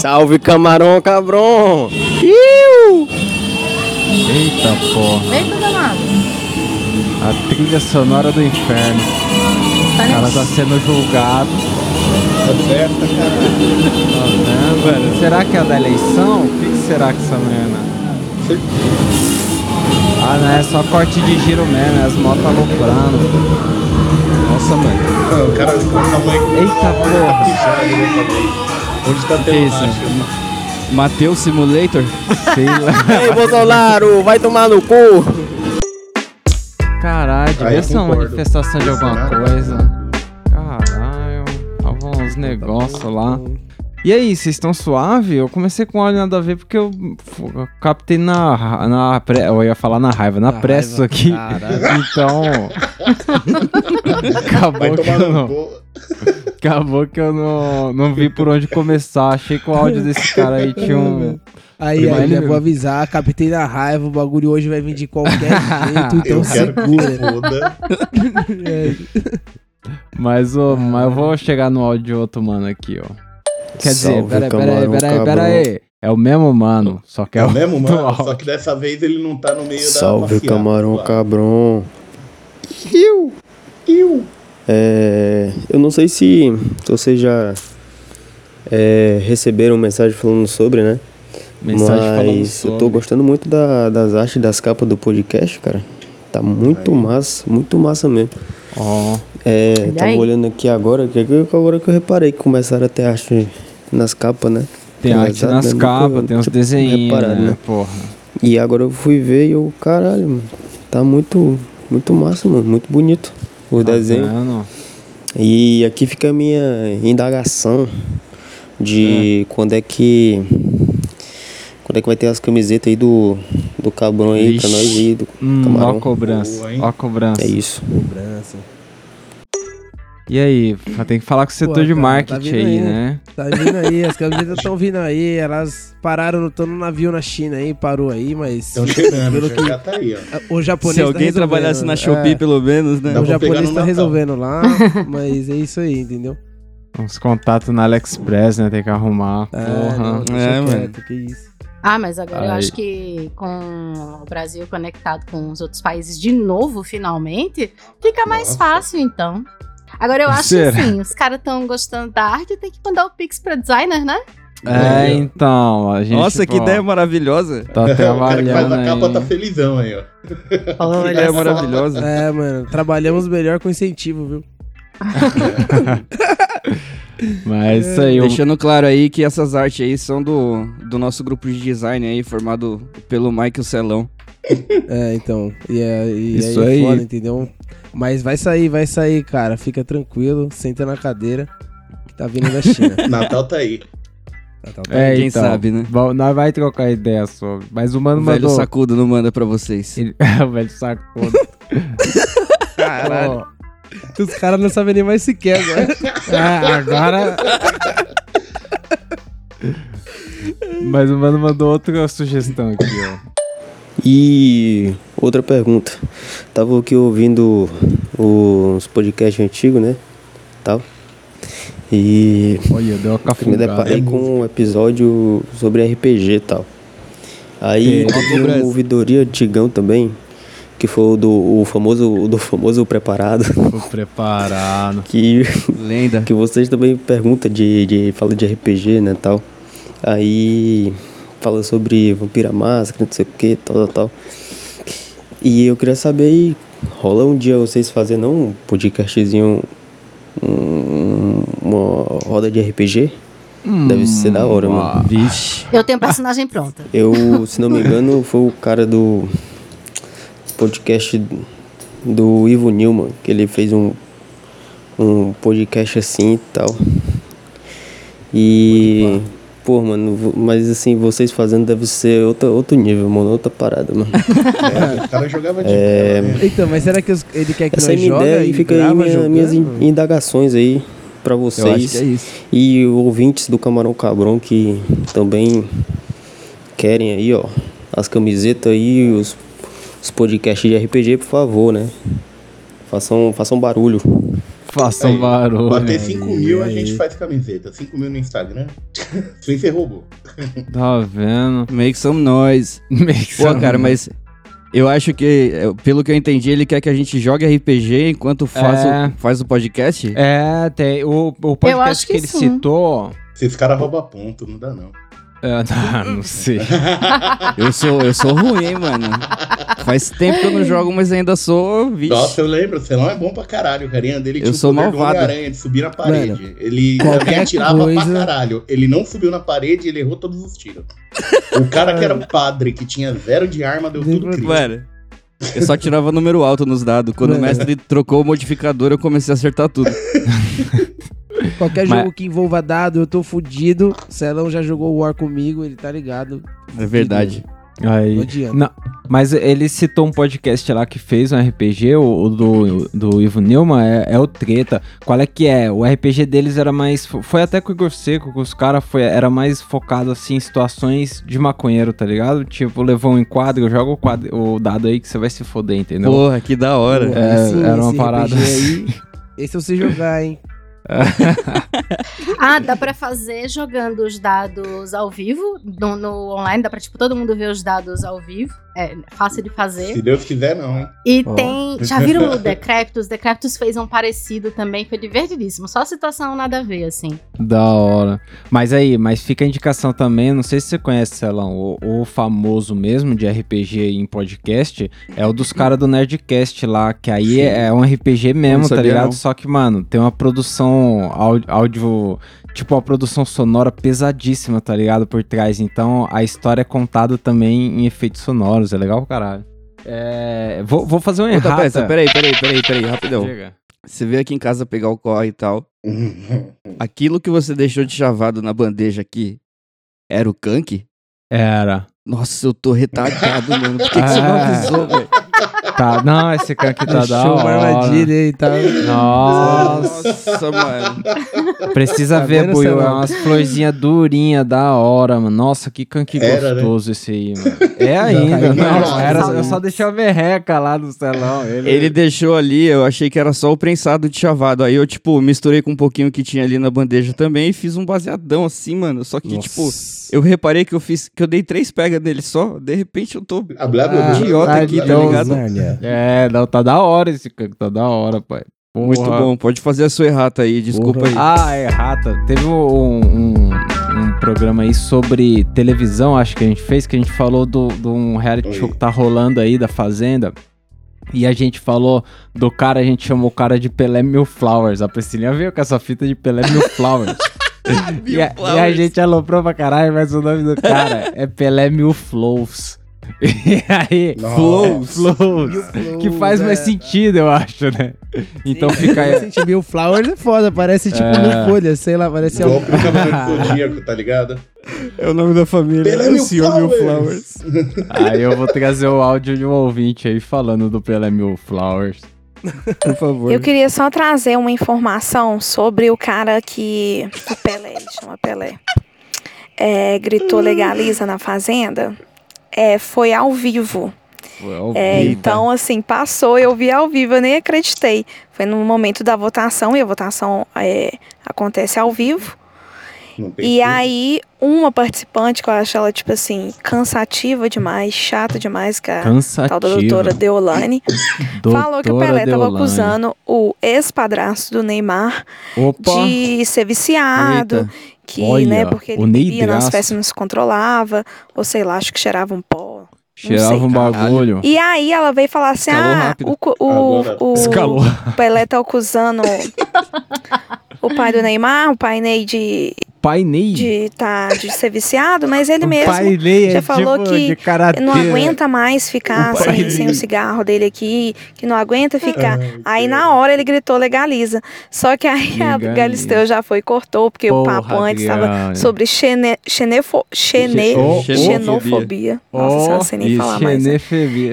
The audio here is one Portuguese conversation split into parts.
Salve camarão cabrão! Iu! Eita porra. Eita, danado. A trilha sonora do inferno. Tá O cara tá sendo julgado. Tá certo, cara. Tá vendo, velho? Será que é da eleição? O que, que será que essa merda? Ah, não, é só corte de giro mesmo, é as motos aloprando. Nossa, mano. Não, o cara ficou com a mãe Eita porra. Né. Onde tá tendo Isso. Mateus Simulator? Sei lá. Ei, Bolsonaro, vai tomar no cu! Caralho, devia ser uma concordo. manifestação de alguma coisa. Caralho, tava uns negócios lá. E aí, vocês estão suave? Eu comecei com óleo nada a ver porque eu, eu captei na, na pre- eu ia falar na raiva, na Na pressa aqui. caralho. Então, acabou que eu não, acabou que eu não, não vi por onde começar. Achei que o áudio desse cara aí tinha um Aí, Primeiro aí, já vou avisar, captei na raiva, o bagulho hoje vai vir de qualquer jeito, então Eu quero que segura. foda. É, Mas, ô, mas eu vou chegar no áudio de outro mano aqui, ó. Quer dizer, Salve, peraí, peraí, peraí, cabrão. peraí. É o mesmo mano, só que É é, o mesmo, mano? Só que dessa vez ele não tá no meio da Salve camarão lá. cabrão! Iu! Iu. É, eu não sei se vocês já é, receberam mensagem falando sobre, né? Mensagem falando Mas eu tô sobre. gostando muito da- das artes das capas do podcast, cara. Tá muito massa, muito massa mesmo. Ó, É, Olha tava aí. olhando aqui agora, que que- agora que eu reparei que começaram a ter arte nas capas, né? tem arte nas capas, tem uns desenhos, reparado, né, né? porra. E agora eu fui ver e eu, caralho, mano, tá muito, muito massa, mano, muito bonito o Tá desenho. vendo? E aqui fica a minha indagação de quando é que. Quando é que vai ter as camisetas aí do, do cabrão aí pra Vixe. nós aí, do Hum, ó camarão. a cobrança, Boa, ó a cobrança. É isso. cobrança. E aí, tem que falar com o setor Pô, de cara, marketing tá aí, aí, né? Tá vindo aí, as camisetas estão vindo aí, elas pararam, estão no navio na China aí, parou aí, mas Estão chegando, Pelo já, que- já tá aí, ó. o japonês Se tá alguém resolvendo, trabalhasse na é, Shopee, pelo menos, né? O japonês tá resolvendo lá, mas é isso aí, entendeu? Uns contatos na AliExpress, né? Tem que arrumar. É, Porra. não, É, mano. que isso. Ah, mas agora eu Aí. acho que com o Brasil conectado com os outros países de novo, finalmente, fica mais Nossa. fácil, então. Agora eu acho Será? que assim, os caras estão gostando da arte, tem que mandar o Pix pra designer, né? É, então, a gente. Nossa, que pô, ideia maravilhosa. Tá O cara que trabalhando faz a capa aí. tá felizão aí, ó. Que ideia maravilhosa. É, mano, trabalhamos melhor com incentivo, viu? Mas é isso aí, Deixando claro aí que essas artes aí são do, do nosso grupo de design aí, formado pelo Michael Celão. É, então. E, é, e Isso aí, é aí. foda, entendeu? Mas vai sair, vai sair, cara. Fica tranquilo, senta na cadeira, que tá vindo da China. Natal tá aí. Tá, tá. É, Quem então, sabe, né? Bom, nós vai trocar ideia sobre. Mas o O mano velho mandou. sacudo não manda pra vocês. Ele- o velho sacudo. Caralho. Os caras não sabem nem mais se quer agora. Ah, agora. Mas o mano mandou outra sugestão aqui, ó. E outra pergunta. Tava aqui ouvindo os podcasts antigos, né? Tal. E Olha, deu uma me cafungada. deparei com um episódio sobre RPG e tal. Aí É, teve uma ouvidoria antigão também, que foi o do o famoso, o do famoso preparado, Tô preparado. que Lenda. que vocês também perguntam de, de fala de RPG, né, tal. Aí fala sobre Vampira Máscara, não sei o que, tal, tal, tal. E eu queria saber aí, rola um dia vocês fazendo um podcastzinho, um, uma roda de RPG? Deve ser da hora, mano. Vixe. Eu tenho personagem pronta. Eu, se não me engano, foi o cara do podcast do Ivo Newman, que ele fez um, um podcast assim e tal. E, pô, mano, mas assim, vocês fazendo deve ser outra, outro nível, mano, outra parada, mano. É, o cara jogava de é... né? Então, mas será que os- ele quer que Essa é a nós minha joga ideia e fica aí minha- minhas in- indagações aí pra Eu acho vocês. que é isso. E ouvintes do Camarão Cabrão que também querem aí, ó, as camisetas aí, os, os podcasts de RPG, por favor, né? Façam, façam barulho. Faça Aí, barulho. Bater 5 mil, a gente faz camiseta. 5 mil no Instagram. Você encerrou. Tá vendo? Make some noise. Make Pô, some- cara, mas eu acho que, é, pelo que eu entendi, ele quer que a gente jogue RPG enquanto faz, É. o, faz o podcast. É, tem. O, o podcast acho que, que ele sim. citou. Esses caras roubam ponto, não dá não. É, não, não sei. Eu sou, eu sou ruim, hein, mano. Faz tempo que eu não jogo, mas ainda sou. Vixe. Nossa, eu lembro, o Celão é bom pra caralho. O carinha dele Eu tinha sou o poder do malvado. Homem-Aranha de subir na parede. ele qualquer também atirava pra coisa- caralho. Ele não subiu na parede ele errou todos os tiros. O cara que era um padre, que tinha zero de arma, deu tudo crítico. Mano, eu só tirava número alto nos dados. Quando o Mano. mestre trocou o modificador, eu comecei a acertar tudo. Qualquer Mas- jogo que envolva dado, eu tô fudido. Celão já jogou War comigo, ele tá ligado. É verdade. Aí. Não adianta. Não, mas ele citou um podcast lá que fez um RPG, o, o do, do Ivo Nilman, é, é o Treta. Qual é que é? O RPG deles era mais. Foi até com o Igor Seco, com os caras, foi- era mais focado assim em situações de maconheiro, tá ligado? Tipo, levou um enquadro, joga o, quadro, o dado aí que você vai se foder, entendeu? Porra, que da hora. É, esse- era uma parada RPG Aí, esse eu sei jogar, hein? Ah, dá pra fazer jogando os dados ao vivo no, no online, dá pra tipo todo mundo ver os dados ao vivo. É fácil de fazer. Se Deus quiser, não, hein? E Ó. tem. Já viram o Decreptus? Decreptus fez um parecido também, foi divertidíssimo. Só situação nada a ver, assim. Da hora. Mas aí, mas fica a indicação também, não sei se você conhece, Celão, o, o famoso mesmo de RPG em podcast, é o dos caras do Nerdcast lá, que aí é, é um RPG mesmo, tá ligado? não. Só que, mano, tem uma produção áudio, áudio, tipo uma produção sonora pesadíssima, tá ligado? Por trás. Então a história é contada também em efeitos é legal pra caralho. É, vou, vou fazer um errata. peça, peraí, peraí, peraí, peraí, rapidão. Diga. Você veio aqui em casa pegar o corre e tal. Aquilo que você deixou de chavado na bandeja aqui era o kank? Era. Nossa, eu tô retardado, mano. Por que, que você não Ah. avisou, velho? Tá, não, esse cara aqui tá da Show, uma hora. armadilha aí, tá? Nossa, Nossa, mano. precisa Tá ver, Buiu. É umas florzinhas durinhas, da hora, mano. Nossa, que canque Era, né? gostoso esse aí, mano. É ainda, caiu não. na Era, hora. eu só deixei a merreca lá no celão. Ele, Ele deixou ali, eu achei que era só o prensado de chavado. Aí eu, tipo, misturei com um pouquinho que tinha ali na bandeja também e fiz um baseadão assim, mano. Só que, tipo, eu reparei que eu fiz, que eu dei três pegas nele só. De repente eu tô. Ah, idiota blá, aqui, tá ligado? Zânia. É, não, tá da hora esse canque, tá da hora, pai. Porra. Muito bom. Pode fazer a sua errata aí, desculpa aí. Ah, é rata. Teve um, um, um programa aí sobre televisão, acho que a gente fez, que a gente falou do- de um reality Oi. show que tá rolando aí da Fazenda. E a gente falou do cara, a gente chamou o cara de Pelé Mil Flowers. A Priscilinha veio com essa fita de Pelé Mil Flowers. e, a, e a gente aloprou pra caralho, mas o nome do cara é Pelé Mil Flows. E aí. Flows, Flows. Que faz mais é. sentido, eu acho, né? Então fica aí. Gente, Mil Flowers é foda, parece tipo É. mil folhas, sei lá, parece algo. pro Cavaleiro Zodíaco, tá ligado? É o nome da família. Pelé Mil Flowers. Aí eu vou trazer o áudio de um ouvinte aí falando do Pelé Mil Flowers. Por favor. Eu queria só trazer uma informação sobre o cara que. O Pelé, ele chama Pelé. É, gritou legaliza na fazenda. É, foi ao vivo. Foi ao É, vivo. então, assim, passou, eu vi ao vivo, eu nem acreditei. Foi no momento da votação, e a votação é, acontece ao vivo. E aí, uma participante, que eu acho ela, tipo assim, cansativa demais, chata demais, que é a Cansativo. tal da doutora Deolane, falou que o Doutora Pelé tava Deolane. acusando o ex-padrasto do Neymar Opa! de ser viciado, Eita. Que, Olha, né, porque o ele bebia nas festas não se controlava, ou sei lá, acho que cheirava um pó. Cheirava sei, um bagulho. E aí ela veio falar assim: Escalou ah, rápido. o, o, Agora- o, Escalou. o Pelé tá acusando o pai do Neymar, o pai Ney de, Pai Ney. de, tá, de ser viciado, mas ele o mesmo Pai Ney já é falou tipo que não aguenta mais ficar O sem, sem o cigarro dele aqui, que não aguenta ficar. Ai, Aí na hora ele gritou legaliza. Só que aí a. Galisteu já foi e cortou, porque o Porra, papo antes estava sobre xene, xenefo, xene, Oh, xenofobia. Nossa, não sei nem falar mais. né?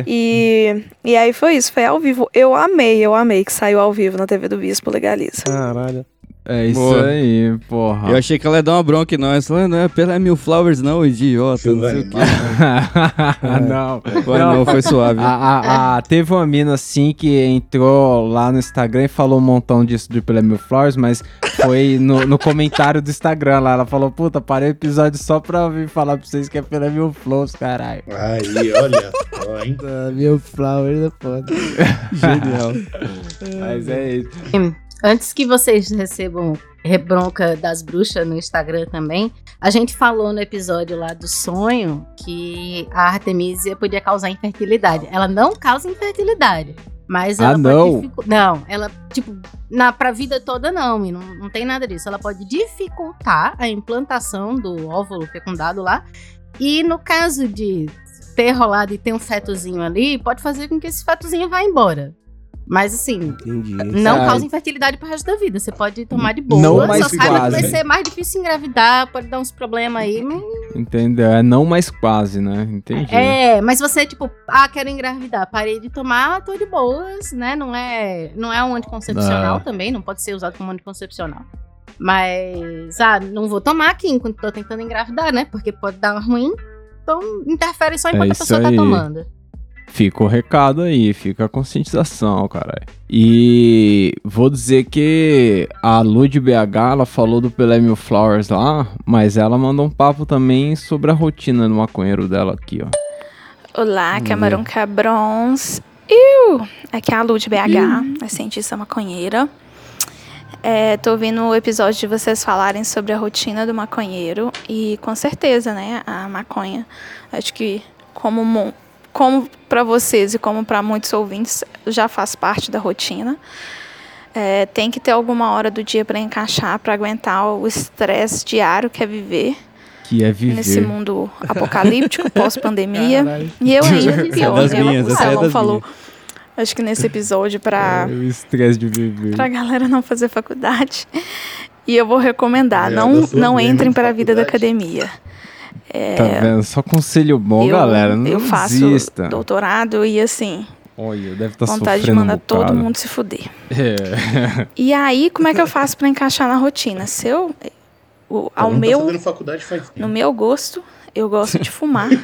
E, e aí foi isso, foi ao vivo. Eu amei, eu amei que saiu ao vivo na TV do Bispo Legaliza. Caralho. É isso Boa. aí, porra. Eu achei que ela ia dar uma bronca em nós. Falando, não é pela Mil Flowers, não, idiota. Não sei o quê. não. Ué, não, foi suave. A, a- a- teve uma mina assim que entrou lá no Instagram e falou um montão disso de Pela Mil Flowers, mas foi no, no comentário do Instagram lá. Ela falou: Puta, parei o episódio só pra vir falar pra vocês que é Pela Mil Flowers, caralho. Aí, olha só, hein? Ah, meu Flowers é foda. Genial. Mas é isso. Antes que vocês recebam rebronca das bruxas no Instagram também, a gente falou no episódio lá do sonho que a Artemisia podia causar infertilidade. Ela não causa infertilidade. Mas Ah, ela não? pode dificu- Não, ela, tipo, na, pra vida toda não, e não, não tem nada disso. Ela pode dificultar a implantação do óvulo fecundado lá. E no caso de ter rolado e ter um fetozinho ali, pode fazer com que esse fetozinho vá embora. Mas assim, Entendi. não Ah, causa infertilidade pro resto da vida. Você pode tomar de boa. Não, só mas saiba que vai quase. ser mais difícil engravidar, pode dar uns problemas aí. Mas... Entendeu? É não mais quase, né? Entendi. É, mas você, tipo, ah, quero engravidar, parei de tomar, tô de boas, né? Não é, não é um anticoncepcional Ah. também, não pode ser usado como anticoncepcional. Mas, ah, não vou tomar aqui enquanto tô tentando engravidar, né? Porque pode dar ruim. Então, interfere só enquanto É a pessoa tá aí. tomando. Fica o recado aí, fica a conscientização, caralho. E vou dizer que a Lu de BH, ela falou do Pelé Mil Flowers lá, mas ela mandou um papo também sobre a rotina do maconheiro dela aqui, ó. Olá, Camarão Cabrons. Iu! Aqui é a Lu de BH, a cientista maconheira. É, tô ouvindo o episódio de vocês falarem sobre a rotina do maconheiro e com certeza, né, a maconha, acho que como, mo- como para vocês e como para muitos ouvintes, já faz parte da rotina. É, tem que ter alguma hora do dia para encaixar, para aguentar o estresse diário que é viver Que é viver. nesse mundo apocalíptico, pós-pandemia. E eu ainda é pior. das eu, minhas, o essa é falou, acho que nesse episódio, pra, É, o estresse de viver. pra galera não fazer faculdade. E eu vou recomendar, É, não, não entrem para a vida da faculdade. Academia. Tá vendo? Só conselho bom, eu, galera. Não eu faço desista. doutorado e assim, Olha, deve estar vontade de sofrendo mandar um todo mundo se fuder. É. E aí, como é que eu faço pra encaixar na rotina? Se eu, o- ao Eu tô meu fazendo faculdade faz tempo. No meu gosto, eu gosto de fumar.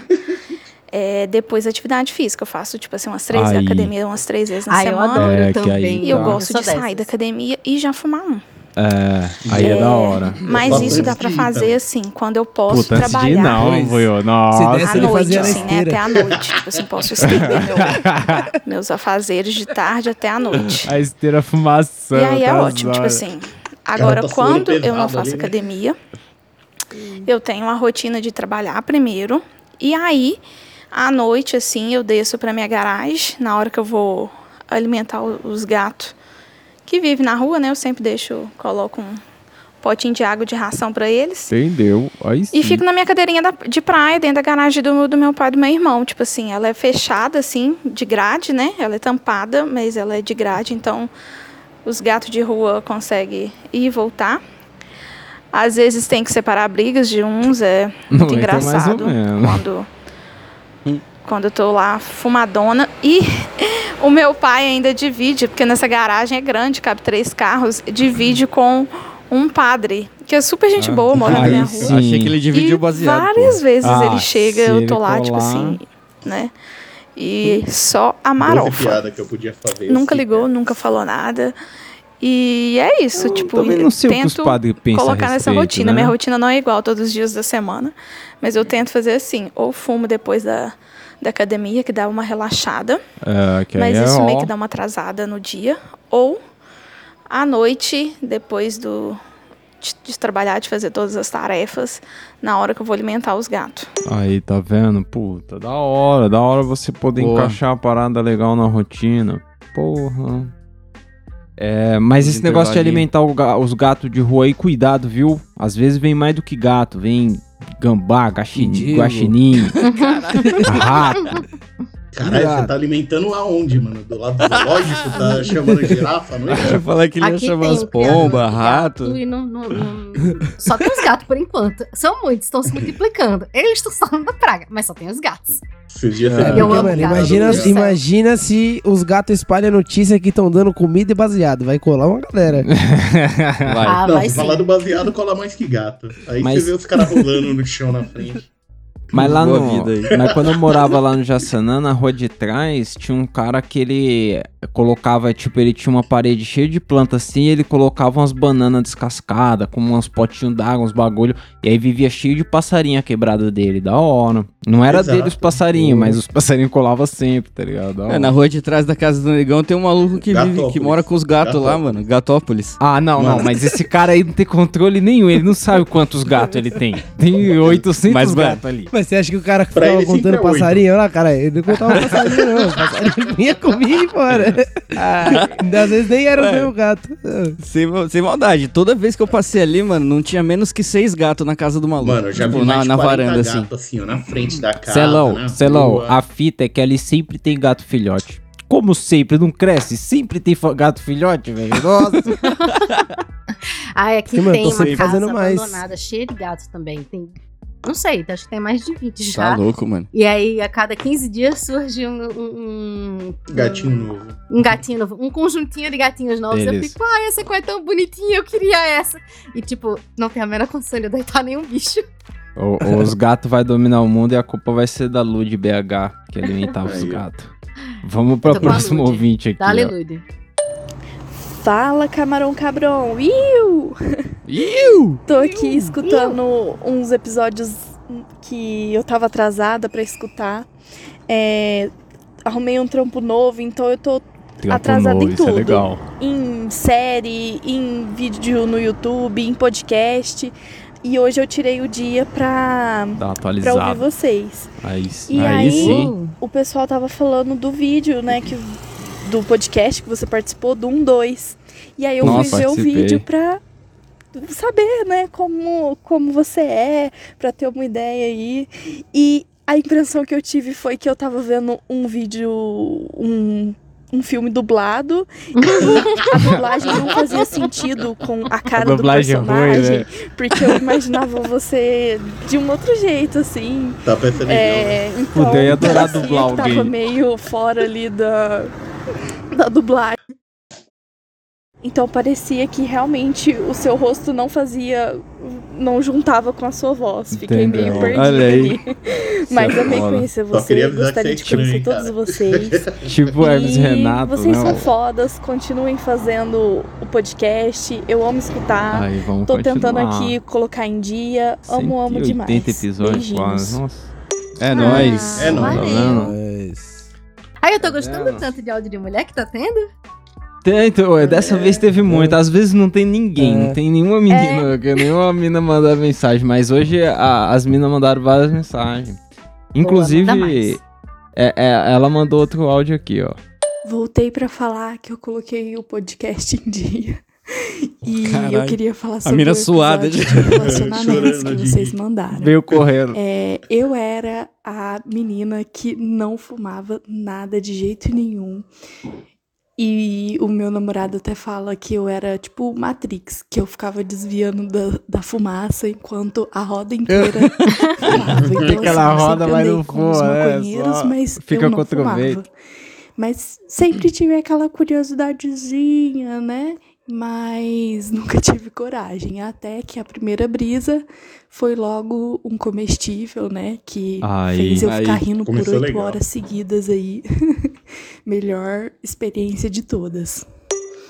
É, depois atividade física, eu faço tipo assim umas três Aí. academia umas três vezes na Ai, eu semana. adoro É, também. E eu tá. gosto sou de sair dessas. da academia e já fumar um. É, aí é, da hora. Mas isso dá pra fazer assim, quando eu posso Puta, antes de ir trabalhar. não, viu? Se Nossa. desse- À noite, assim, né? Até à noite. Tipo assim, posso estender meu- meus afazeres de tarde até à noite. A esteira fumação. E aí é tá ótimo, tipo assim. Agora, tá quando eu não faço ali, né? academia, eu tenho a rotina de trabalhar primeiro. E aí, à noite, assim, eu desço pra minha garagem, na hora que eu vou alimentar o- os gatos que vivem na rua, né? Eu sempre deixo, coloco um potinho de água de ração pra eles. Entendeu? Aí sim. E fico na minha cadeirinha da- de praia, dentro da garagem do, do meu pai e do meu irmão. Tipo assim, ela é fechada, assim, de grade, né? Ela é tampada, mas ela é de grade, então os gatos de rua conseguem ir e voltar. Às vezes tem que separar brigas de uns, é Não muito ou engraçado menos. quando, quando eu tô lá fumadona. E o meu pai ainda divide, porque nessa garagem é grande, cabe três carros, divide com um padre, que é super gente boa, mora na minha sim. rua. Achei que ele dividiu E baseado. pô. várias vezes Ah, ele chega, eu tô lá, tipo assim, né? E só a marofa. piada que eu podia fazer. eu Nunca sei, ligou, cara. nunca falou nada. E é isso, Eu tipo, também não sei o que os tento pensam a colocar nessa respeito, rotina. né? Minha rotina não é igual todos os dias da semana, mas eu tento fazer assim, ou fumo depois da, da academia, que dá uma relaxada, É, que aí mas é, isso meio que dá uma atrasada no dia, ou à noite, depois do de, de trabalhar, de fazer todas as tarefas, na hora que eu vou alimentar os gatos. Aí, tá vendo? Puta, da hora. Da hora você poder Boa. encaixar a parada legal na rotina. Porra. É, mas esse negócio de alimentar ga- os gatos de rua aí, cuidado, viu? Às vezes vem mais do que gato. Vem gambá, gaxinim, Mendigo. guaxinim, rato. Caralho, você tá alimentando aonde, mano? Do lado do zoológico? Tá chamando girafa? Eu ia falar que ele ia chamar as pombas, rato. e não- não- não- Só tem os gatos por enquanto. São muitos, estão se multiplicando. Eles estão salvando da praga, mas só tem os gatos. É. você Eu mano, gato. imagina, imagina se os gatos espalham notícia que estão dando comida e baseado. Vai colar uma galera. Vai. Ah, Não, vai se sim. falar do baseado, cola mais que gato. Aí Mas- você vê os caras rolando no chão na frente. Mas lá Boa no. vida aí. Mas quando eu morava lá no Jaçanã, na rua de trás, tinha um cara que ele colocava, tipo, ele tinha uma parede cheia de planta assim, e ele colocava umas bananas descascadas, com uns potinhos d'água, uns bagulho, e aí vivia cheio de passarinha quebrada dele, da hora. Não era Exato. dele os passarinhos, mas os passarinhos colavam sempre, tá ligado? É, na rua de trás da casa do negão tem um maluco que vive, que mora com os gatos lá, mano. Gatópolis. Ah, não, não, Mano. mas esse cara aí não tem controle nenhum, ele não sabe quantos gatos ele tem. Tem 800 Mas, mano, gatos ali. Mas você acha que o cara ficava ele sempre contando é passarinho lá, cara? Ele não contava passarinho, não. O passarinho vinha comigo e fora. Às vezes nem era o meu gato. Sem, sem maldade. Toda vez que eu passei ali, mano, não tinha menos que seis gatos na casa do maluco. Mano, eu já Tipo, vi na, na 40 varanda, assim. gato, assim, ó, na frente da casa, Celão, na Celão, a fita é que ali sempre tem gato filhote. Como sempre, não cresce, sempre tem gato filhote, velho. Nossa. Ah, aqui Sim, mano, tem tô uma casa fazendo mais. abandonada, cheia de gatos também. Tem, não sei, acho que tem mais de 20 já. Tá louco, mano. E aí, a cada 15 dias surge um, um, um- Gatinho novo. um gatinho novo, um conjuntinho de gatinhos novos. Eu Beleza. fico, ai, essa cor é tão bonitinha, eu queria essa. E tipo, não tem a menor condição de eu deitar nenhum bicho. O- os gatos vai dominar o mundo e a culpa vai ser da Lu de BH, que alimentava os gatos. Vamos pra Eu tô com a próximo Lud. ouvinte aqui. Dale, ó. Fala, camarão cabrão! Iu! Iu! Tô aqui escutando uns episódios que eu tava atrasada pra escutar. É, arrumei um trampo novo, então eu tô Trampo atrasado em novo, isso é tudo. legal. em série, em vídeo no YouTube, em podcast. E hoje eu tirei o dia pra, pra ouvir vocês. Aí, E aí, aí- sim. O pessoal tava falando do vídeo, né, que, do podcast que você participou, do 1, 2. E aí eu Nossa, fui ver o vídeo pra saber, né, como, como você é, pra ter uma ideia aí. E a impressão que eu tive foi que eu tava vendo um vídeo, um, um filme dublado. e a dublagem não fazia sentido com a cara do dublagem é ruim, personagem. né? Porque eu imaginava você de um outro jeito, assim. Tá pensando em É, então, Puta, eu ia adorar parecia dublar que Tava alguém. meio fora ali da, da dublagem. Então parecia que realmente o seu rosto não fazia. não juntava com a sua voz. Fiquei Entendeu. meio perdida ali. Mas é amei foda. conhecer Só você. queria avisar que Gostaria de é estranho, conhecer cara. todos vocês. Tipo Hermes e Renato, vocês né? são fodas, continuem fazendo o podcast. Eu amo escutar. Aí, vamos Tô tentando continuar. aqui colocar em dia. Amo, amo 180 demais. episódios Beijinhos. quase. Nossa. É nóis. É nóis. Tá maneiro. Ai, eu tô Tá gostando vendo? tanto de áudio de mulher que tá tendo. Tem, então, dessa vez teve muito. Às vezes não tem ninguém, É. não tem nenhuma menina, que nenhuma mina mandar mensagem. Mas hoje a- as minas mandaram várias mensagens. Inclusive, mais. é- é- ela mandou outro áudio aqui, ó. Voltei pra falar que eu coloquei o podcast em dia. E eu Caralho. queria falar sobre mina o suada de- relacionamentos que vocês mandaram. Veio correndo. É, eu era a menina que não fumava nada de jeito nenhum. E o meu namorado até fala que eu era tipo Matrix, que eu ficava desviando da, da fumaça enquanto a roda inteira fumava. Então, Fica ela eu sempre roda, mas não fuma, maconheiros, Só mas fica eu não fumava. Mas sempre tive aquela curiosidadezinha, né? Mas nunca tive coragem. Até que a primeira brisa foi logo um comestível, né? Que Aí, fez eu aí. ficar rindo por oito legal. horas seguidas aí. Melhor experiência de todas.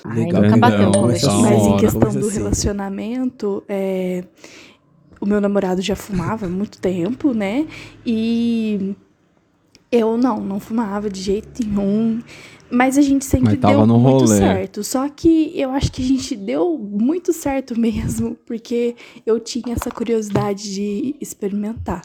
Ai, Legal. nunca bateu isso. hora. Mas em questão do assim. relacionamento, é, o meu namorado já fumava há muito tempo, né? E eu não, não fumava de jeito nenhum. Mas a gente sempre deu muito rolê. certo. Só que eu acho que a gente deu muito certo mesmo, porque eu tinha essa curiosidade de experimentar.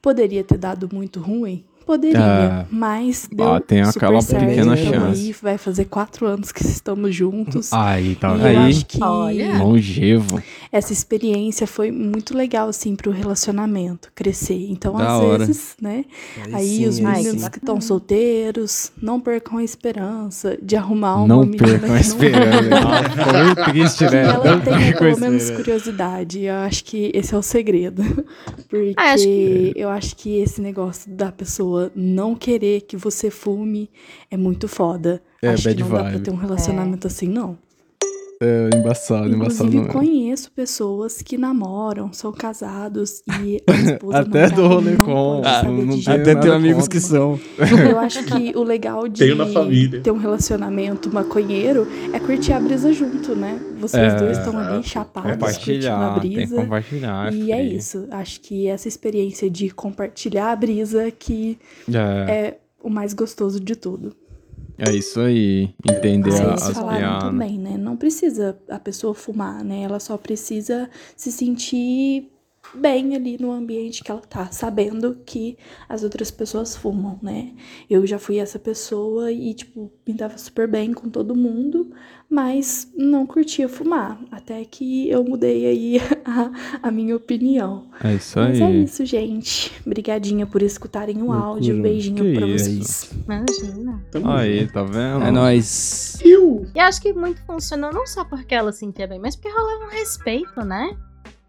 Poderia ter dado muito ruim? Poderia, Ah. mas deu Ah, tem super aquela certo. pequena Então chance. Aí vai fazer quatro anos que estamos juntos. Aí, tá e eu aí. acho que Olha. Longevo. essa experiência foi muito legal, assim, pro relacionamento crescer. Então, Da às hora. vezes, né? Aí, sim, os aí meninos que estão solteiros, não percam a esperança de arrumar uma Não menina percam a que não- esperança. Nossa, ficou muito triste, né? ela Não a pelo menos curiosidade. Eu acho que esse é o segredo. Porque Ah, acho que- eu acho que esse negócio da pessoa não querer que você fume é muito foda. É, acho que bad não dá pra vibe. ter um relacionamento assim, não. É, embaçado, embaçado. Inclusive, é. conheço pessoas que namoram, são casados e a esposa Até do rolê com- Ah, Até tenho amigos contra. que são. eu acho que o legal de ter um relacionamento maconheiro é curtir a brisa junto, né? Vocês É. dois estão ali chapados, curtindo a Compartilhar, tem que brisa. compartilhar. E é isso. Acho que essa experiência de compartilhar a brisa que É, é o mais gostoso de tudo. É isso aí. Entender a- as piadas. também, né? Não precisa a pessoa fumar, né? Ela só precisa se sentir bem ali no ambiente que ela tá, sabendo que as outras pessoas fumam, né? Eu já fui essa pessoa e, tipo, me dava super bem com todo mundo, mas não curtia fumar. Até que eu mudei aí a, a minha opinião. É isso Mas é aí. isso, gente. Obrigadinha por escutarem o Loucura. áudio. Beijinho Que pra isso. vocês. Imagina. Aí, tá vendo? É nóis. Eu. E acho que muito funcionou não só porque ela se sentia bem, mas porque rolava um respeito, né?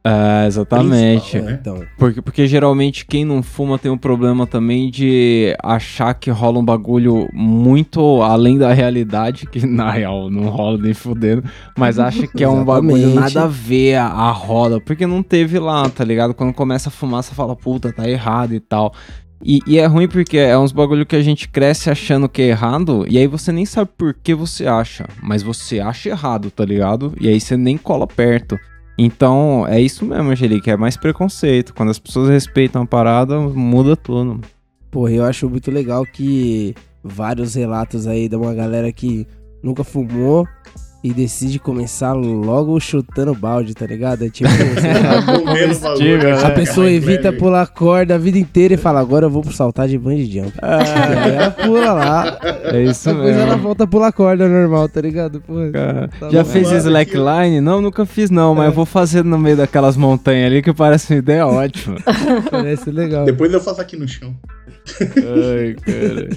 É, exatamente. Né? Então, Porque, porque geralmente quem não fuma tem um problema também de achar que rola um bagulho muito além da realidade, que na real não rola nem fudendo, mas acha que é um bagulho nada a ver a, a roda, porque não teve lá, tá ligado? Quando começa a fumar, você fala, puta, tá errado e tal. E, e é ruim porque é uns bagulho que a gente cresce achando que é errado, e aí você nem sabe por que você acha, mas você acha errado, tá ligado? E aí você nem cola perto. Então, é isso mesmo, Angelique, é mais preconceito. Quando as pessoas respeitam a parada, muda tudo. porra, eu acho muito legal que vários relatos aí de uma galera que nunca fumou e decide começar logo chutando balde, tá ligado? É tipo, o né? a pessoa evita pular corda a vida inteira e fala, agora eu vou pro saltar de bungee jump. E aí ela pula lá, É isso depois ela mesmo. volta a pular corda normal, tá ligado? Porra, Cara, tá Já bom. fez Claro slackline? Não, nunca fiz não, mas eu vou fazer no meio daquelas montanhas ali que parece uma ideia ótima. Parece legal. Depois eu faço aqui no chão. Ai, cara.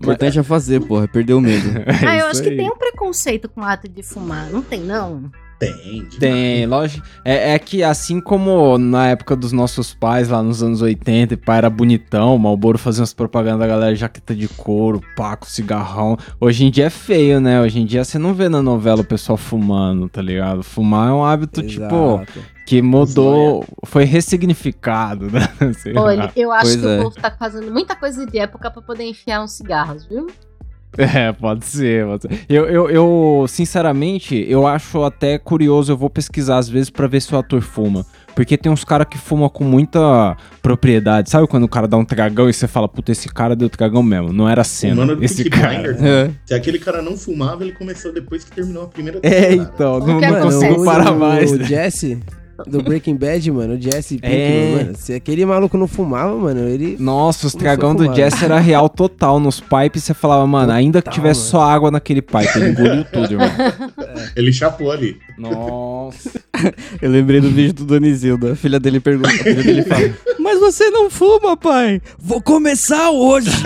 O importante é fazer, porra, perder o medo. É ah, eu isso acho que aí. tem um preconceito com o ato de fumar. Não tem, não? Tem. demais. Tem, lógico. É, é que assim como na época dos nossos pais, lá nos anos 80, o pai era bonitão, o Malboro fazia umas propagandas da galera jaqueta de couro, paco, cigarrão. Hoje em dia é feio, né? Hoje em dia você não vê na novela o pessoal fumando, tá ligado? Fumar é um hábito, tipo, Exato. Que mudou, foi ressignificado, né? Sei lá. Olha, eu acho Pois que é. o povo tá fazendo muita coisa de época pra poder enfiar uns cigarros, viu? É, pode ser, pode ser. Eu, eu, eu, sinceramente, eu acho até curioso, eu vou pesquisar às vezes pra ver se o ator fuma. Porque tem uns caras que fumam com muita propriedade. Sabe quando o cara dá um tragão e você fala, puta, esse cara deu tragão mesmo, não era cena. Do Esse Peaky cara. Blinders. É. Se aquele cara não fumava, ele começou depois que terminou a primeira É, temporada. então, O não, não acontece? consigo o- parar o, mais. O né? Jesse, do Breaking Bad, mano, o Jesse Pinkman, É. mano. Se aquele maluco não fumava, mano, ele... Nossa, os a do fumar. Jess era real total. Nos pipes você falava, mano, ainda que Total, tivesse mano. só água naquele pipe, ele engoliu tudo, irmão. Ele chapou ali. Nossa. Eu lembrei do vídeo do Donizildo. A filha dele pergunta, a filha dele fala: Mas você não fuma, pai? Vou começar hoje.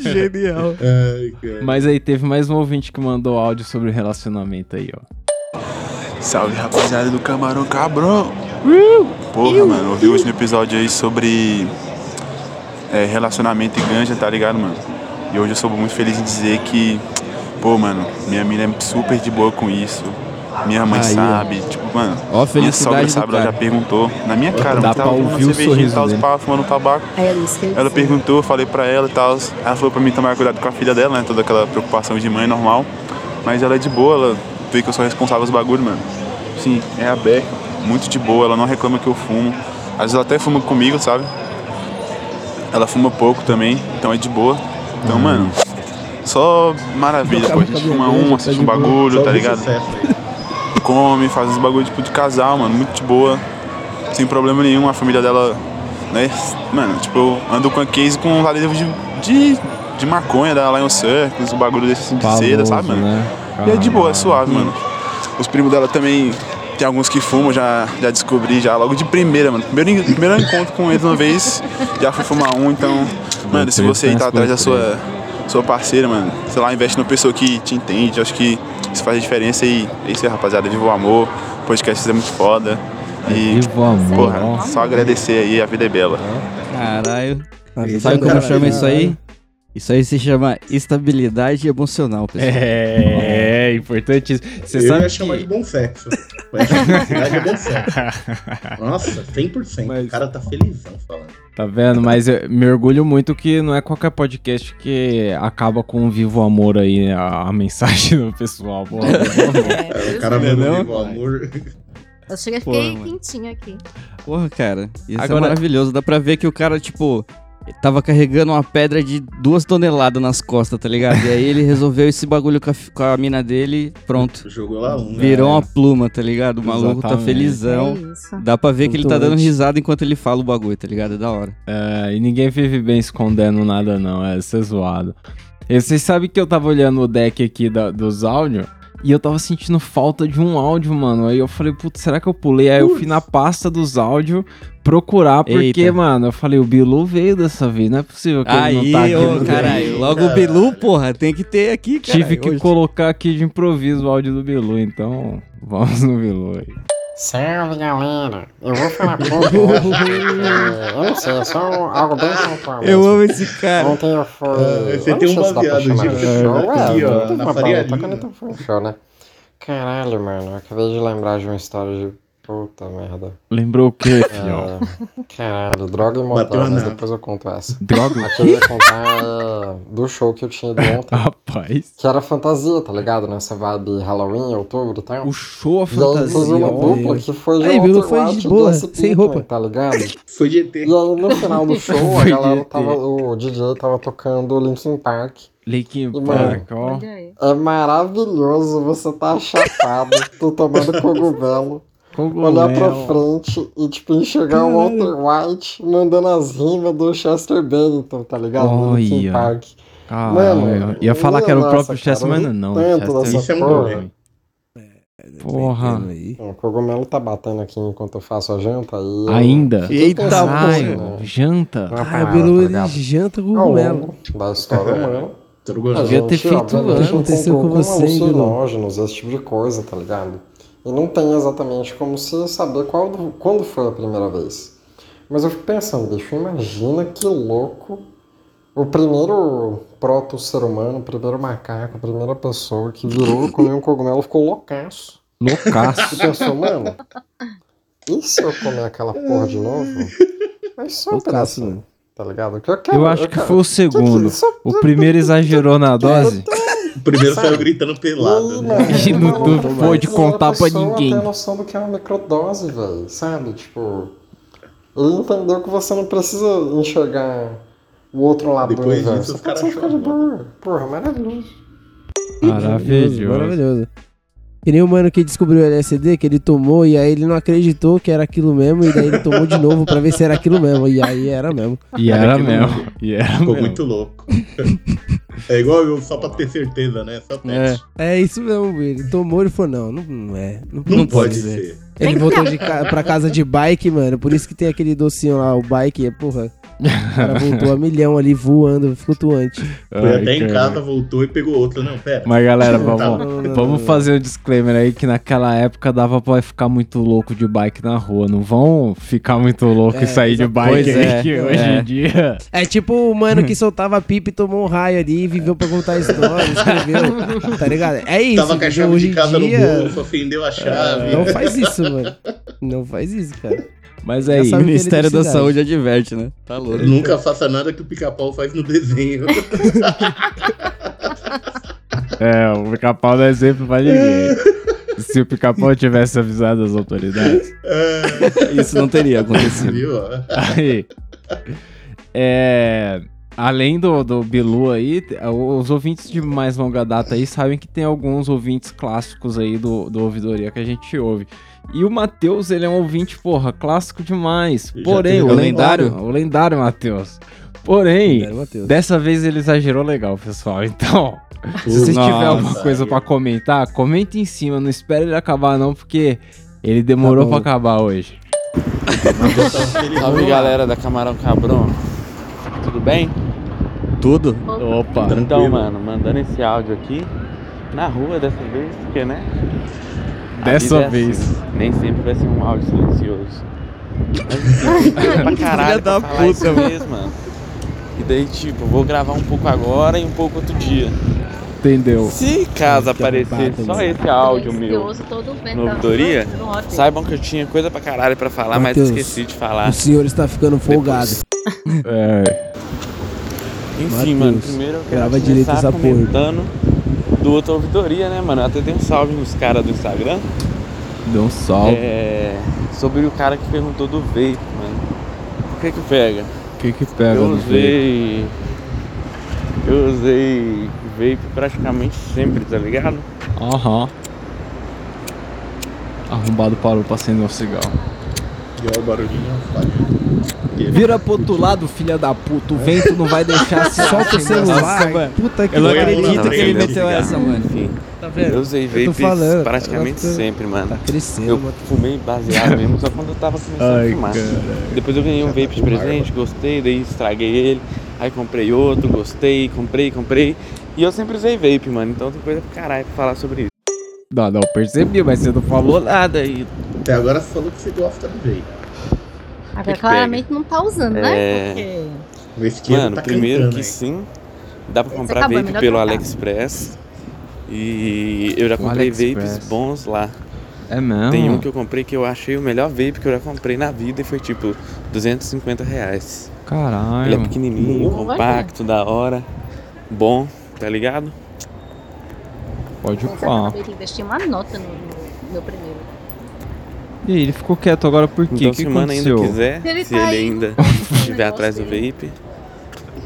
Genial. Ai. Mas aí teve mais um ouvinte que mandou áudio sobre relacionamento aí, ó. Salve rapaziada do Camarão Cabrão! Porra, mano, ouvi o último episódio aí sobre é, relacionamento e ganja, tá ligado, mano? E hoje eu sou muito feliz em dizer que, pô, mano, minha mina é super de boa com isso. Minha mãe Aí, ó. sabe, tipo, mano, Ó minha sogra sabe, ela já perguntou na minha cara, Dá tava ouvir o sorriso e tal, dele. pá, fumando tabaco. É eu Ela disse. perguntou, eu falei pra ela e tal. Ela falou pra mim tomar cuidado com a filha dela, né? Toda aquela preocupação de mãe normal. Mas ela é de boa, ela vê que eu sou responsável pelos bagulhos, mano. Sim, é aberto, muito de boa, ela não reclama que eu fumo. Às vezes ela até fuma comigo, sabe? Ela fuma pouco também, então é de boa. Então, mano, só maravilha, pô. A gente fuma um, assiste um bagulho, tá ligado? Come, faz uns bagulho tipo de casal, mano, muito de boa, sem problema nenhum. A família dela né? Mano, tipo, eu ando com a case com um adesivo de, de, de maconha da Lion Circus, um bagulho desse assim de seda, sabe, mano? né? E é de boa, é suave, mano. Os primos dela também, tem alguns que fumam, já, já descobri já logo de primeira, mano. Primeiro, primeiro encontro com eles uma vez, já fui fumar um, então, mano, se você aí tá atrás da sua, sua parceira, mano, sei lá, investe numa pessoa que te entende, acho que isso faz a diferença e é isso aí, rapaziada. Viva o amor, o podcast é muito foda. E, Viva o amor, porra, só agradecer aí, a vida é bela. Caralho. Sabe é como chama isso aí? Isso aí se chama estabilidade emocional, pessoal. É, é importante isso. Você eu sabe ia chamar de que... bom sexo. Mas felicidade é bom sexo. Nossa, 100%. Mas- O cara tá felizão falando. Tá vendo? Mas eu me orgulho muito que não é qualquer podcast que acaba com um vivo amor aí, a, a mensagem do pessoal. Pô. É, o cara é mandou vivo amor. Eu cheguei, fiquei mano. quentinha aqui. Porra, cara. Isso Agora- é maravilhoso. Dá pra ver que o cara, tipo, tava carregando uma pedra de duas toneladas nas costas, tá ligado? E aí ele resolveu esse bagulho com a, com a mina dele, pronto. Jogou lá um. Virou uma pluma, tá ligado? O maluco tá Exatamente. felizão. É isso. Dá pra ver que ele tá dando risada enquanto ele fala o bagulho, tá ligado? É da hora. É, e ninguém vive bem escondendo nada, não. É ser zoado. E vocês sabem que eu tava olhando o deck aqui da- dos áudios e eu tava sentindo falta de um áudio, mano. Aí eu falei, putz, será que eu pulei? Aí eu fui na pasta dos áudios procurar, porque, Eita. mano, eu falei, o Bilu veio dessa vez, não é possível que ele Aí, não tá aqui. ô, caralho. Logo o Bilu, porra, tem que ter aqui, cara. Tive que colocar aqui de improviso o áudio do Bilu, então vamos no Bilu aí. Salve galera, eu vou falar pouco eu não sei, é só algo bem pontual. Eu amo esse cara. Ontem eu fui. Ah, você eu tem um baseado de show show, aqui, é, ó, na Faria Lima. show, né? Caralho, mano, eu acabei de lembrar de uma história de. Puta merda. Lembrou o quê? É, caralho, droga e a mas depois eu conto essa. Droga, A que eu ia contar é do show que eu tinha ido ontem, rapaz. que era fantasia, tá ligado? Nessa vibe Halloween, outubro e tal. O show a E aí fantasia. uma dupla que foi de Aí, Bilu foi de boa, sem Pinkman, roupa. Tá ligado? Foi de ET. E aí no final do show a galera de tava. O DJ tava tocando Linkin Park. Linkin. Park, ó. É maravilhoso, você tá chapado, tu tomando cogumelo, olhar pra frente e tipo enxergar o Walter White mandando as rimas do Chester Bennington, tá ligado? No Linkin. Park. Caralho, Mano, eu ia falar que era o próprio Chester, mas não. tanto Chester Isso é porra. bom, Porra. O cogumelo tá batendo aqui enquanto eu faço a janta aí. eu Ainda? Eita, Caralho, né, janta. numa Ah, Bilu tá ele janta cogumelo. da história humana. Gostoso. Devia ter feito antes. Aconteceu com você, alucinógenos, esse tipo de coisa, tá ligado? E não tem exatamente como se saber qual, quando foi a primeira vez. Mas eu fico pensando, bicho, imagina que louco o primeiro proto-ser humano, o primeiro macaco, a primeira pessoa que virou, comeu um cogumelo, ficou loucaço. E Loucaço. pensou, mano, e se eu comer aquela porra de novo? Mas só um Loucaço, pedacinho, tá ligado? Que eu, quero, Eu acho que quero- foi o segundo. que- só- O primeiro exagerou na dose. O primeiro saiu gritando pelado. né? E não- não Maluco, pôde contar pra ninguém. tem noção do que é uma microdose, velho, sabe? Tipo, ele entendeu que você não precisa enxergar o outro lado Depois do universo. disso, os caras só ficar de boa. Porra, maravilhoso. Maravilhoso. Maravilhoso. Que nem o mano que descobriu o LSD, que ele tomou e aí ele não acreditou que era aquilo mesmo, e daí ele tomou de novo pra ver se era aquilo mesmo. E aí era mesmo. E era Aquilo mesmo. E era Ficou mesmo. muito louco. É igual eu, só pra ter certeza, né? Só teste. É isso mesmo, ele tomou e falou: não, não, não é. Não, Não, não pode ser. ser. Ele voltou de ca pra casa de bike, mano. Por isso que tem aquele docinho lá, o bike, é, porra. O cara voltou a milhão ali voando, flutuante. Foi até em casa, voltou e pegou outra. Não, pera. Mas galera, vamos, Não, não, vamos fazer um disclaimer aí que naquela época dava pra ficar muito louco de bike na rua. Não vão ficar muito louco É, e sair de bike Pois aí, é, que é. hoje em dia. É tipo o mano que soltava pipa e tomou um raio ali e viveu pra contar a história, escreveu. Tá ligado? É isso. Tava com a chave Hoje de em casa dia, no bolso, acendeu a chave. Não faz isso, mano. Não faz isso, cara. Mas aí, O sabe- Ministério da. Saúde adverte, né? Tá louco. Nunca faça nada que o pica-pau faz no desenho. é, o pica-pau não é exemplo pra ninguém. Se o pica-pau tivesse avisado as autoridades. Isso não teria acontecido. Viu? ó? Aí. É. além do, do Bilu aí, os ouvintes de mais longa data aí sabem que tem alguns ouvintes clássicos aí do, do Ouvidoria que a gente ouve. E o Matheus, ele é um ouvinte, porra, clássico demais. Porém, o lendário, o lendário Matheus. Porém, Lendário dessa vez ele exagerou legal, pessoal. Então, se vocês Nossa, tiverem alguma coisa pra comentar, comente em cima. Não espere ele acabar não, porque ele demorou Tá pra bom. acabar hoje. Salve galera da Camarão Cabrão. Tudo bem? Tudo? Opa. Então, mano, mandando esse áudio aqui na rua dessa vez, porque né? Dessa é vez. assim, nem sempre vai ser um áudio silencioso. Mas pra caralho Filha da pra falar isso puta, mesmo, mano. E daí, tipo, vou gravar um pouco agora e um pouco outro dia. Entendeu? Se caso Que aparecer só esse áudio meu Silencioso, todo vento, no ouvidoria, saibam que eu tinha coisa pra caralho pra falar, Matheus, mas esqueci de falar. O senhor está ficando folgado. É. Enfim, Matheus, mano, primeiro eu quero grava direito essa porra. Do outra ouvidoria, né, mano? Eu até dei um salve nos caras do Instagram. Deu um salve. É, sobre o cara que perguntou do vape, mano. O que que pega? O que que pega eu usei. Eu usei vape praticamente sempre, tá ligado? Aham. Arrombado parou pra acender um cigarro. E olha o barulhinho, Vira pro outro lado, filha da puta. O vento não vai deixar se Solta o celular. mano. Puta que Eu não acredito que ele meteu essa, mano. Enfim, Tá eu vendo? usei Eu vape falando, praticamente sempre, mano. Tá crescendo, Eu mano. fumei baseado mesmo, só quando eu tava começando Ai, a fumar. cara. Depois eu ganhei um vape de presente, gostei, daí estraguei ele. Aí comprei outro, gostei, comprei, comprei. E eu sempre usei vape, mano. Então tem coisa pra caralho pra falar sobre isso. Não, não, percebi, mas você não falou nada aí. Até agora você falou que você gosta do vape. Agora claramente não tá usando, É. né? Porque O esquerdo Mano, tá primeiro que aí. sim. Dá pra Esse comprar acabou, é vape pelo. AliExpress. E eu já comprei vapes bons lá. É mesmo? Tem um que eu comprei que eu achei o melhor vape que eu já comprei na vida e foi tipo 250 reais. Caralho. Ele é pequenininho, Boa, compacto, da hora, bom, tá ligado? Pode eu acabei de investir uma nota no, no meu primeiro. E aí, ele ficou quieto agora por quê? Então O que se o mano ainda aconteceu? quiser, Ele se tá ele aí ainda o estiver atrás do vape,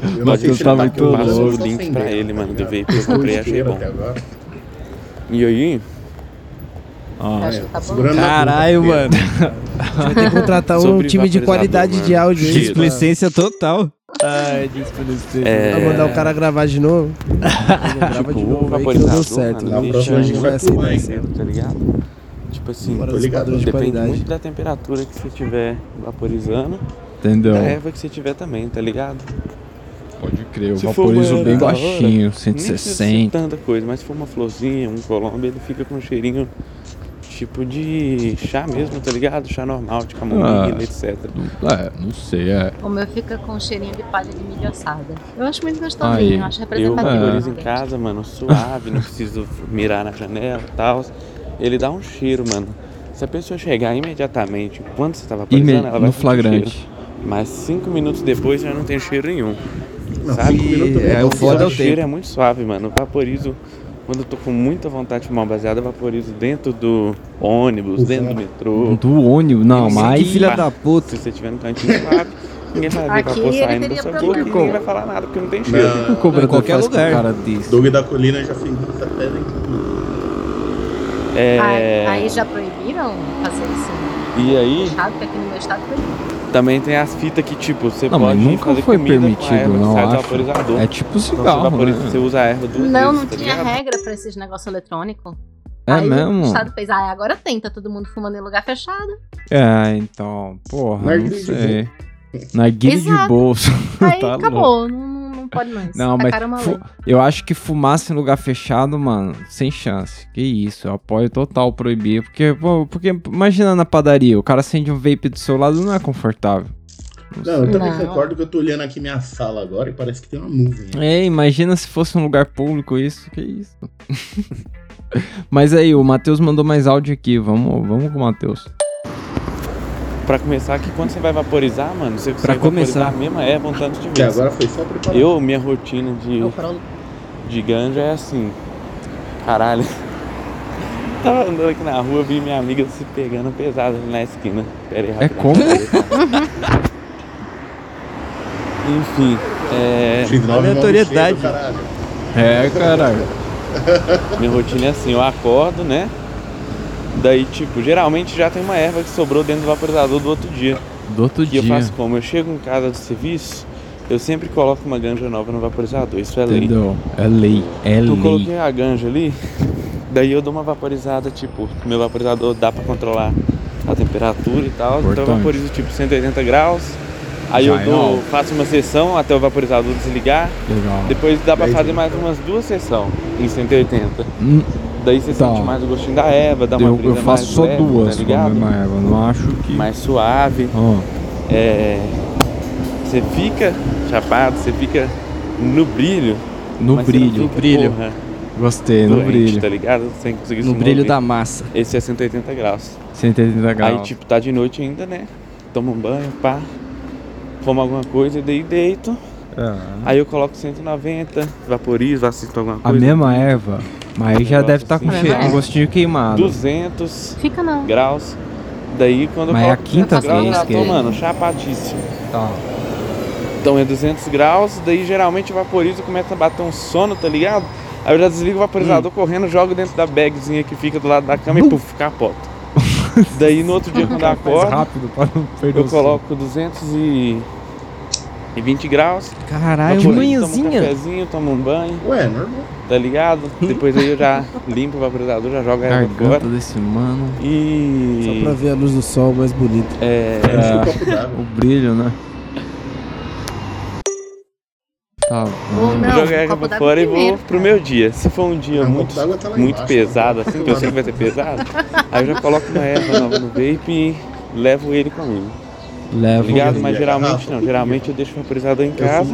Eu não pode sei se deixar ele tá que eu aqui, passo eu o tô link pra ele, mano, do tá vape que eu comprei e achei bom. até agora. E aí, Ah, Acho que tá bom. Segurando na Caralho, bunda, mano. Vai ter que contratar um Sobre time de vaporizador, qualidade mano. de áudio aí. pra- Displicência total. Ai, displicência. É. Pra mandar o cara gravar de novo. Grava de tipo, novo o aí que não deu vaporizador, certo. mano, Na né? próxima a gente vai tá ligado? Tipo assim, Tô ligado. de depende qualidade. muito da temperatura que você estiver vaporizando Entendeu? da erva que você tiver também, tá ligado? Pode crer, eu Se for vaporizo uma bem baixinho, Nem precisa ser 160. tanta coisa, mas se for uma florzinha, um colombo, ele fica com um cheirinho tipo de chá mesmo, tá ligado? Chá normal, de camomila, Ah. etc. É, não sei, é. O meu fica com cheirinho de palha de milho assada. Eu acho muito gostosinho, Aí. eu acho Eu representativo. vaporizo em né? casa, mano, suave, não preciso mirar na janela e tal. Ele dá um cheiro, mano. Se a pessoa chegar imediatamente, quando você tá vaporizando, Ime- ela vai no flagrante. cheiro. Mas cinco minutos depois já não tem cheiro nenhum. Não, sabe? minutos É, não, o foda é o o cheiro tempo. é muito suave, mano. Eu vaporizo. Quando eu tô com muita vontade de fumar um baseado, eu vaporizo dentro do ônibus, Ufa. dentro do metrô. Do ônibus, não, mas. Que filha da puta. Se você tiver no cantinho suave, ninguém vai ver vapor saindo sua problema. boca e ninguém vai falar nada porque não tem cheiro. Não. O que o cobrador Em qualquer lugar. um cara desse? Doug da Colina já fez até dentro do... É, Aí, aí já proibiram fazer isso E aí, estado, aqui no meu estado proibiram. também tem as fitas que, tipo, você Não, pode nunca fazer foi comida com a permitido, não do acho. vaporizador. É tipo Então, você, cigarro, vaporiza, né? você usa a erva duas Não, vezes, não tá tinha ligado? regra pra esses negócios eletrônicos. É aí mesmo? o estado fez, ah, agora tem, tá todo mundo fumando em lugar fechado. É, então, porra, não Narguilé de sei. Narguilha de Exato. bolso. Aí Tá louco. acabou, não, não, não pode mais. Não, mas Tacaram lei. eu acho que fumaça em lugar fechado, mano, sem chance. Que isso, eu apoio total proibir. Porque, pô, porque imagina na padaria, o cara acende um vape do seu lado, não é confortável. Não, eu também Não. concordo que eu tô olhando aqui minha sala agora e parece que tem uma nuvem. É, imagina se fosse um lugar público isso, que isso. Mas aí, o Matheus mandou mais áudio aqui, vamos, vamos com o Matheus. Pra começar, que quando você vai vaporizar, mano, você consegue começar. vaporizar a mesma erva um tanto de Que vezes. agora foi só preparar. Eu, minha rotina de, de ganja é assim. Caralho. Tava andando aqui na rua, vi minha amiga se pegando pesado ali na esquina. Pera aí, É rapidão. como? Enfim, é. X9 é Aleatoriedade. É, caralho. Minha rotina é assim, eu acordo, né? Daí, tipo, geralmente já tem uma erva que sobrou dentro do vaporizador do outro dia. Do outro Que dia. eu faço como? Eu chego em casa do serviço, eu sempre coloco uma ganja nova no vaporizador, isso é lei. Entendeu? É lei. É Eu lei. coloquei a ganja ali, daí eu dou uma vaporizada, tipo, meu vaporizador dá pra controlar a temperatura e tal, então eu Importante. vaporizo tipo 180 graus. Aí Já eu é dou, faço uma sessão até o vaporizador desligar. Legal. Depois dá pra fazer mais umas duas sessões em 180. Hum, Daí você Tá. sente mais o gostinho da erva, dá uma eu, eu faço mais só leve, duas tá com a mesma erva. Não acho que. Mais suave. Ó, É, você fica chapado, você fica no brilho. no brilho. fica, brilho. porra, Gostei, no doente, brilho. tá ligado? Sem conseguir se No brilho da massa. Esse é 180 graus. 180 graus. Aí, tipo, tá de noite ainda, né? Toma um banho, pá. Como alguma coisa, e daí deito. É. Aí eu coloco 190, vaporizo, assisto alguma A coisa. mesma erva, mas já deve estar com assim. cheiro, É. com gostinho queimado. 200 Fica não. graus. Daí quando Mas eu é a coloco quinta 200 graus, eu vez já que tô, mano, chapadíssimo. Tá. Então é 200 graus, daí geralmente eu vaporizo, começa a bater um sono, tá ligado? Aí eu já desligo o vaporizador Hum. correndo, jogo dentro da bagzinha que fica do lado da cama e puf, capoto. daí no outro dia quando eu Mais acordo, rápido pra não perder eu o sono. Coloco 220 graus, Caralho, vaporizo, manhãzinha. tomo um cafezinho, tomo um banho, Ué, normal. tá ligado? Depois aí eu já limpo o vaporizador, já jogo a erva Garganta fora. desse mano. E... Só pra ver a luz do sol mais bonita. É... É. o brilho, né? Tá bom. não, jogo a d'água fora e vou primeiro, pro meu dia. Se for um dia muito, tá muito embaixo, pesado, tá assim, que eu sei que vai ser pesado, aí eu já coloco uma erva nova no vape e levo ele comigo. Tá Leva ligado? Mas geralmente não. Geralmente eu deixo o vaporizador em casa,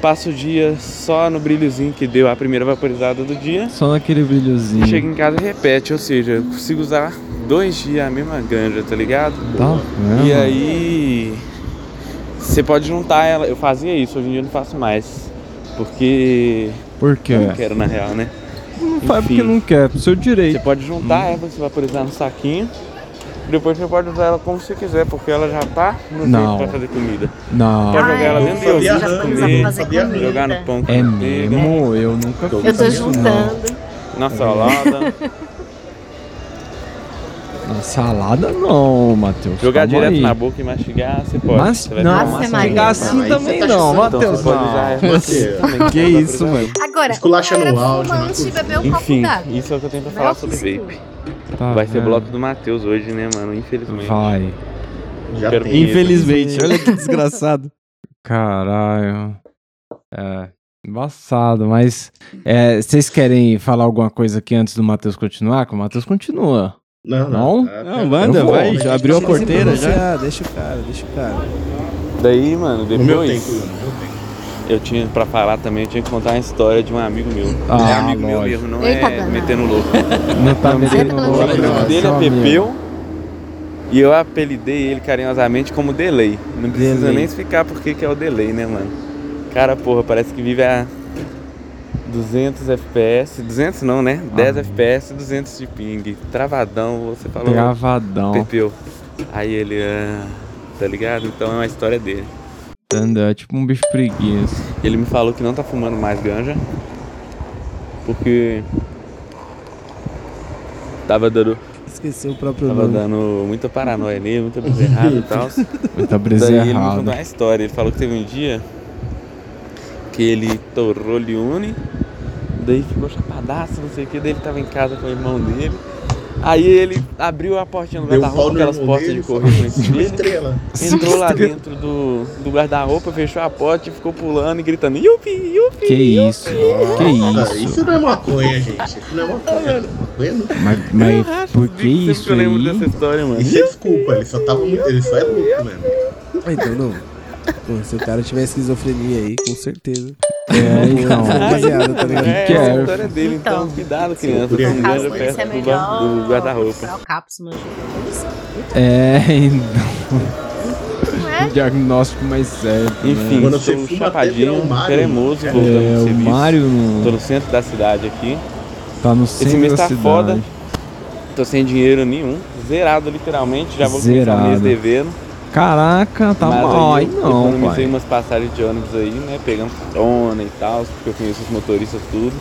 passo o dia só no brilhozinho que deu a primeira vaporizada do dia. só naquele brilhozinho. Chega em casa e repete, ou seja, eu consigo usar dois dias a mesma ganja, tá ligado? Tá? E aí você pode juntar ela. Eu fazia isso, hoje em dia eu não faço mais. Porque Por quê? eu não quero na real, né? Não faz porque não quer, pro seu Você direito. pode juntar a erva, você vaporizar no saquinho. Depois você pode usar ela como você quiser, porque ela já tá no Não. jeito pra fazer comida. Não. Pode jogar ela dentro comer, fazer fazia comida. jogar no pão com É mesmo? Eu nunca fiz Eu tô isso, não. juntando. na salada. Salada não, Matheus. jogar calma direto aí. na boca e mastigar, você pode. Mas, Você vai não, Nossa, legal. assim Não, também tá não, chutando, Então Matheus. a Não. também, Que isso, mano. Agora, Esculacha no áudio, beber um Enfim, isso é o que eu tenho pra Não falar é sobre vape. Tá Vai ser bloco do Matheus hoje, né, mano? Infelizmente. Vai. Já tem. Infelizmente, olha que desgraçado. Caralho. É. Embaçado, mas é, vocês querem falar alguma coisa aqui antes do Matheus continuar? Que o Matheus continua. Não, Não? não. Não, manda, vai. Já abriu a porteira já. Deixa o cara, deixa o cara. Daí, mano, No meu depois tempo, no meu tempo. eu tinha pra falar também, eu tinha que contar uma história de um amigo meu. Ah, é amigo meu lógico. mesmo, não Eita, é metendo louco. Não tá Não, metendo louco, O nome dele é. Pepeu. E eu apelidei ele carinhosamente como Delay. Não precisa Delay. nem explicar por que que é o Delay, né, mano? Cara, porra, parece que vive a 200 FPS. 200 não, né? 10 Ah. FPS, 200 de ping. Travadão, você falou. Travadão. Pepeu. Aí ele, ah, tá ligado? Então é uma história dele. Entendeu? É tipo um bicho preguiça. Ele me falou que não tá fumando mais ganja. Porque. Tava dando, Esqueceu o próprio tava nome. dando muita paranoia nele, muita brisa errada e tal. Muita brisa Daí ele me errada. contou uma história. Ele falou que teve um dia que ele torrou Liune, daí ficou chapadaço, não sei o que, daí ele tava em casa com o irmão dele. Aí ele abriu a portinha do guarda-roupa, aquelas portas dele, de correr com estrela. Entrou lá dentro do, do guarda-roupa, fechou a porta e ficou pulando e gritando Yupi, Yupi, Que Yupi. isso? Que isso? Isso não é maconha, gente. Isso não é maconha. Maconha não. Mas, Eu mas racho por que isso que eu lembro aí? dessa história, mano. Isso é desculpa, ele só tava muito. Ele só é louco mesmo. Ah, Então não. Pô, se o cara tiver esquizofrenia aí, com certeza. É, então. Baseado, tá ligado? É, Que é? é a história dele, então, Então. cuidado, criança, Sim, com por ganja Caso isso é perto do, melhor. do guarda-roupa. Comprar o cápsula. É, então. Não é? Diagnóstico mais certo. Enfim, né? Quando você chapadinho, um cremoso, né? voltando É, do o serviço. Mário Tô no, no centro da cidade aqui. tá no centro mês da tá cidade. foda. Tô sem dinheiro nenhum. Zerado, literalmente. Já vou começar o mês Zerado. devendo. Caraca, tá Mas mal. Aí eu não, economizei pai. umas passagens de ônibus aí, né? Pegando carona e tal, porque eu conheço os motoristas tudo.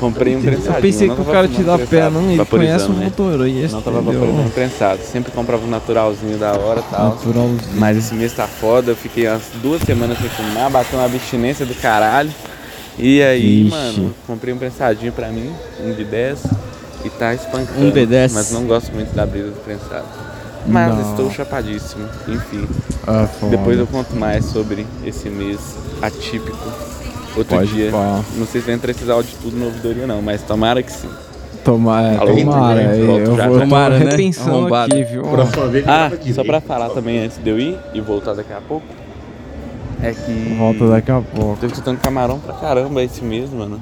Comprei um prensadinho. Eu pensei que o cara te dá pé, prensado, não. Ele conhece o né? motorista. Não tava vaporizando prensado. Sempre comprava um naturalzinho da hora e tal. Naturalzinho. Mas esse mês tá foda, eu fiquei umas duas semanas sem fumar, bateu uma abstinência do caralho. E aí, Ixi. mano, comprei um prensadinho pra mim, um de 10, e tá espancando. Um B10. Mas não gosto muito da brisa do prensado. Mas Não. estou chapadíssimo, enfim. Ah. Depois eu conto mais sobre esse mês atípico. Outro Pode dia. pá. Não sei se vai entrar esses áudios tudo no ouvidoria não, mas tomara que sim. Tomara, Alô? tomara. Volto Eu, já, vou já. Tomara, né? repensando Arrombado. aqui, viu? Próxima vez Ah, só pra falar também antes de eu ir e voltar daqui a pouco. É que. Volta daqui a pouco. Tô escutando camarão pra caramba esse mês, mano.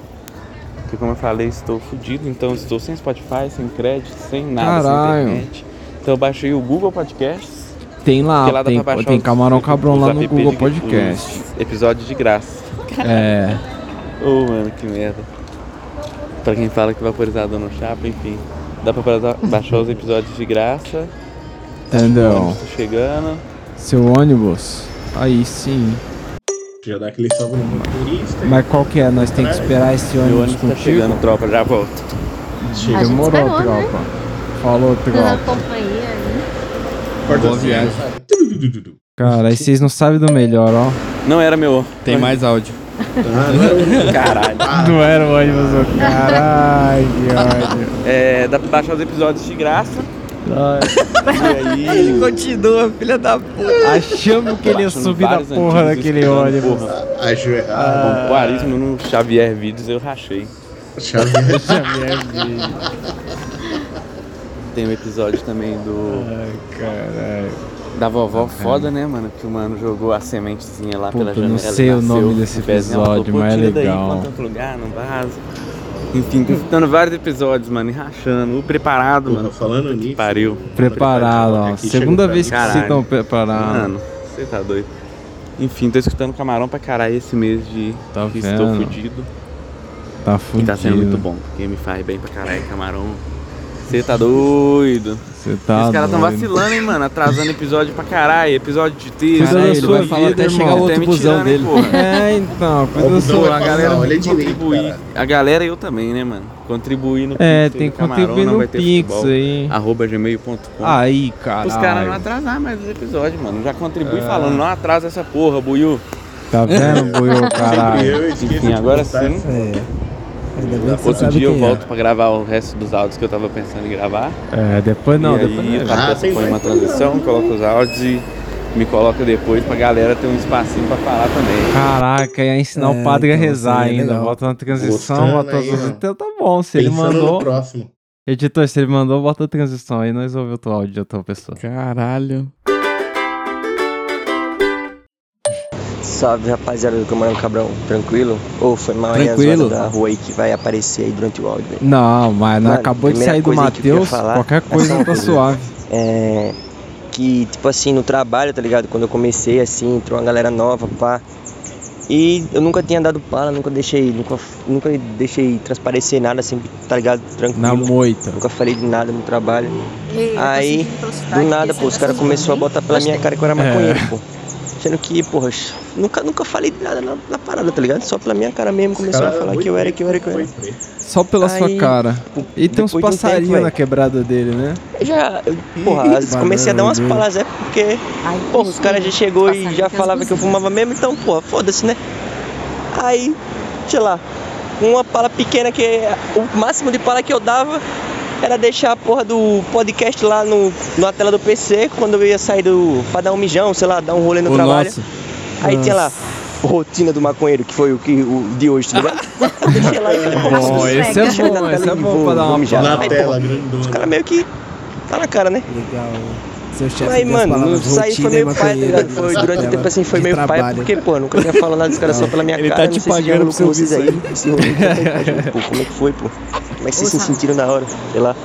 Porque como eu falei, estou fudido, então estou sem Spotify, sem crédito, sem nada, Caralho. sem internet. Então eu baixei o Google Podcasts. Tem lá, lá dá tem, pra baixar tem os- camarão cabrão os lá no Google de- Podcast. os Episódios de graça. É. Ô, mano, que merda. Pra quem fala que vaporizador não chapa, enfim. Dá pra ba- baixar os episódios de graça. Entendeu? Tô chegando. Seu ônibus. Aí sim. Já dá aquele salve no motorista. Mas qual que é? Nós temos que esperar esse Meu ônibus ônibus tá contigo? chegando, tropa, já volto. Demorou, esperou, né? tropa. Falou, Pela tropa. Boa viagem. Cara, aí vocês não sabem do melhor, ó. Não era meu. Tem mais áudio. Ah, não era o- Caralho. Não era o ônibus, ô. Caralho, que ódio. É, dá pra baixar os episódios de graça. Ai, E aí. continua, filha da puta. Achamos que ele ia Baixando subir da vários porra antigos, daquele escutando, ônibus. porra. Acho errado. Pompoarismo no Xavier Vídeos eu rachei. Chave. Tem um episódio também do. Ai, caralho. Da vovó foda, né, mano? Que o mano jogou a sementezinha lá Puta, pela eu não janela. sei o nasceu, nome desse o ela falou, episódio, "Pô, mas é daí, legal." outro lugar, não vaza. Enfim, tô escutando vários episódios, mano, e rachando. O preparado, Porra, mano. falando nisso. Pariu. Preparado, ó. Segunda vez que vocês estão preparados. Mano, você tá doido. Enfim, tô escutando camarão pra caralho esse mês de Tá que estou fudido. Tá E fudido. tá sendo muito bom, porque me faz bem pra caralho, camarão. Você tá doido. Você tá Os caras tão doido. vacilando, hein, mano, atrasando episódio pra caralho, episódio de texto. Cuida da Caralho, ele sua vai falar vida, até chegar o outro Tá busão hein, dele. porra. É, então, cuida da sua. A galera olha que direito, contribuir. A galera e eu também, né, mano? Contribuir no É, tem que Camarão, contribuir não no vai ter Pix aí. Arroba gmail.com. Aí, cara. Os caras não atrasar mais os episódios, mano. Já contribui É. falando, não atrasa essa porra, Buiu. Tá vendo, Buiu, caralho? Enfim, agora sim. Outro dia eu é. volto pra gravar o resto dos áudios que eu tava pensando em gravar. É, depois não, e depois aí, não. tá, Ah, põe uma transição, coloca os áudios e me coloca depois pra galera ter um espacinho pra falar também. Caraca, ia ensinar É, o padre a então, rezar seria ainda. legal. Bota na transição, Gostando bota aí, as... ó. Então tá bom, se ele mandou. no próximo. Editor, se ele mandou, bota a transição aí, nós ouvimos o teu áudio de outra pessoa. Caralho. Salve rapaziada do Camarão Cabrão, tranquilo? Ou foi mal aí Tranquilo. horas da rua aí que vai aparecer aí durante o áudio, velho? Não, mas Mano, acabou de sair do aí Matheus, qualquer é coisa tá suave. É. Que, tipo assim, no trabalho, tá ligado? Quando eu comecei assim, entrou uma galera nova, pá. E eu nunca tinha dado pala, nunca deixei, nunca, nunca deixei transparecer nada, sempre, tá ligado? Tranquilo. Na moita. Nunca falei de nada no trabalho. Ei, Aí, Do nada, pô, os caras negócio começaram a botar pela minha Gostei. cara que eu era É. maconheiro, pô. Sendo que, porra, nunca, nunca falei de nada na, na parada, tá ligado? Só pela minha cara mesmo começaram a Cara, falar que eu era, que eu era, que eu era. Só pela sua Aí, cara. E tem uns de um passarinhos tempo, na quebrada dele, né? Eu já, eu, porra, às vezes comecei a dar umas palas, é porque, Ai, porra, os caras já chegou e já as que eu fumava mesmo, então, porra, foda-se, né? Aí, sei lá, uma pala pequena que o máximo de pala que eu dava era deixar a porra do podcast lá no, na tela do PC quando eu ia sair do. pra dar um mijão, sei lá, dar um rolê no O trabalho. nosso. Aí tinha lá, rotina do maconheiro, que foi o, que, o de hoje, tá ligado? Deixei lá e falei, pô, Bom, se esse é deixa bom, na esse tela é e bom vou- pra dar uma mijar. Na Aí, tela, grandona. Os caras meio que tá na cara, né? Legal. Seu chefe Aí, mano, isso aí foi meio pai, tá ligado? Foi, durante o tempo assim foi meio pai, trabalho. porque, pô, nunca tinha falado nada dos caras só pela minha Ele cara. tá não te sei se já pagando com você vocês aí. Esse rolê tá pô, como é que foi, pô? Como é que vocês se sentiram na hora? Sei lá.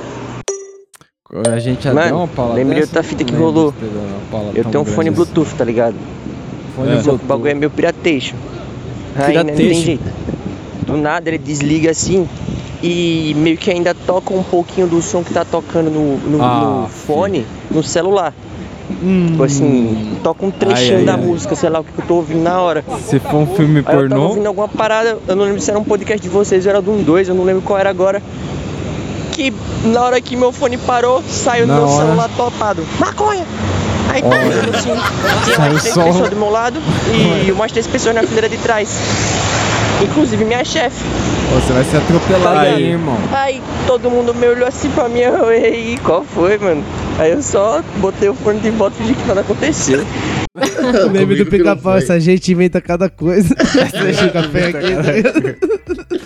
A gente já deu uma pala lembrei outra fita que rolou. Eu tenho um fone assim. Bluetooth, tá ligado? Fone que o Bluetooth. bagulho é meio piratejo. Aí né, não tem jeito. Do nada ele desliga assim e meio que ainda toca um pouquinho do som que tá tocando no, no- Ah, no fone, no celular. Tipo assim, toca um trechinho Ai, ai, da ai. música, sei lá o que eu tô ouvindo na hora. Se for um filme Aí eu tava pornô, ouvindo alguma parada, eu não lembro se era um podcast de vocês era de um dois, eu não lembro qual era agora. Que na hora que meu fone parou, saiu Na no meu hora. celular topado. Maconha! Aí tá assim, tinha mais três pessoas do meu lado e umas três pessoas na fileira de trás. Inclusive minha chefe. Você vai ser atropelado aí, irmão. Aí todo mundo me olhou assim pra mim, eu, ei, qual foi, mano? Aí eu só botei o fone de volta e fingi que nada aconteceu. O meme do pica-pau, essa gente inventa cada coisa. Deixa o café aqui. tá ligado?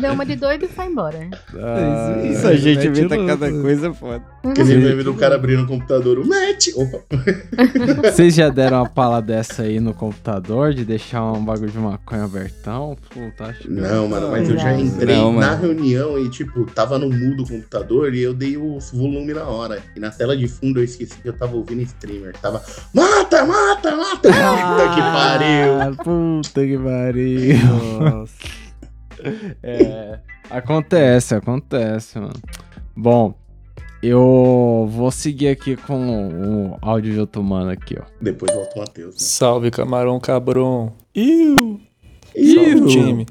Deu uma de doido e foi embora. Ah, Isso a gente inventa louco. cada coisa foda. Aquele meme do cara abrindo o computador, o match! Opa! Vocês já deram uma pala dessa aí no computador de deixar um bagulho de maconha abertão? Puta, acho que Não, mano, mas eu já entrei não, na mano. reunião e, tipo, tava no mudo o computador e eu dei o volume na hora. E na tela de fundo eu esqueci que eu tava ouvindo streamer. Tava, mata, mata, mata! Puta que pariu! Ah, Puta que pariu. Nossa. É, acontece, acontece, mano. Bom, eu vou seguir aqui com o áudio de outro mano aqui, ó. Depois volta o Matheus. Né? Salve, camarão cabrão. Iu! Salve, time.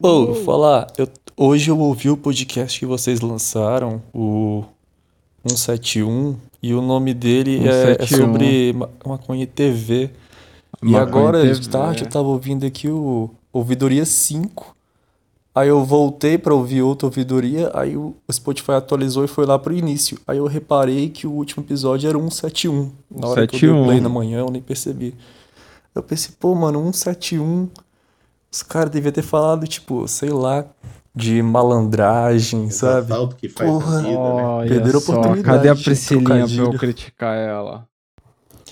Ô, vou falar, eu, hoje eu ouvi o podcast que vocês lançaram, o 171, e o nome dele é, é 171. sobre ma- maconha e TV. E Maconha agora, TV, de tarde, é. eu tava ouvindo aqui o Ouvidoria 5. Aí eu voltei pra ouvir outra ouvidoria, aí o Spotify atualizou e foi lá pro início. Aí eu reparei que o último episódio era 171. Na hora que eu dei o 171. play na manhã, eu nem percebi. Eu pensei, pô, mano, 171. Os caras deviam ter falado, tipo, sei lá, de malandragem, sabe? assalto que faz Porra, vida, né? Perderam a só, oportunidade Cadê a Priscilinha pra eu criticar ela?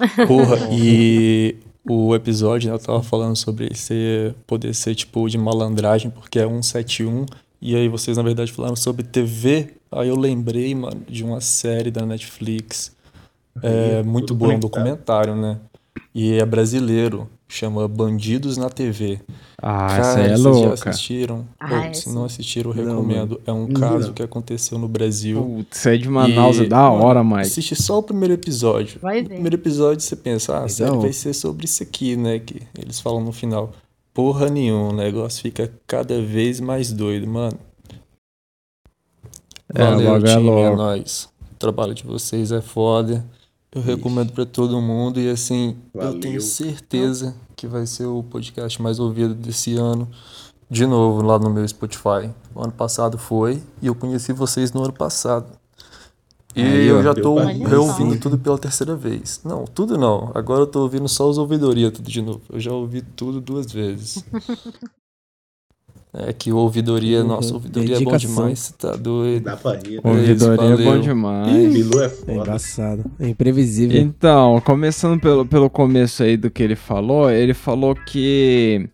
Porra, e o episódio, né, eu tava falando sobre ser, poder ser tipo de malandragem, porque é 171, e aí vocês na verdade falaram sobre TV, aí eu lembrei, mano, de uma série da Netflix, é muito boa, um documentário, né? E é brasileiro, chama Bandidos na TV. Ah, Cara, essa aí é vocês já louca. assistiram? Ah, Ou, se não assistiram, eu Não, recomendo. É um Não, caso não. que aconteceu no Brasil. Putz, é de Manaus, E, é da hora, Mike. Assiste só o primeiro episódio. Vai No ver. primeiro episódio você pensa, ah, a série Legal. vai ser sobre isso aqui, né? Que eles falam no final. Porra nenhuma, o negócio fica cada vez mais doido, mano. É, Valeu, é time, é louco. nóis. O trabalho de vocês é foda. Eu recomendo pra todo mundo e assim, eu Valeu. tenho certeza que vai ser o podcast mais ouvido desse ano. De novo, lá no meu Spotify. O ano passado foi e eu conheci vocês no ano passado. E Aí, eu já tô reouvindo tudo pela terceira vez. Não, tudo não. Agora eu tô ouvindo só os ouvidoria tudo de novo. Eu já ouvi tudo duas vezes. É que ouvidoria, Uhum. nossa, ouvidoria é bom Dedicação. demais, você tá doido. Dá pra rir. né? Ouvidoria é bom demais. Bilu é É foda. embaçado. É imprevisível. Então, começando pelo, pelo começo aí do que ele falou, ele falou que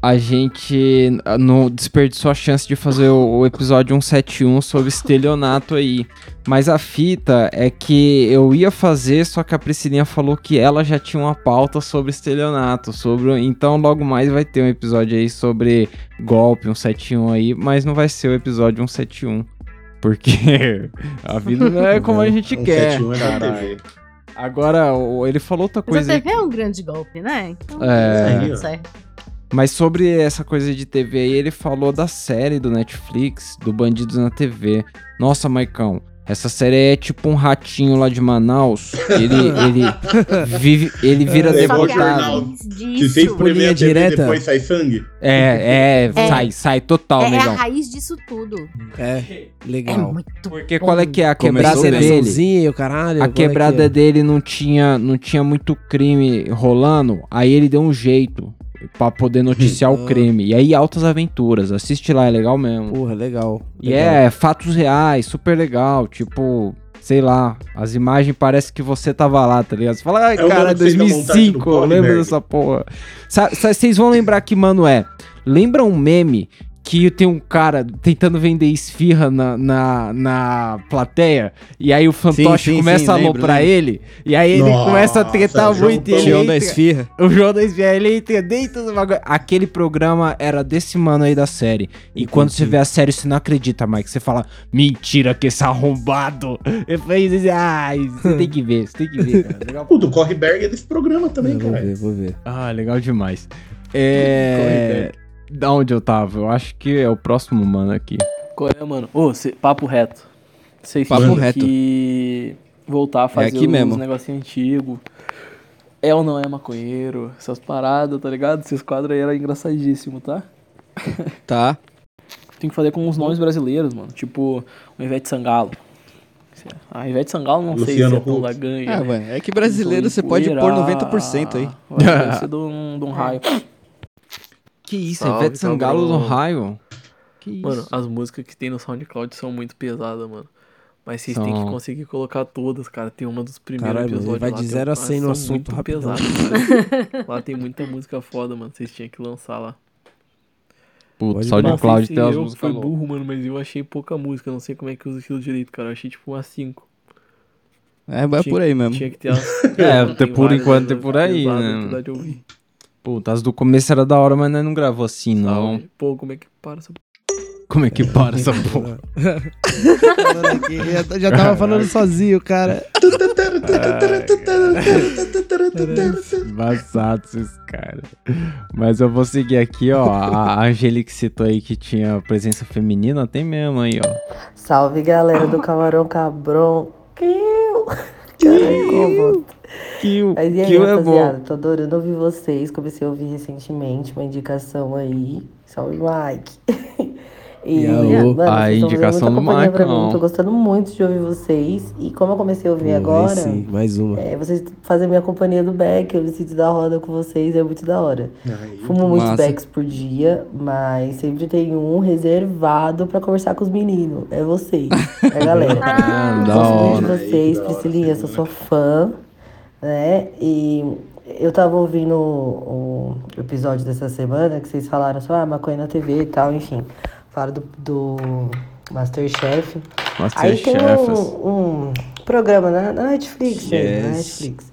a gente ah, não desperdiçou a chance de fazer o, o episódio 171 sobre estelionato aí. Mas a fita é que eu ia fazer, só que a Priscilinha falou que ela já tinha uma pauta sobre estelionato, sobre, então logo mais vai ter um episódio aí sobre golpe 171 aí, mas não vai ser o episódio 171. Porque a vida não é como a gente Um quer. 71 é. TV. Agora, ele falou outra Mas coisa a aí, TV é um grande golpe, né? Então, É. tudo certo. Mas sobre essa coisa de TV aí, ele falou da série do Netflix, do Bandidos na TV. Nossa, Maicão, essa série é tipo um ratinho lá de Manaus. Ele, ele vive, ele vira É deputado. Linha a TV direta. depois sai sangue. É, é, É. sai, sai total, É, é a raiz disso tudo. É, É legal. muito Porque bom. qual é que é a Começou quebrada dele? operaçãozinha e o caralho. A é que quebrada é? dele não tinha, não tinha muito crime rolando, aí ele deu um jeito pra poder noticiar o Ah. crime. E aí, altas aventuras. Assiste lá, é legal mesmo. Porra, legal. E legal. é, fatos reais, super legal. Tipo, sei lá, as imagens parecem que você tava lá, tá ligado? Você fala, ai, É o cara, mano que fez a montagem do 2005, eu lembro dessa porra. Vocês vão lembrar que, mano, é. Lembra um meme que tem um cara tentando vender esfirra na, na, na plateia, e aí o fantoche sim, começa sim, a aloprar ele, e aí ele Nossa, começa a tretar o João muito. ele João da Esfirra. O João da Esfirra, ele entra dentro do bagulho. Aquele programa era desse mano aí da série. E quando você vê a série, você não acredita, Mike. Você fala, mentira que esse arrombado. Eu falei, ai, você tem que ver, você tem que ver, cara. Legal O do Correberg é desse programa também, Eu vou cara. ver, vou ver. Ah, legal demais. É. Da onde eu tava? Eu acho que é o próximo mano aqui. Qual é, mano? Ô, cê- papo reto. Vocês Papo tinham reto. que voltar a fazer aqui uns mesmo. negocinho antigo. É ou não é maconheiro? Essas paradas, tá ligado? Esses quadros aí eram engraçadíssimos, tá? Tá. Tem que fazer com os nomes brasileiros, mano. Tipo, o Ivete Sangalo. A Ivete Sangalo não sei Luciano se é tão da gangue. Ah, né? mano, é que brasileiro você pode pôr 90% aí. Vai ser de um, de um raio. Que isso, Salve, Ivete Sangalo no raio? Que isso? Mano, as músicas que tem no SoundCloud são muito pesadas, mano. Mas vocês têm que São. conseguir colocar todas, cara. Tem uma dos primeiros Caralho, episódios vai lá, de tem- zero a ah, 100 no são assunto muito cara. lá tem muita música foda, mano. Vocês tinham que lançar lá. Puto, SoundCloud tem as eu músicas fui loucas. burro, mano, mas eu achei pouca música. Não sei como é que usa aquilo direito, cara. Eu achei tipo umas 5. É, vai por aí mesmo. Tinha que ter as... É, Tem tem por várias, enquanto né, tem por aí, né? Puta, as do começo era da hora, mas nós não gravou assim, não. Salve. Pô, como é que para essa... Como é que para essa porra? Já, já tava falando sozinho, cara. Embaçado esses caras. Mas eu vou seguir aqui, ó. A Angelique citou aí que tinha presença feminina, tem mesmo aí, ó. Salve galera do Camarão Cabrão. Kill! Caralho, como? Kill, Mas e aí, Kill é rapaziada? bom. Tô adorando ouvir vocês. Comecei a ouvir recentemente uma indicação aí. Salve, Mike. E, E alô? mano, A vocês tão fazendo indicação muita do companhia pra mim. Tô gostando muito de ouvir vocês. E como eu comecei a ouvir ver agora, sim, mais uma. é, vocês fazem minha companhia do Beck. Eu me sinto da roda com vocês. É muito da hora. Aí, Fumo muitos. Becks por dia, mas sempre tem um reservado pra conversar com os meninos. É vocês, é a galera. Ah, da muito de hora. vocês, Aí, da hora, Priscilinha, sou sua fã, né? E eu tava ouvindo o, o episódio dessa semana que vocês falaram sobre ah, maconha na TV e tal, enfim. Falaram do, do Masterchef. Aí tem Masterchef. um, um programa na, na Netflix, né? Na Yes. Netflix,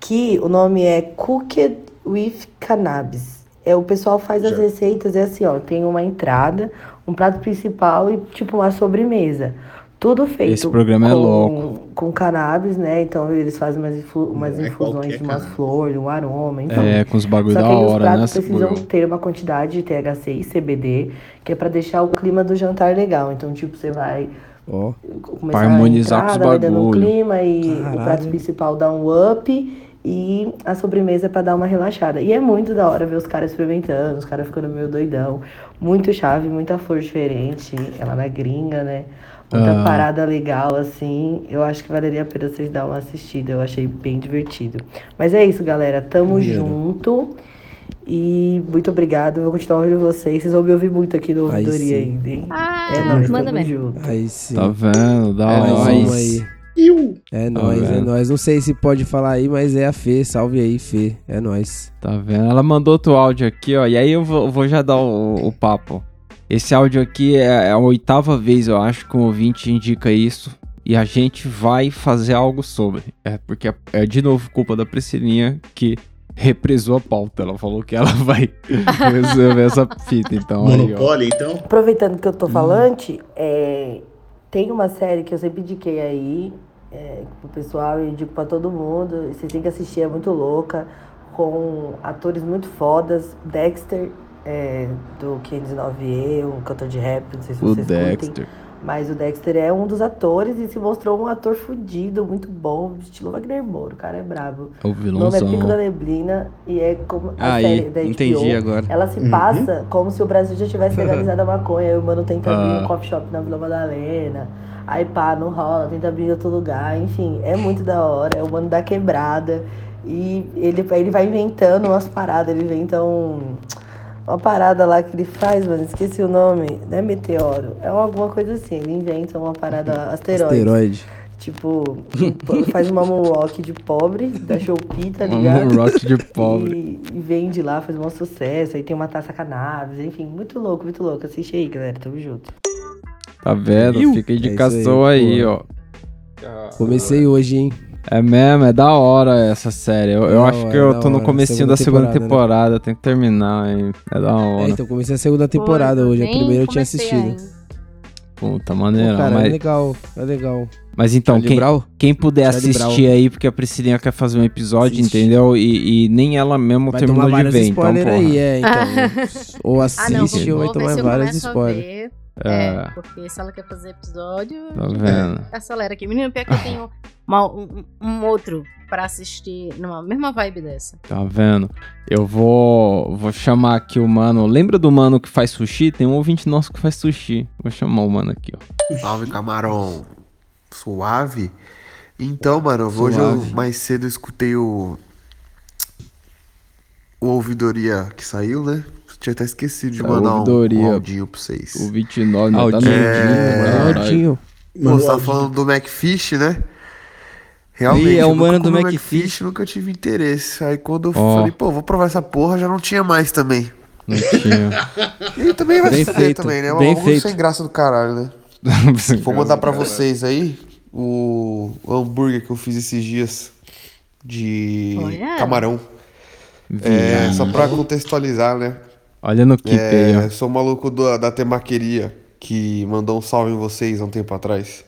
que o nome é Cooked with Cannabis. É, o pessoal faz as receitas, é assim, ó, tem uma entrada, um prato principal e tipo uma sobremesa. Tudo feito Esse programa é com, louco. com cannabis, né? Então eles fazem umas, influ- umas é infusões de umas flores, um aroma, então. É, com os bagulho Só da que aí os hora, né? precisam bagulho? ter uma quantidade de THC e CBD, que é pra deixar o clima do jantar legal. Então, tipo, você vai Ó, começar Pra harmonizar a com os entrada, vai dando um bagulho. clima e o Caralho. prato principal dá um up e a sobremesa é pra dar uma relaxada. E é muito da hora ver os caras experimentando, os caras ficando meio doidão. Muito chave, muita flor diferente. Ela na gringa, né? Muita Ah. parada legal, assim. Eu acho que valeria a pena vocês dar uma assistida. Eu achei bem divertido. Mas é isso, galera. Tamo Maneiro. junto. E muito obrigado. Eu vou continuar ouvindo vocês. Vocês vão me ouvir muito aqui no ouvidoria ainda, hein? Ah, É nóis, manda tamo junto. aí sim. Tá vendo? Mais hora. uma aí. Iu. É Tá nóis, é vendo? nóis. Não sei se pode falar aí, mas é a Fê. Salve aí, Fê. É nóis. Tá vendo? Ela mandou outro áudio aqui, ó. E aí eu vou, vou já dar o, o papo. Esse áudio aqui é, é a oitava vez, eu acho, que o ouvinte indica isso. E a gente vai fazer algo sobre. É porque é, é de novo culpa da Priscilinha que represou a pauta. Ela falou que ela vai resolver essa fita. Então, aí, ó. Monopólio, então? Aproveitando que eu tô falante, é, tem uma série que eu sempre indiquei aí é, pro pessoal e indico pra todo mundo. Vocês têm que assistir, é muito louca, com atores muito fodas. Dexter, é, do 509E, um cantor de rap, não sei se O vocês curtem. Dexter. Mas o Dexter é um dos atores e se mostrou um ator fudido, muito bom, estilo Wagner Moura, o cara é brabo. É o O nome é Pico da Neblina e é como a Aí, série da HBO. entendi agora. Ela se Uhum. passa como se o Brasil já tivesse legalizado a maconha. Aí o mano tenta abrir Ah. um coffee shop na Vila Madalena. Aí pá, não rola, tenta abrir em outro lugar. Enfim, é muito da hora. É o mano da quebrada. E ele, ele vai inventando umas paradas. Ele inventa um, uma parada lá que ele faz, mano. Esqueci o nome. Não é meteoro. É alguma coisa assim. Ele inventa uma parada asteroide. Asteroide. Tipo, faz uma moonwalk de pobre, da Shopee, tá ligado? Moonwalk de pobre. E, e vende lá, faz um sucesso. Aí tem uma taça cannabis, enfim, muito louco, muito louco. Assiste aí, galera, tamo junto. Tá vendo? Fica a É indicação aí, aí, pô. ó. Comecei hoje, hein? É mesmo, é da hora essa série. Eu, eu acho que eu tô no comecinho da Segunda temporada, né? temporada, tem que terminar, hein? É da hora. É, então comecei a segunda temporada hoje. A primeira eu tinha assistido. ainda. Puta, Pô, maneira. cara, é mas, legal, é legal. mas então, Charlie quem, quem puder Charlie assistir Brown. aí, porque a Priscilinha quer fazer um episódio, Assiste. entendeu? E, e nem ela mesmo Vai terminou tomar de ver, então, porra. aí, é, então. ou Ah, assiste não, vou, ou vai tomar vários a spoilers. É. É, porque se ela quer fazer episódio, Tá vendo? acelera aqui. Menino, pior que eu tenho uma- um, um outro pra assistir numa mesma vibe dessa. Tá vendo? Eu vou, vou chamar aqui o mano. Lembra do mano que faz sushi? Tem um ouvinte nosso que faz sushi. Vou chamar o mano aqui, ó. Salve, camarão. Suave? Então, mano, hoje eu, Suave. mais cedo eu escutei o. O ouvidoria que saiu, né? Tinha até esquecido de É, mandar ouvidoria. um audinho pra vocês. O 29, né? Tá Aldinho. dia, É. Aldinho. Você tá falando do McFish, né? Realmente, Ih, é o mano do McFish. nunca tive interesse. Aí quando eu falei, pô, vou provar essa porra, já não tinha mais também. Não tinha. E também vai Bem ser feito, também, né? bem Algo feito. sem graça do caralho, né? Vou mandar pra vocês aí o, o hambúrguer que eu fiz esses dias de Olha. camarão. É, só pra contextualizar, né? Olha no ó. É, sou maluco do- da temaqueria que mandou um salve em vocês há um tempo atrás.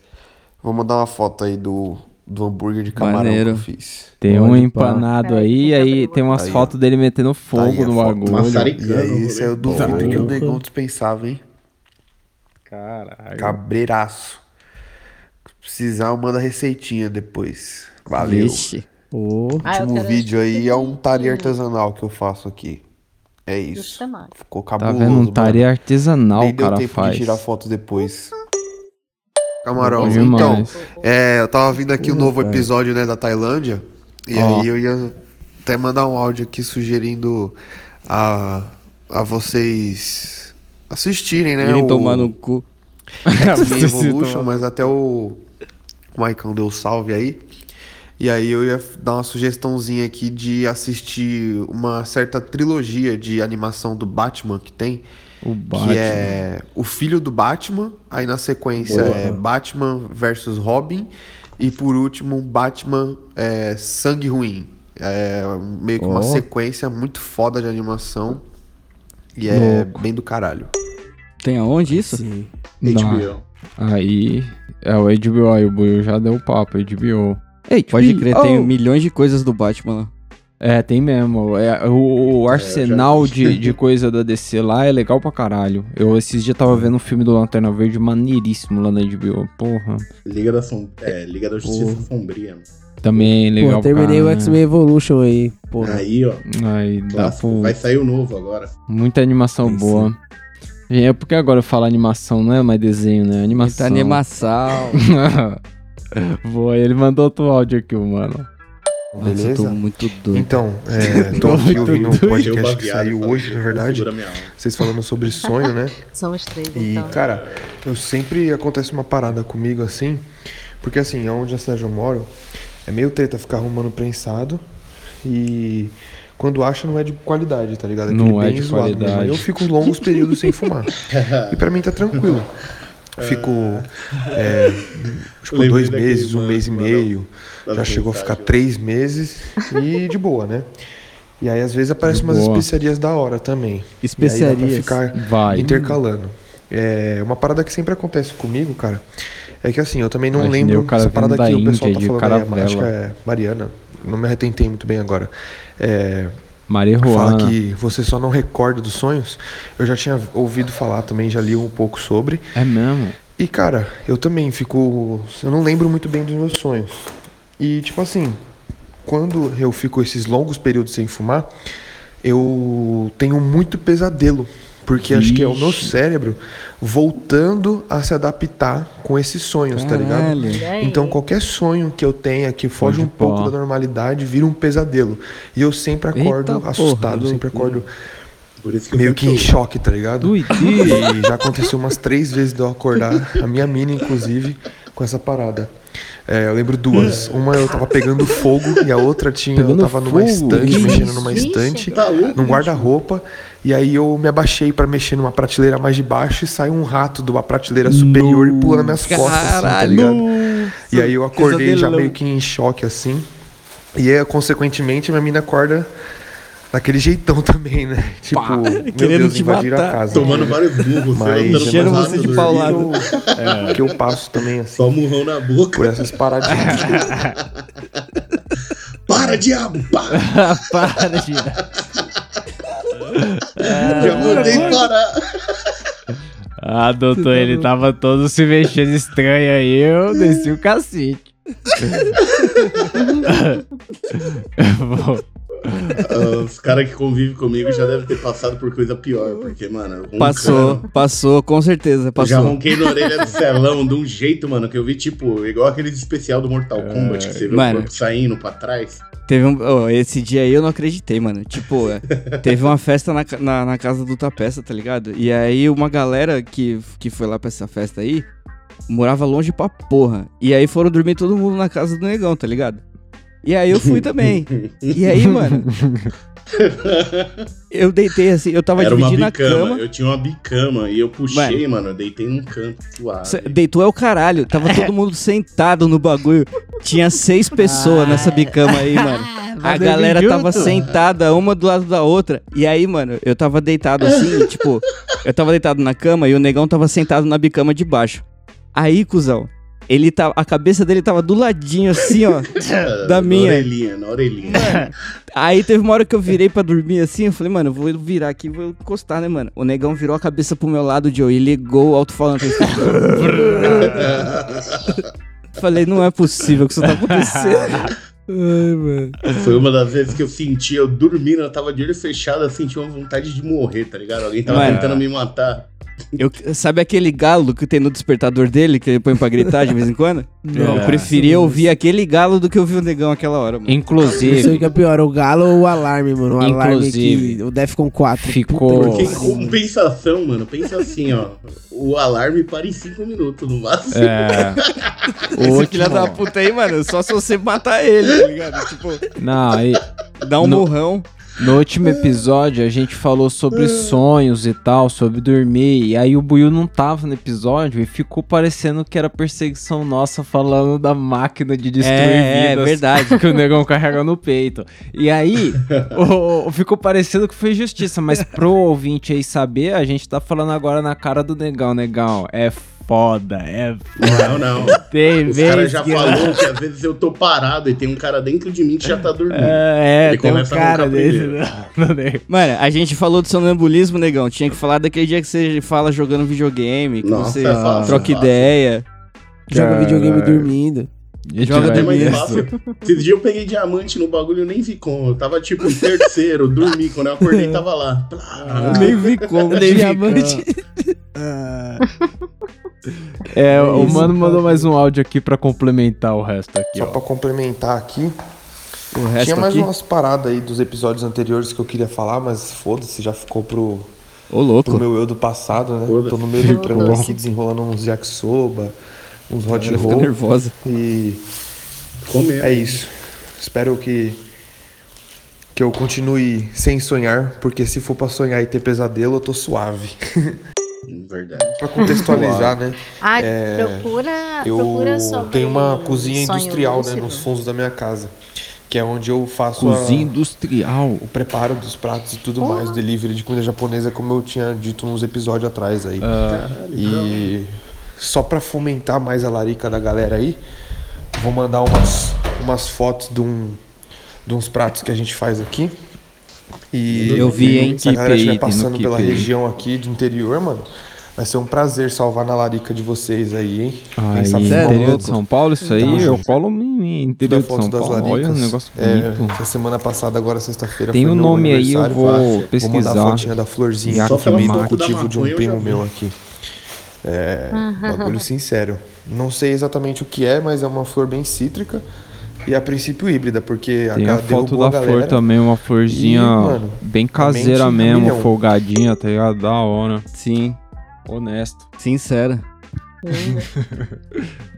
Vou mandar uma foto aí do, do hambúrguer de camarão Maneiro. que eu fiz. Tem um empanado aí, e aí tem umas Aí, ó. fotos dele metendo fogo Aí a no foto. bagulho. E aí, esse aí eu duvido que o Porra. negão dispensava, hein? Caralho. Cabreiraço. Se precisar, manda receitinha depois. Valeu. Vixe. Ô, Ah, eu último quero vídeo aí é um tari artesanal que eu faço aqui. É isso. Justamente. Ficou Tá cabuloso, vendo? Um tari mano. artesanal Nem o deu cara tempo faz. de tirar foto depois. Camarão, então, é, eu tava vindo aqui o novo cara. episódio, né, da Tailândia. E Ó. aí eu ia até mandar um áudio aqui sugerindo a, a vocês assistirem, né? Irem o- tomar no cu. X-Men Evolution, mas até o o Maicon deu salve aí. E aí eu ia dar uma sugestãozinha aqui de assistir uma certa trilogia de animação do Batman que tem. O Que Batman. é o filho do Batman, aí na sequência Boa. é Batman versus Robin, e por último Batman é, Sangue Ruim. É meio que uma Ó. sequência muito foda de animação. E é Louco. bem do caralho. Tem aonde isso? sim. Não. HBO. Aí, é o HBO aí, o Buiu já deu papo, HBO. Ei, Pode crer, tem oh. milhões de coisas do Batman lá. É, tem mesmo. É, o, o arsenal de, de coisa da DC lá é legal pra caralho. Eu esses dias tava vendo um filme do Lanterna Verde maneiríssimo lá na HBO. Porra. Liga da, Som... é, Liga da Justiça Sombria. mano. Também legal Pô, terminei pra o X-Men Evolution aí, porra. Aí, ó. Aí dá pro... Vai sair o novo agora. Muita animação Sim, boa. É porque agora eu falo animação, não é mais desenho, né? Animação. Muita animação. Boa, ele mandou outro áudio aqui, mano. Nossa, eu Beleza? tô muito doido. Então, é, tô aqui ouvindo um podcast que saiu hoje, na verdade. Vocês falando sobre sonho, né? Somos três, E, então. cara, eu sempre acontece uma parada comigo assim, porque assim, onde a cidade eu moro, é meio treta ficar arrumando prensado e quando acha não é de qualidade, tá ligado? Não é bem de zoado qualidade. Eu fico longos períodos sem fumar. E pra mim tá tranquilo. Fico é, tipo, Lembrei dois meses, um mano mês e meio. mandou Já chegou a ficar três meses e de boa, né? E aí às vezes aparecem umas boa. especiarias da hora também. Especiarias. E aí dá pra ficar Vai. intercalando. É, uma parada que sempre acontece comigo, cara, é que assim, eu também não Imaginei lembro cara essa parada que o pessoal Índia tá falando aí, caravela. acho que é Mariana, não me atentei muito bem agora. É, Maria fala Juana. que você só não recorda dos sonhos. Eu já tinha ouvido falar também, já li um pouco sobre. É mesmo? E cara, eu também fico. Eu não lembro muito bem dos meus sonhos. E tipo assim, quando eu fico esses longos períodos sem fumar, eu tenho muito pesadelo. Porque acho que é o meu cérebro voltando a se adaptar com esses sonhos, tá ligado? Caralho. E aí? Então qualquer sonho que eu tenha que foge Pode um pouco pá. da normalidade vira um pesadelo. E eu sempre acordo Eita porra, assustado, que sempre acordo Por isso que eu meio que em choque, tá ligado? E já aconteceu umas três vezes de eu acordar, a minha mina, inclusive, com essa parada. É, eu lembro duas. Uma eu tava pegando fogo e a outra tinha. Pegando eu tava numa fogo? estante, Que mexendo numa estante, Tá louco, num guarda-roupa. E aí eu me abaixei pra mexer numa prateleira mais de baixo e saiu um rato de uma prateleira superior e pula nas minhas costas, assim, tá Caralho! ligado? E aí eu acordei já meio que em choque, assim. E aí, consequentemente, minha mina acorda daquele jeitão também, né? Tipo, meu querendo Deus, te invadiram matar. a casa. Tomando vários burros, Mas Cheiro você de paulada. É, que eu passo também, assim, Só murrão na boca. por essas paradinhas. Para, diabo! Para! Para, de... Já mandei parar. Ah, doutor, ele tava todo se mexendo estranho aí, eu desci o cacete. Bom, Os caras que convivem comigo já devem ter passado por coisa pior, porque, mano. roncando. Passou, passou, com certeza, Eu já passou. ronquei na orelha do celão de um jeito, mano, que eu vi, tipo, igual aqueles especial do Mortal Kombat, que você vê Mano. o corpo saindo pra trás. Teve um. oh, esse dia aí eu não acreditei, mano. Tipo, é, teve uma festa na, na, na casa do Tapeça, tá ligado? E aí uma galera que, que foi lá pra essa festa aí morava longe pra porra. E aí foram dormir todo mundo na casa do negão, tá ligado? E aí eu fui também. E aí, mano, eu deitei assim, eu tava Era uma dividindo a bicama, cama. eu tinha uma bicama e eu puxei, mano, eu deitei num canto suave. Deitou é o caralho. Tava todo mundo sentado no bagulho. Tinha seis pessoas nessa bicama aí, mano. A mas galera tava junto? sentada uma do lado da outra. E aí, mano, eu tava deitado assim, tipo, eu tava deitado na cama e o negão tava sentado na bicama de baixo. Aí, cuzão, ele tava. A cabeça dele tava do ladinho, assim, ó. da Na minha. orelhinha, na orelhinha. Aí teve uma hora que eu virei pra dormir assim, eu falei, mano, eu vou virar aqui e vou encostar, né, mano? O negão virou a cabeça pro meu lado, Joe, e ligou o alto-falante. falei, não é possível que isso tá acontecendo. Ai, mano. Foi uma das vezes que eu senti, eu dormindo, eu tava de olho fechado, eu senti uma vontade de morrer, tá ligado? Alguém tava Mano. tentando me matar. Eu, sabe aquele galo que tem no despertador dele, que ele põe pra gritar de vez em quando? Não. Eu preferia ouvir aquele galo do que ouvir o negão aquela hora, mano. Não sei o Inclusive, que é pior, o galo ou o alarme, mano? O alarme Inclusive, que. O Defcon 4. ficou- Porque em compensação, mano, pensa assim, ó. O alarme para em 5 minutos no máximo. é, Esse filho da puta aí, mano, só se você matar ele, tá ligado? Tipo, não, aí, dá um No- murrão. No último episódio a gente falou sobre sonhos e tal, sobre dormir, e aí o Buiu não tava no episódio e ficou parecendo que era perseguição nossa falando da máquina de destruir É, é vidas verdade. que o negão carrega no peito. E aí, o- o- ficou parecendo que foi justiça, mas pro ouvinte aí saber, a gente tá falando agora na cara do negão, negão, é foda, é Não, não. Tem Os caras já que- falou que às vezes eu tô parado e tem um cara dentro de mim que já tá dormindo. É, é, Ele tem um começa a cara desse. no negão. Mano, a gente falou do sonambulismo, negão. Tinha que falar daquele dia que você fala jogando videogame, que Nossa, você é fácil, troca é ideia. Joga videogame dormindo. Joga É mais dormindo. fácil. Esse dia eu peguei diamante no bagulho e nem vi como. Eu tava tipo em terceiro, dormi. Quando eu acordei, tava lá. Plá. Nem vi como, nem vi Diamante. É, o mano mandou mais um áudio aqui pra complementar o resto aqui, Só ó. pra complementar aqui, O resto tinha mais aqui. umas paradas aí dos episódios anteriores que eu queria falar, mas foda-se, já ficou pro, Ô, louco. pro meu eu do passado, né? Foda-se. Tô no meio do trampo aqui desenrolando uns yakisoba, uns hot roll. nervosa. E Comer. é isso. Espero que que eu continue sem sonhar, porque se for pra sonhar e ter pesadelo, eu tô suave. Verdade. Pra contextualizar, né? Ah, É, procura, Eu procura sobre tenho uma cozinha industrial, né, nos fundos da minha casa, que é onde eu faço a- Cozinha industrial. o preparo dos pratos e tudo mais, o delivery de comida japonesa, como eu tinha dito nos episódios atrás aí. E só pra fomentar mais a larica da galera aí, vou mandar umas, umas fotos de, um, de uns pratos que a gente faz aqui. E Eu vi, hein? Se a galera estiver passando pela região aqui do interior, mano, vai ser um prazer salvar na larica de vocês aí, hein? Um interior de São Paulo, isso aí, Tamo eu colo em interior da de foto São das Paulo. laricas. Olha, um negócio É, bonito. essa semana passada, agora sexta-feira, Tem o meu nome aí, eu vou Vou mandar a pesquisar. fotinha da florzinha Só que da cultivo de um primo meu aqui. É, bagulho sincero. Não sei exatamente o que é, mas é uma flor bem cítrica e a princípio híbrida, porque Tem a foto da a flor também, uma florzinha E, mano, bem caseira mesmo, folgadinha, tá ligado? Da hora. Sim, Honesto. sincera.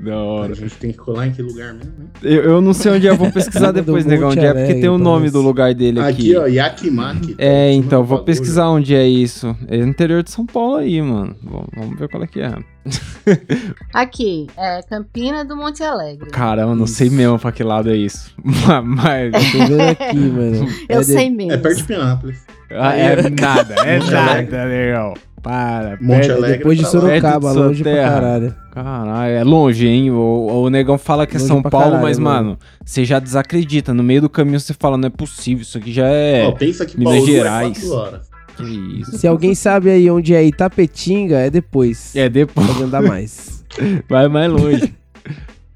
Da hora. A gente tem que colar em que lugar mesmo, né? Eu, eu não sei onde é, eu vou pesquisar depois, negão, onde é, porque tem o nome parece. do lugar dele aqui. Aqui, ó, Yakimaki. É, então, vou pesquisar onde é isso. É no interior de São Paulo aí, mano. Vamos, vamos ver qual é que é. Aqui, é Campina do Monte Alegre. Caramba, não sei mesmo pra que lado é isso. Mas. mas- Tô vendo aqui, mano. Eu É de- sei mesmo. É perto de Penápolis. Ah, é nada, é nada, legal. Para, Monte perto- Alegre Depois de pra. Sorocaba, de longe pra terra. caralho. Caralho, é longe, hein? O, o negão fala que é São pra Paulo, caralho, mas, mano. você já desacredita. No meio do caminho você fala, não é possível, isso aqui já é Ó, pensa que Minas Gerais. é 4 horas. Que isso. Se alguém sabe aí onde é Itapetinga, é depois. É depois. Pode andar mais. Vai mais longe.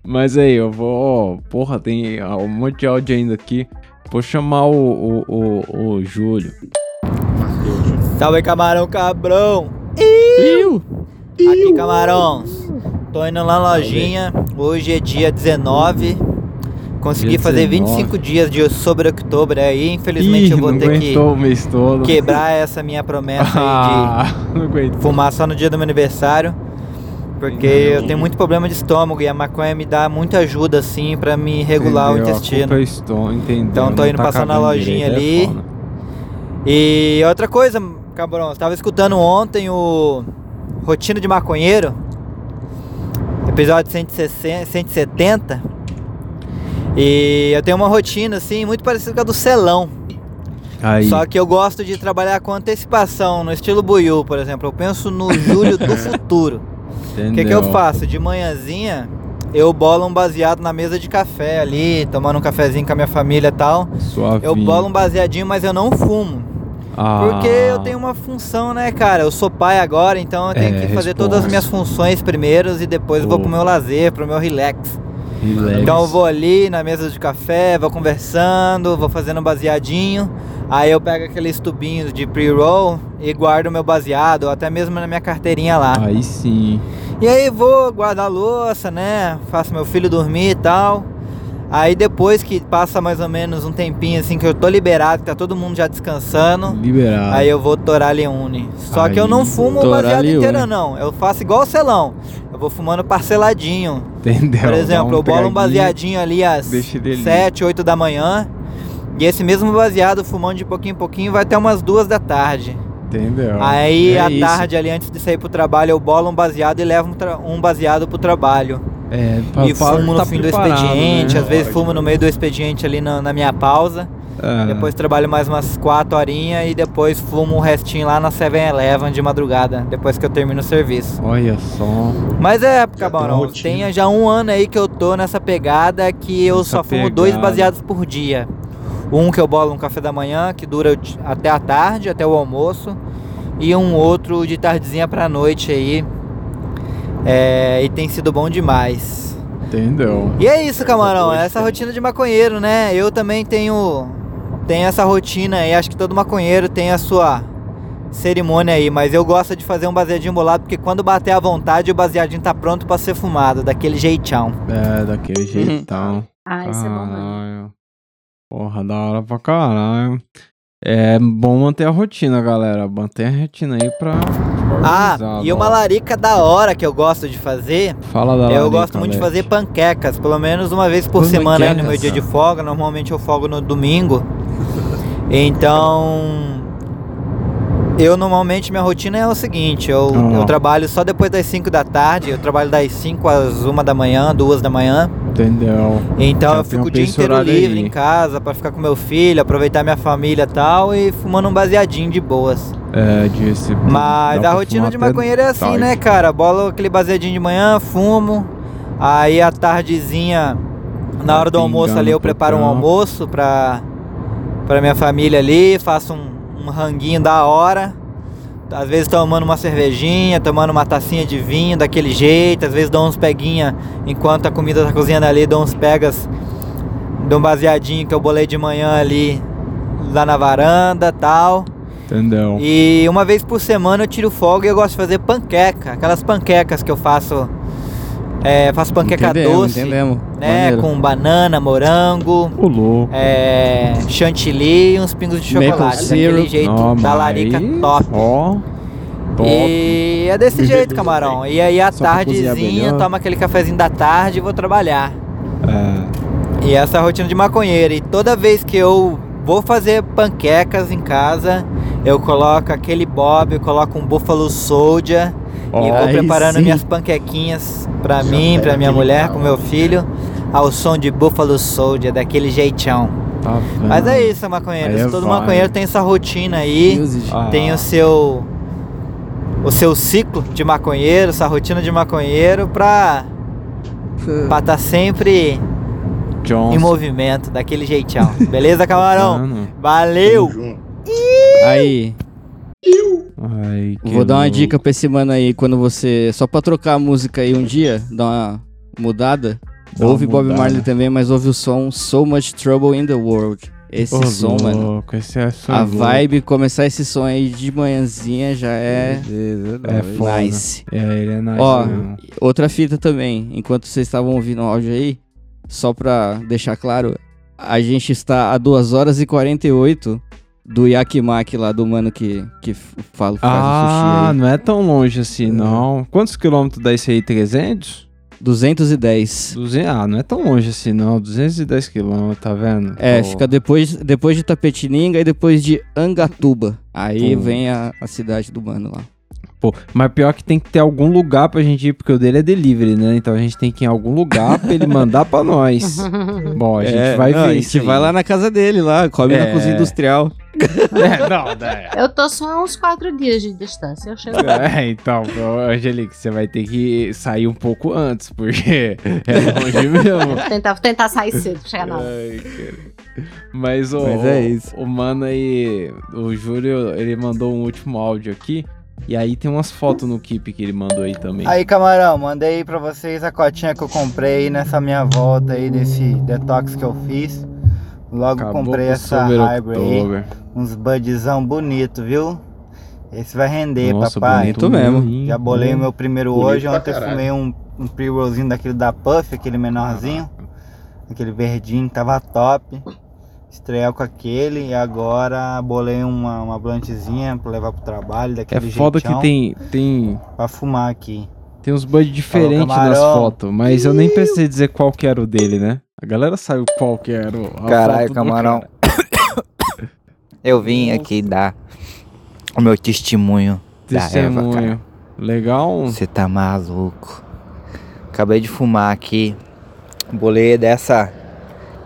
Mas aí, eu vou. ó, porra, tem um monte de áudio ainda aqui. Vou chamar o, o, o, o Júlio. Salve camarão cabrão! Iu! Aqui camarões. Tô indo lá na lojinha. Hoje é dia 19. Consegui Dia fazer 19. 25 dias de sobre outubro aí. Infelizmente Ih, eu vou ter que quebrar essa minha promessa Ah, aí de fumar só no dia do meu aniversário. Porque eu tenho muito problema de estômago e a maconha me dá muita ajuda assim pra me regular Entendeu? o intestino. é estômago, entendeu? Então tô indo tá passar na lojinha é ali. foda. E outra coisa, cabrão, eu tava escutando ontem o Rotina de Maconheiro, episódio 160, 170. E eu tenho uma rotina assim, muito parecida com a do Celão. Aí. Só que eu gosto de trabalhar com antecipação, no estilo Buiu, por exemplo. Eu penso no Júlio do futuro. O que, que eu faço? De manhãzinha, eu bolo um baseado na mesa de café ali, tomando um cafezinho com a minha família e tal. Suavinho. Eu bolo um baseadinho, mas eu não fumo. Ah. Porque eu tenho uma função, né, cara? Eu sou pai agora, então eu tenho É, que fazer responsa. todas as minhas funções primeiros e depois eu vou pro meu lazer, pro meu relax. Relax. Então eu vou ali na mesa de café, vou conversando, vou fazendo um baseadinho. Aí eu pego aqueles tubinhos de pre-roll e guardo o meu baseado, ou até mesmo na minha carteirinha lá. Aí sim. E aí vou guardar a louça, né? Faço meu filho dormir e tal. Aí depois que passa mais ou menos um tempinho assim que eu tô liberado, que tá todo mundo já descansando. Liberado. Aí eu vou torar Leone. Só que eu não Aí, fumo baseado Leone. inteiro não. Eu faço igual o celão. Eu vou fumando parceladinho. Entendeu? Por exemplo, eu bolo um baseadinho ali às deixa ele ali. 7, 8 da manhã. E esse mesmo baseado fumando de pouquinho em pouquinho vai até umas duas da tarde. Entendeu? Aí É à isso. tarde ali antes de sair pro trabalho eu bolo um baseado e levo um, um baseado pro trabalho. É, e fumo no tá fim do expediente, né? às vezes fumo no meio do expediente ali na, na minha pausa. É. Depois trabalho mais umas 4 horinhas e depois fumo o restinho lá na 7-Eleven de madrugada, depois que eu termino o serviço. Olha só. Mas é, Cabarão, tem já um ano aí que eu tô nessa pegada que eu Essa só fumo dois pegada. baseados por dia. Um que eu bolo no café da manhã, que dura até a tarde, até o almoço. E um outro de tardezinha pra noite aí. É, e tem sido bom demais. Entendeu? E é isso, camarão. É essa rotina de maconheiro, né? Eu também tenho, tenho essa rotina aí. Acho que todo maconheiro tem a sua cerimônia aí. Mas eu gosto de fazer um baseadinho bolado porque quando bater à vontade, o baseadinho tá pronto pra ser fumado, daquele jeitão. É, daquele jeitão. Ah, isso é bom mesmo. Caralho. Porra, da hora pra caralho. É bom manter a rotina, galera. Manter a rotina aí pra. Ah, e uma larica da hora que eu gosto de fazer. Fala da Eu larica, gosto muito de fazer panquecas, pelo menos uma vez por semana aí no meu dia de folga. Normalmente eu folgo no domingo. Então. Eu normalmente minha rotina é o seguinte, eu, Ah. eu trabalho só depois das 5 da tarde, eu trabalho das 5 às 1 da manhã, 2 da manhã. Entendeu? Então eu tem fico o dia inteiro livre aí. em casa pra ficar com meu filho, aproveitar minha família e tal e fumando um baseadinho de boas. É, disse. Mas a rotina de maconheiro é assim, né, cara? Bolo aquele baseadinho de manhã, fumo. Aí à tardezinha, na hora do almoço pingando ali, eu preparo um almoço pra, pra minha família ali, faço um, um ranguinho da hora. Às vezes tomando uma cervejinha, tomando uma tacinha de vinho daquele jeito, às vezes dou uns peguinha enquanto a comida tá cozinhando ali, dou uns pegas de um baseadinho que eu bolei de manhã ali lá na varanda tal. Entendeu? E uma vez por semana eu tiro folga e eu gosto de fazer panqueca. Aquelas panquecas que eu faço. É, faço panqueca Entendemos, doce. entendemos. Né? Maneiro. Com banana, morango. O louco. É, chantilly e uns pingos de Maple chocolate. Daquele jeito Ó, da mas larica aí, top. Ó. E é desse jeito, camarão. E aí à Só tardezinha, toma aquele cafezinho da tarde e vou trabalhar. É. E essa é a rotina de maconheiro. E toda vez que eu vou fazer panquecas em casa, eu coloco aquele bob, eu coloco um Buffalo Soldier e vou preparando sim. minhas panquequinhas pra Já mim, pega pra minha mulher, pau. pro meu filho, ao som de Buffalo Soldier, daquele jeitão. Tá? Mas é isso, maconheiro. É Todo vibe. maconheiro tem essa rotina aí, Ah. tem o seu o seu ciclo de maconheiro, essa rotina de maconheiro pra pra tá sempre Johnson. em movimento, daquele jeitão. Beleza, camarão? Mano. Valeu! Aí, Ai, vou dar uma dica pra esse mano aí, quando você. Só pra trocar a música aí um dia, dar uma mudada. Dá uma ouve Bob mudada. Marley também, mas ouve o som So Much Trouble in the World. Esse som, mano. louco, Esse é som A louco. vibe, começar esse som aí de manhãzinha já é. É foda. nice. É, ele é nice Ó, mesmo. outra fita também. Enquanto vocês estavam ouvindo o áudio aí, só pra deixar claro, a gente está a 2 horas e 48 do Yakimaki lá, do mano que, que fala, faz o Ah, sushi aí. não é tão longe assim, não. Quantos quilômetros dá isso aí? 300? 210. 200? Ah, não é tão longe assim, não. 210 quilômetros, tá vendo? É, Pô. fica depois, depois de Tapetininga e depois de Angatuba. Aí Pô. vem a, a cidade do mano lá. Pô, mas pior que tem que ter algum lugar pra gente ir, porque o dele é delivery, né? Então a gente tem que ir em algum lugar pra ele mandar pra nós. Bom, a gente É, vai não, ver A isso gente aí. vai lá na casa dele, lá, come É. na cozinha industrial. É, não, né? Eu tô só a uns quatro dias de distância. Eu chego É, então, Angelique, você vai ter que sair um pouco antes, porque é longe mesmo. Vou tentar, vou tentar sair cedo pra chegar na hora. Mas, o, Mas é isso. o mano aí, o Júlio, ele mandou um último áudio aqui. E aí tem umas fotos no Keep que ele mandou aí também. Aí, camarão, mandei pra vocês a cotinha que eu comprei nessa minha volta aí, desse detox que eu fiz. Logo Acabou comprei essa hybrid aí. Uns budzão bonito, viu? Esse vai render, Nossa, papai. bonito mesmo. Já bolei o meu primeiro hoje. Ontem caralho. fumei um, um pre-rollzinho daquele da Puff, aquele menorzinho. Aquele verdinho, tava top. Estreia com aquele e agora bolei uma, uma bluntzinha pra levar pro trabalho É daquele foda jeitão, que tem, tem, Pra fumar aqui. tem uns buds diferentes nas fotos, mas eu nem pensei dizer qual que era o dele, né? A galera saiu qual que era o Caralho, camarão. cara. Eu vim aqui dar o meu testemunho, da erva, cara. Testemunho. Legal. Você tá maluco. Acabei de fumar aqui. Bolei dessa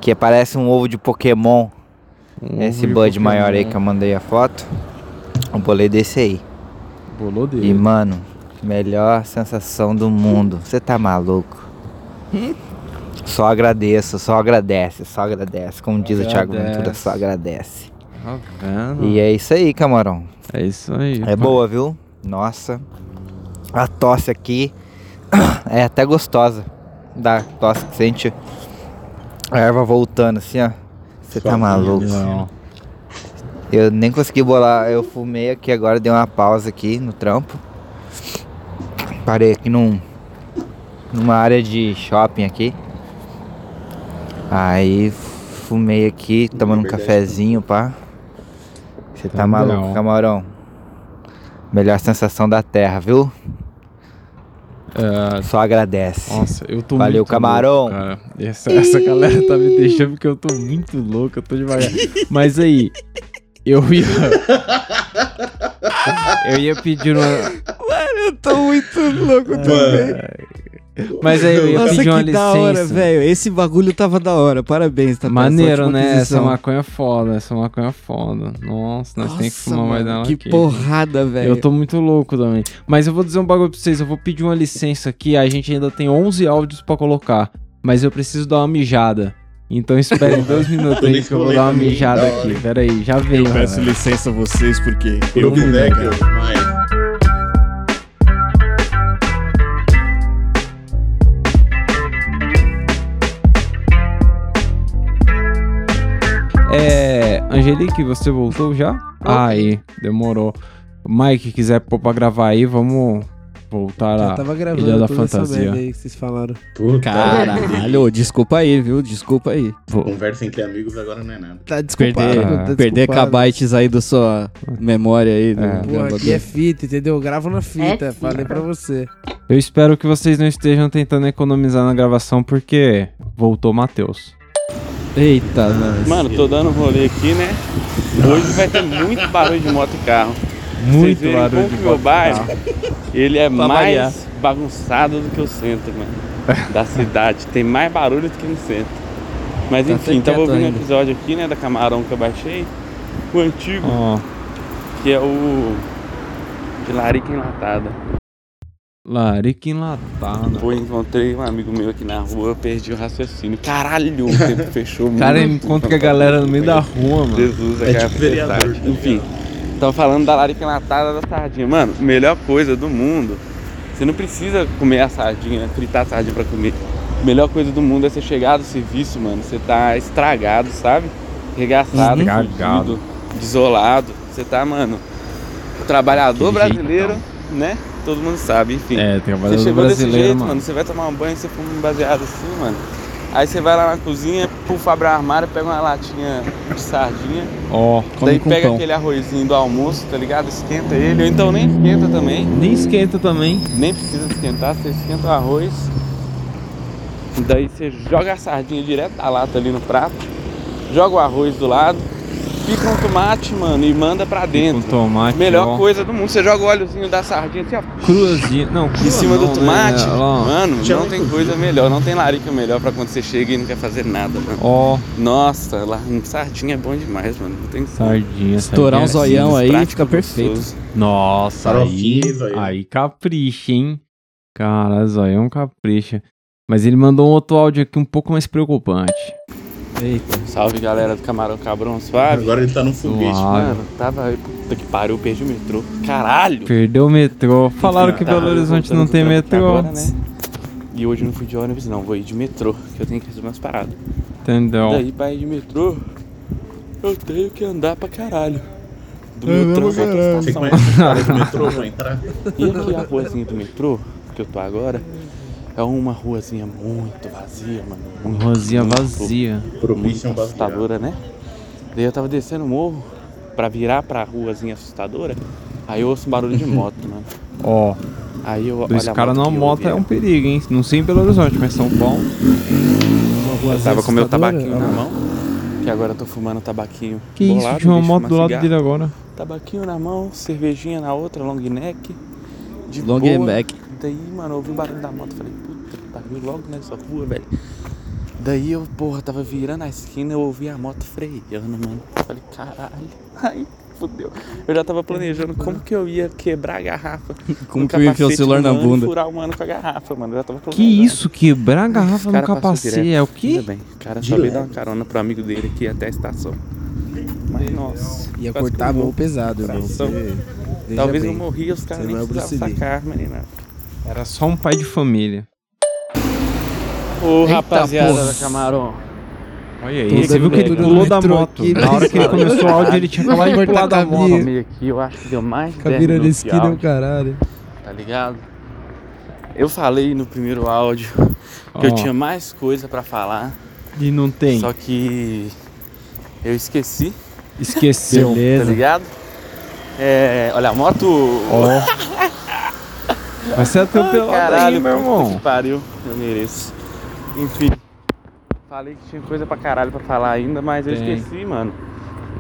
que parece um ovo de Pokémon. Esse ovo de bud maior aí Pokémon. que eu mandei a foto. Eu bolei desse aí. Bolou dele. E mano, melhor sensação do mundo. Você tá maluco? Só agradeço, só agradece, só agradece. Como diz o Thiago Agradece. Ventura, só agradece. Tá vendo? E é isso aí, camarão. É isso aí. É boa, viu? Nossa. A tosse aqui é até gostosa. Da tosse que sente a erva voltando assim, ó. Você tá maluco. Não. Eu nem consegui bolar. Eu fumei aqui agora, dei uma pausa aqui no trampo. Parei aqui num, numa área de shopping aqui. Aí fumei aqui, tomando um cafezinho, pá. Você tá Tá maluco, camarão? Melhor sensação da terra, viu? Só agradece. Nossa, eu tô Valeu, muito camarão. louco, cara. Essa, essa galera tá me deixando porque eu tô muito louco, eu tô devagar. Mas aí, eu ia. eu ia pedir uma. Mano, eu tô muito louco também. Mas aí eu ia Nossa, pedir uma que da hora, licença. velho. Esse bagulho tava da hora. Parabéns, tá Maneiro, né? Essa maconha é foda, essa maconha é foda. Nossa, nós temos que Nossa, fumar mais mano, dela que aqui. porrada, velho. Eu tô muito louco também. Mas eu vou dizer um bagulho pra vocês, eu vou pedir uma licença aqui, a gente ainda tem 11 áudios pra colocar, mas eu preciso dar uma mijada. Então esperem dois minutos aí que eu vou dar uma mijada aqui. Pera aí, já veio. Eu peço licença a vocês porque Eu eu me que nego. É. Angelique, você voltou já? Ah, aí, demorou. Mike, quiser pôr pra gravar aí, vamos Voltar Já à tava gravando Ilha da Fantasia. merda aí que vocês falaram. Caralho, desculpa aí, viu? Desculpa aí. Conversa entre amigos agora não é nada. Tá desculpado. Perder, tá perder desculpado. kbytes aí da sua memória aí. Do É. Pô, aqui é fita, entendeu? Eu gravo na fita, É falei pra você. Eu espero que vocês não estejam tentando economizar na gravação, porque voltou o Matheus. Eita, mano. Mano, tô dando um rolê aqui, né? Hoje vai ter muito barulho de moto e carro. Muito Vocês barulho como de meu bairro, carro. ele é Pra mais variar. bagunçado do que o centro, mano. Da cidade. Tem mais barulho do que no centro. Mas Tá enfim, tava ouvindo um ainda. episódio aqui, né, da Camarão que eu baixei. O antigo, Ó, que é o de Larica Enlatada. Larica enlatada. Pô, encontrei um amigo meu aqui na rua, eu perdi o raciocínio. Caralho, o tempo fechou muito. Cara, encontra com a galera no meio da rua, mano. Jesus, É é, tipo vereador, Enfim, tava falando da larica enlatada da sardinha. Mano, melhor coisa do mundo. Você não precisa comer a sardinha, fritar a sardinha pra comer. Melhor coisa do mundo é você chegar do serviço, mano. Você tá estragado, sabe? Regaçado, Uhum. desolado. Você tá, mano, o trabalhador Aquele brasileiro, né? Todo mundo sabe, enfim. É, Você chegou desse jeito, mano. mano. Você vai tomar um banho, você fuma um baseado assim, mano. Aí você vai lá na cozinha, pufa, abre o armário, pega uma latinha de sardinha. Ó, daí com pega pão. aquele arrozinho do almoço, tá ligado? Esquenta ele, ou então nem esquenta também. Nem esquenta também. Nem precisa esquentar, você esquenta o arroz. Daí você joga a sardinha direto da lata ali no prato. Joga o arroz do lado. Pica um tomate, mano, e manda pra dentro. Com tomate, Melhor ó. coisa do mundo. Você joga o óleozinho da sardinha assim, ó. Cruazinho. Não, crua Em cima não, do tomate, né? Mano, Já não nem tem coisa melhor, não tem larica melhor pra quando você chega e não quer fazer nada, mano. Ó, Nossa, lá, um sardinha é bom demais, mano. Não tem sardinha. Estourar um sardinha. zoião aí prático, fica perfeito. gostoso. Nossa, aí, Farofinha zoião. aí capricha, hein? Cara, zoião capricha. Mas ele mandou um outro áudio aqui um pouco mais preocupante. Eita. Salve galera do Camarão Cabrão Suave. Agora ele tá no foguete. Suave. Mano, tava. Puta que pariu, perdi o metrô. Caralho! Perdeu o metrô. Falaram que Tá, Belo Horizonte voltando não tem metrô. Agora, né? E hoje eu não fui de ônibus, não. Vou ir de metrô, que eu tenho que resolver umas paradas. Entendeu? Daí pra ir de metrô, eu tenho que andar pra caralho. Do meu vamos trampo até a Você estação. conhece o metrô pra entrar? E aqui a ruazinha do metrô, que eu tô agora, é uma ruazinha muito vazia, mano. Muito, Rosinha muito, vazia. Muito assustadora, né? Daí eu tava descendo o morro pra virar pra ruazinha assustadora. Aí eu ouço um barulho de moto, mano. Ó, Aí eu dois caras moto numa moto é um né? perigo, hein? Não sei em Belo Horizonte, mas São Paulo. Eu tava com meu tabaquinho Ah. na mão, que agora eu tô fumando tabaquinho. Que isso? bolado, Tinha uma moto do lado cigarro. dele agora. Tabaquinho na mão, cervejinha na outra, long neck. De Long boa. neck. Daí, mano, eu ouvi o barulho da moto, falei, puta que pariu, logo nessa rua, velho. Daí eu, porra, tava virando a esquina, eu ouvi a moto freando, mano. Falei, caralho, ai, fudeu. Eu já tava planejando como que eu ia quebrar a garrafa. Como que eu ia enfiar o celular na mano bunda. furar o mano com a garrafa, mano. Eu já tava Que planejando. isso? Quebrar a garrafa no capacete é o quê? Ainda bem, o cara só veio dar uma carona pro amigo dele aqui até a estação. Mas nossa. Ia que cortar a mão pesado, irmão. Talvez eu morria, os caras nem precisavam sacar, nada. Era só um pai de família. Ô, Eita, rapaziada porra. da Camarão. Olha aí, Tô você viu que ele pulou da moto. aqui, Na hora que ele começou o áudio, ele tinha acabado de pular da a moto. aqui, eu acho que deu mais de 10 Cabira na minutos de esquina é o caralho. tá ligado? Eu falei no primeiro áudio que Ó. eu tinha mais coisa pra falar, E não tem. só que eu esqueci, Esqueceu. tá Beleza. ligado? É, olha a moto. Ó. Vai ser atropelado Caralho, aí, meu irmão. que pariu, eu mereço. Enfim, falei que tinha coisa pra caralho pra falar ainda, mas eu Tem. esqueci, mano.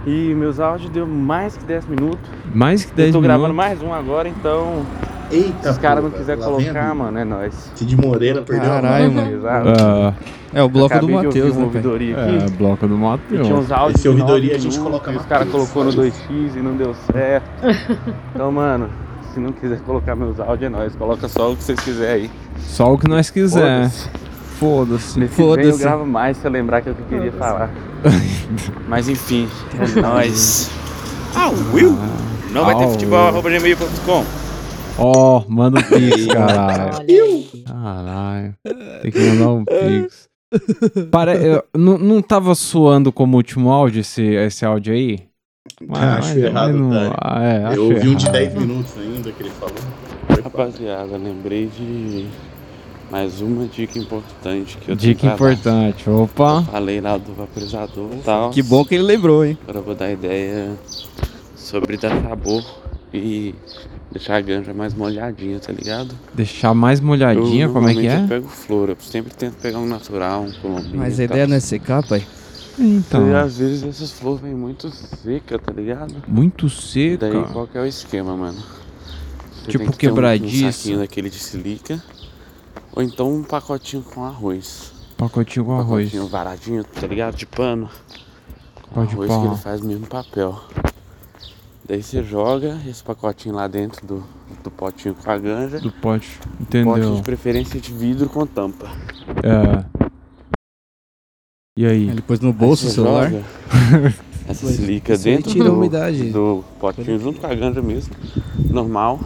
E meus áudios deu mais que 10 minutos. Mais que Eu 10 tô gravando minutos. mais um agora, então. Eita, Se os caras não quiserem colocar, a- mano, é nóis. Cid Moreira perdeu Caralho, a mão. mano. Exato. Ah, É o bloco Acabei do de Matheus, né, ouvidoria é, aqui. bloco do E tinha Matheus. uns áudios Esse de ouvidoria a gente minutos, coloca e os mais caras colocou no só 2x e não deu certo. então, mano, se não quiser colocar meus áudios, é nóis. Coloca só o que vocês quiserem aí. Só o que nós quiser. Foda-se. Foda-se. Eu gravo mais se eu lembrar que é o que eu queria falar. Mas enfim, é nóis. Ah, Will! Não vai ter Ah, futebol, Will. arroba gmail.com. Ó, manda um pix, caralho. Caralho. Tem que mandar um pix. Para, eu- não, não tava soando como último áudio esse, esse áudio aí? Ah, acho errado, não- ah, é, acho Eu ouvi um de errado. 10 minutos ainda que ele falou. Rapaziada, lembrei de mais uma dica importante que eu Dica importante. Opa. Eu falei lá do vaporizador e tal. Que bom que ele lembrou, hein? Agora eu vou dar ideia sobre dar sabor e deixar a ganja mais molhadinha, tá ligado? Deixar mais molhadinha, eu, como é que é? Eu pego flor, eu sempre tento pegar um natural, um colombino. Mas a tal. ideia não é secar, pai? Então. E às vezes essas flores vêm muito seca, tá ligado? Muito seca. Daí qual que é o esquema, mano? Você Tipo que ter um- quebradiço. Um saquinho daquele de silica. Ou então um pacotinho com arroz. Pacotinho com arroz. Pacotinho varadinho, tá ligado? De pano. Com Pode arroz que ele faz o mesmo papel. Daí você joga esse pacotinho lá dentro do, do potinho com a ganja. Do pote. Pote Entendeu? de preferência de vidro com tampa. É. E aí? Ele pôs no bolso o celular. joga Essa silica isso dentro do, umidade. do potinho junto com a ganja mesmo. Normal.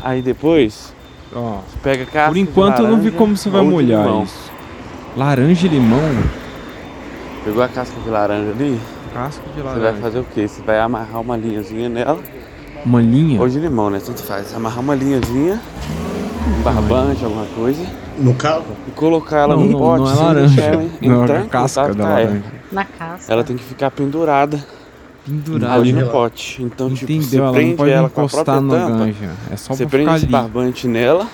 Aí depois. Ó. Você pega a casca Por de enquanto eu não vi laranja como você vai molhar limão. isso. Laranja e limão? Pegou a casca de laranja ali? Casca de Você vai laranja. fazer o quê? Você vai amarrar uma linhazinha nela. Uma linha? Ou de limão, né? Tanto faz. Amarrar uma linhazinha, barbante, alguma coisa. No carro? E colocar ela Não, no não, pote não é sem laranja. ela Não, é entrar a em casca contato da com a erva. laranja. Na casca. Ela tem que ficar pendurada. Pendurada. Ali no pote. Então, tipo, você Entendeu? Ela não prende pode ela com a própria na tampa. ganja. É só você prende ficar esse ali. barbante nela.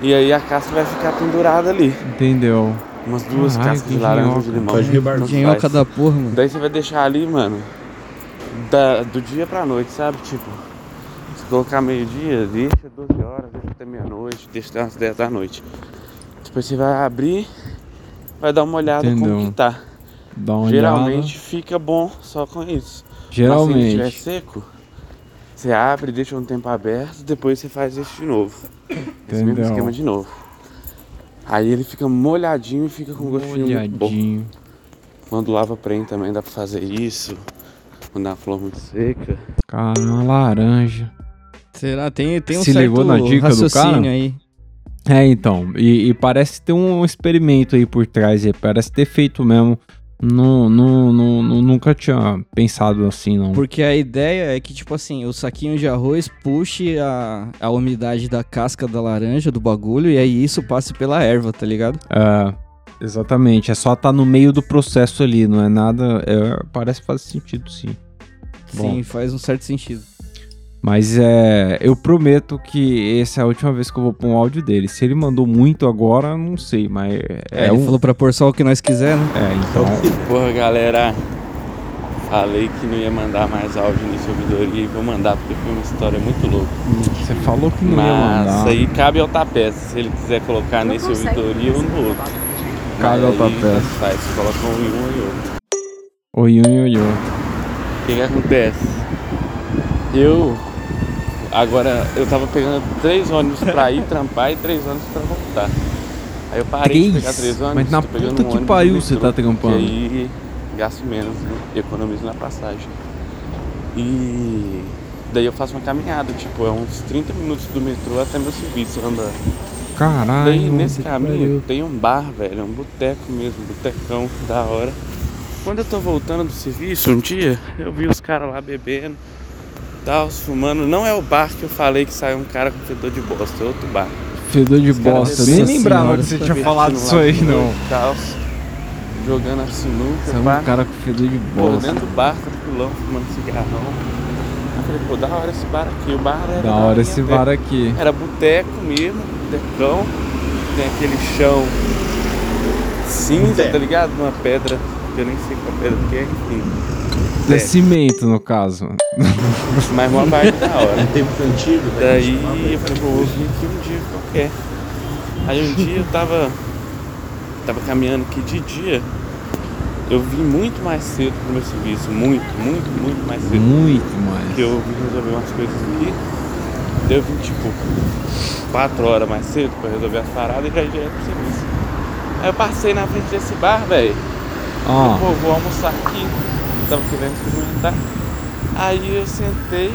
E aí a casca vai ficar pendurada ali. Entendeu? Umas duas Caralho, cascas de laranja de limão. Faz. da porra, mano. Daí você vai deixar ali, mano, da- do dia pra noite, sabe? Tipo, se colocar meio-dia, deixa 12 horas, até meia-noite, deixa até umas 10 da noite. Depois você vai abrir, vai dar uma olhada Entendeu. como que tá. Geralmente fica bom só com isso. Mas se Geralmente. estiver seco, você abre, deixa um tempo aberto, depois você faz isso de novo. Esse mesmo Entendeu. esquema de novo. Aí ele fica molhadinho e fica com gostinho muito bom. Molhadinho. Quando lava prem também dá pra fazer isso. Quando é uma flor muito seca. Cara, uma laranja. Será? Tem, tem um Se ligou na dica do cara? aí. É, então. E, e parece ter um experimento aí por trás. Parece ter feito mesmo. Não, não, não, nunca tinha pensado assim, não. Porque a ideia é que, tipo assim, o saquinho de arroz puxe a, a umidade da casca da laranja, do bagulho, e aí isso passe pela erva, tá ligado? É, exatamente. É só tá no meio do processo ali, não é nada. é, parece que faz sentido, sim. Bom. Sim, faz um certo sentido. Mas é. Eu prometo que essa é a última vez que eu vou pôr um áudio dele. Se ele mandou muito agora, não sei, mas. É, É, ele falou pra pôr só o que nós quiser, né? É, então. Porra, galera. Falei que não ia mandar mais áudio nesse ouvidoria e vou mandar porque foi uma história muito louca. Você falou que não ia Mas mandar. aí cabe ao tapete. Se ele quiser colocar nesse ouvidoria ou no outro. Cabe Mas ao tapete. Faz, coloca um em um e outro. Oi, oi, oi, oi. O que, que acontece? Eu. Agora, eu tava pegando três ônibus pra ir trampar e três ônibus pra voltar. Aí eu parei de Três? pegar três ônibus. Mas na tô pegando puta um que pariu você tá trampando. Que aí gasto menos, né? economizo na passagem. E daí eu faço uma caminhada, tipo, é uns 30 minutos do metrô até meu serviço andando. Caralho. Daí nesse caminho tem um bar, velho, um boteco mesmo, botecão, da hora. Quando eu tô voltando do serviço um dia, eu vi os caras lá bebendo, tal, fumando. Não é o bar que eu falei que saiu um cara com fedor de bosta, é outro bar. Fedor de Os bosta. Eu nem lembrava que você tinha falado isso aí, não. noite, tal, jogando a sinuca, Saiu um cara com fedor de Pô, bosta. dentro do bar, tranquilão, fumando cigarrão. Eu falei, pô, da hora esse bar aqui. O bar era. Da hora esse bar aqui. Era boteco mesmo, botecão. Tem aquele chão cinza, tá ligado? Uma pedra, que eu nem sei qual pedra que é, enfim. É cimento, no caso. Mas uma vibe da hora. É tempo antigo, né? Daí eu falei, pô, vou vir aqui um dia qualquer. Aí um dia eu tava. Tava caminhando aqui de dia. Eu vim muito mais cedo pro meu serviço. Muito, muito, muito mais cedo. Muito mais. Que eu vim resolver umas coisas aqui. Daí eu vim tipo 4 horas mais cedo pra resolver as paradas e já ia direto pro serviço. Aí eu passei na frente desse bar, velho. Ah. Pô, vou almoçar aqui. Tava querendo experimentar. Aí eu sentei,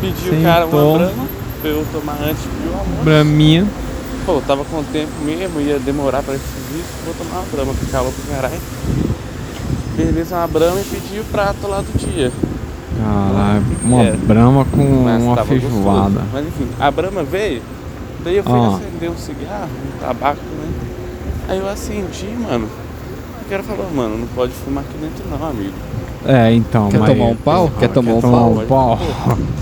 pedi o cara Sentou. uma brama pra eu tomar antes de o almoço. Braminha. Pô, tava com tempo mesmo, ia demorar pra esse serviço, vou tomar uma brama, que calor pro caralho. Beleza, uma brama e pedi o prato lá do dia. Caralho, uma É. brama com Mas uma feijoada. gostoso. Mas enfim, a Brahma veio, daí eu fui Ah. acender um cigarro, um tabaco, né? Aí eu acendi, mano. O cara falou, mano, não pode fumar aqui dentro não, amigo. É, então, Quer mas... tomar um pau? Quer tomar um pau? pau?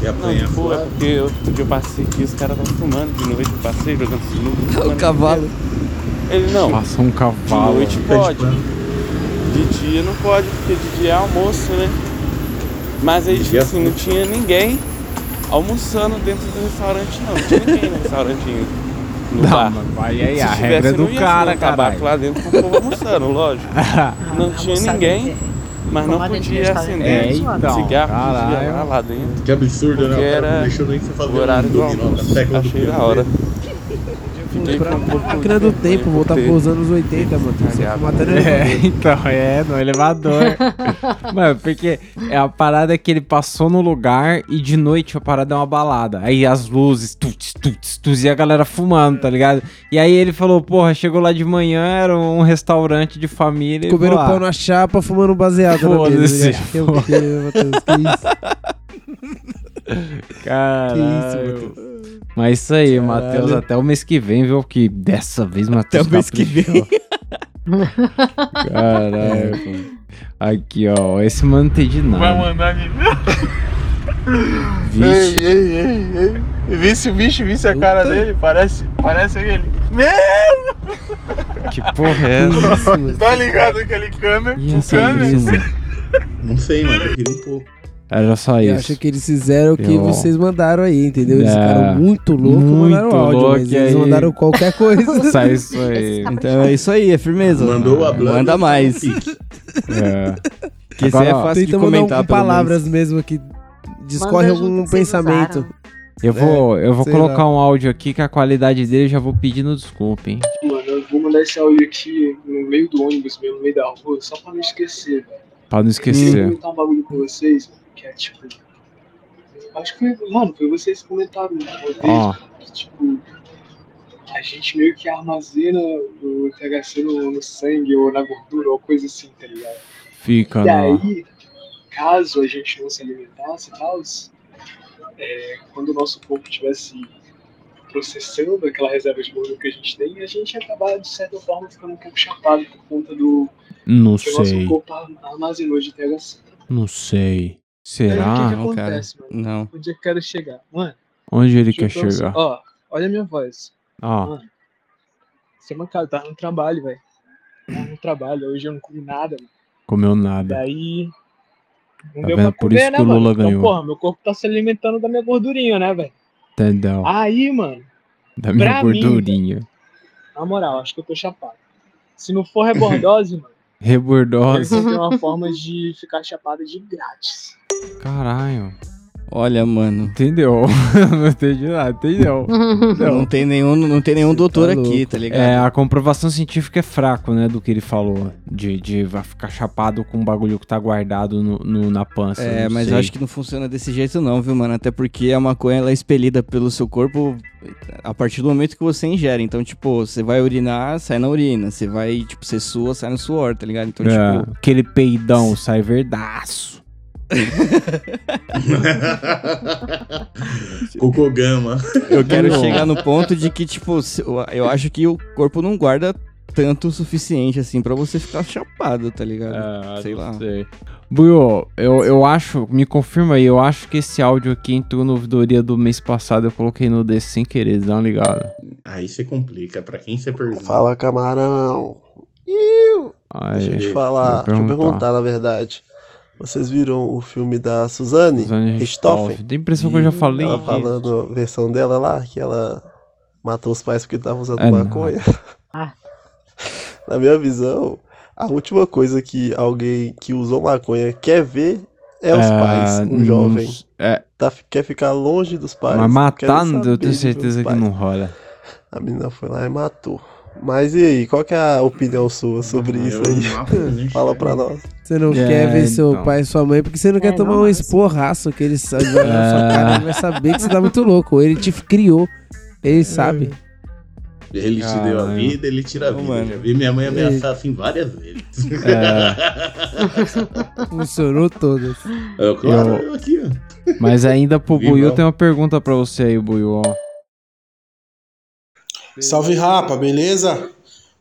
Não, pô, é porque outro dia eu passei aqui, os caras estavam fumando de noite, eu passei jogando sinuca. fumando cavalo. Ele não. Passa um De cavalo. noite pode. De dia não pode, porque de dia é almoço, né? Mas aí, tipo assim, não tinha ninguém almoçando dentro do restaurante, não. Não tinha ninguém no restaurante Não, bar. mas vai aí, Se a tivesse, regra não do ia cara, caralho. lá dentro com o povo almoçando, lógico. Não tinha ninguém, mas não podia acender É, então, cigarro, caralho. lá, dentro. Que absurdo, né? Cara não era deixou nem você fazer o horário do dominó almoço. da tecla do Achei da hora. Pouco Máquina do tempo, voltar por pros anos 80, mano. Matando É, então, é, no elevador. Mano, porque é a parada é que ele passou no lugar e de noite a parada é uma balada. Aí as luzes, tuts, tuts, tuts, e a galera fumando, tá ligado? E aí ele falou, porra, chegou lá de manhã, era um restaurante de família. Comendo pão ah, na chapa, fumando baseado na Foda-se, mesa. Que o quê, Matheus? Que isso? Caralho. Que Mas isso aí. Matheus, até o mês que vem, viu? Que dessa vez o Matheus Até o mês que caprichou. Caralho. Aqui, ó. Esse mano não tem de nada. mandar de Vixe. Ei, ei, ei, ei. Visse, vixe, visse a cara dele, parece, parece aquele. Meu! Que porra é essa? Tá ligado aquele câmera? E O essa câmera? brisa? Não sei, mano. Eu queria um pouco. Era só Eu isso. acho que eles fizeram o que Eu- vocês mandaram aí, entendeu? Eles É. ficaram muito loucos, Muito mandaram áudio, louco, mas eles aí- mandaram qualquer coisa. Sai isso aí. Então é isso aí, é firmeza. Mandou a blanda, Manda mais. É. Que isso Agora, é fácil de comentar, pelo palavras menos. mesmo que discorre Manda algum pensamento. usaram. Eu vou, eu vou colocar lá. um áudio aqui que a qualidade dele eu já vou pedindo desculpa, hein? Mano, eu vou mandar esse áudio aqui no meio do ônibus mesmo, no meio da rua, só pra não esquecer, velho. Pra não Eu esquecer. vou comentar um bagulho com vocês, mano, que é tipo. Acho que foi, mano, foi vocês que comentaram uma vez, Ó. que, tipo. A gente meio que armazena o THC no, no sangue ou na gordura ou coisa assim, tá ligado? Fica E no. aí, caso a gente não se alimentasse e tal, é, quando o nosso corpo estivesse processando aquela reserva de gordura que a gente tem, a gente ia acabar, de certa forma, ficando um pouco chapado por conta do Não que o nosso sei. corpo ar- armazenou de THC. Não sei. Aí, o que, Será? que Não, cara. acontece, mano? Não. Onde é que eu quero chegar? Mano, Onde ele deixa quer falar assim, chegar? Ó, olha a minha voz. Ó. Mano, você é mancado, tava no trabalho, velho. Tava no trabalho, hoje eu não comi nada, mano. Comeu nada. Daí. Não Tá deu vendo? pra Por comer, isso né, que o mano? Lula Então, ganhou. porra, meu corpo tá se alimentando da minha gordurinha, né, velho? Entendeu? Aí, mano, Da minha pra mim, gordurinha. na moral, acho que eu tô chapado. Se não for rebordose, mano, Rebordose. ter uma forma de ficar chapado de grátis. Caralho. Olha, mano. Entendeu? não entendi nada, entendeu? Não tem nenhum, não tem nenhum doutor tá aqui, tá ligado? É, a comprovação científica é fraco, né, do que ele falou. De, de vai ficar chapado com um bagulho que tá guardado no, no- na pança. É, não mas sei. eu acho que não funciona desse jeito não, viu, mano? Até porque a maconha ela é expelida pelo seu corpo a partir do momento que você ingere. Então, tipo, você vai urinar, sai na urina. Você vai, tipo, você sua, sai no suor, tá ligado? Então, É, tipo... aquele peidão sai verdaço. Cocogama. Eu quero Não. chegar no ponto de que, tipo, eu- acho que o corpo não guarda tanto o suficiente, assim, pra você ficar chapado, tá ligado? É, Sei lá. sei. Buiô, eu, eu acho, me confirma aí, eu acho que esse áudio aqui entrou no ouvidoria do mês passado, eu coloquei no desse sem querer, dá uma ligada. Aí você complica. Pra quem você pergunta? Fala, camarão. Iu. Aí, Deixa eu te falar, deixa eu perguntar. perguntar, na verdade. Vocês viram o filme da Suzane, Suzane Richthofen? Tem a impressão que eu já falei Ela falando a versão dela lá, que ela matou os pais porque estavam usando É, maconha. Ah. Na minha visão, a última coisa que alguém que usou maconha quer ver é os É, pais, um jovem. é. Tá, quer ficar longe dos pais. Mas não- eu tenho certeza que não rola. A menina foi lá e matou. Mas e aí, qual que é a opinião sua sobre isso aí? Fala pra nós. Você não É, quer ver seu então. pai e sua mãe porque você não quer É, tomar não, um esporraço que ele sabe. na sua É. cara, ele vai saber que você tá muito louco. Ele te criou. Ele sabe. Ele te deu a Caralho. vida, ele tira a Não, vida. mano. Já vi minha mãe ameaçar assim várias vezes. Funcionou todas. Eu, claro, Eu- eu aqui, ó. Mas ainda pro. Buiu tem uma pergunta pra você aí, Buiu, ó. Salve Rapa, beleza?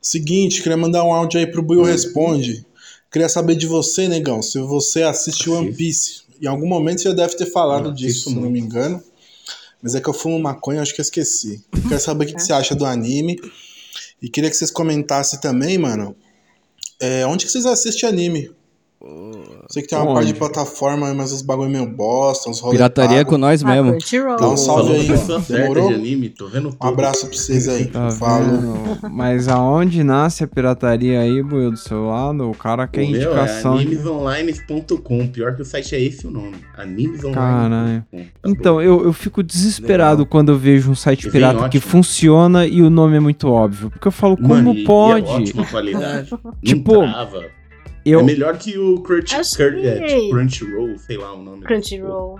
Seguinte, queria mandar um áudio aí pro Buiu Responde. Queria saber de você, negão, se você assiste One Piece. Em algum momento você já deve ter falado disso, se não me engano. Mas é que eu fumo maconha, acho que eu esqueci. Quero saber o que, que você acha do anime. E queria que vocês comentassem também, mano. é, onde que vocês assistem anime? Sei que tem uma Onde? parte de plataforma, mas os bagulho meio bosta, os rolê Pirataria pago. com nós mesmo. Dá um salve aí, mano. Demorou? de anime, tô vendo Um tudo. abraço pra vocês aí. Tá Falou. vendo? Mas aonde nasce a pirataria aí, Buiu, do seu lado? O cara quer O meu é indicação. animesonlines.com. Pior que o site é esse o nome. Animesonline.com. Caralho. Então, eu, eu fico desesperado quando eu vejo um site Desenho pirata que funciona e o nome é muito óbvio. Porque eu falo, como Mano, é pode? ótima qualidade. Não Tipo, trava. Eu- É melhor que o Crunch, Cur- que- é, tipo Crunchyroll, sei lá o nome. Crunchyroll.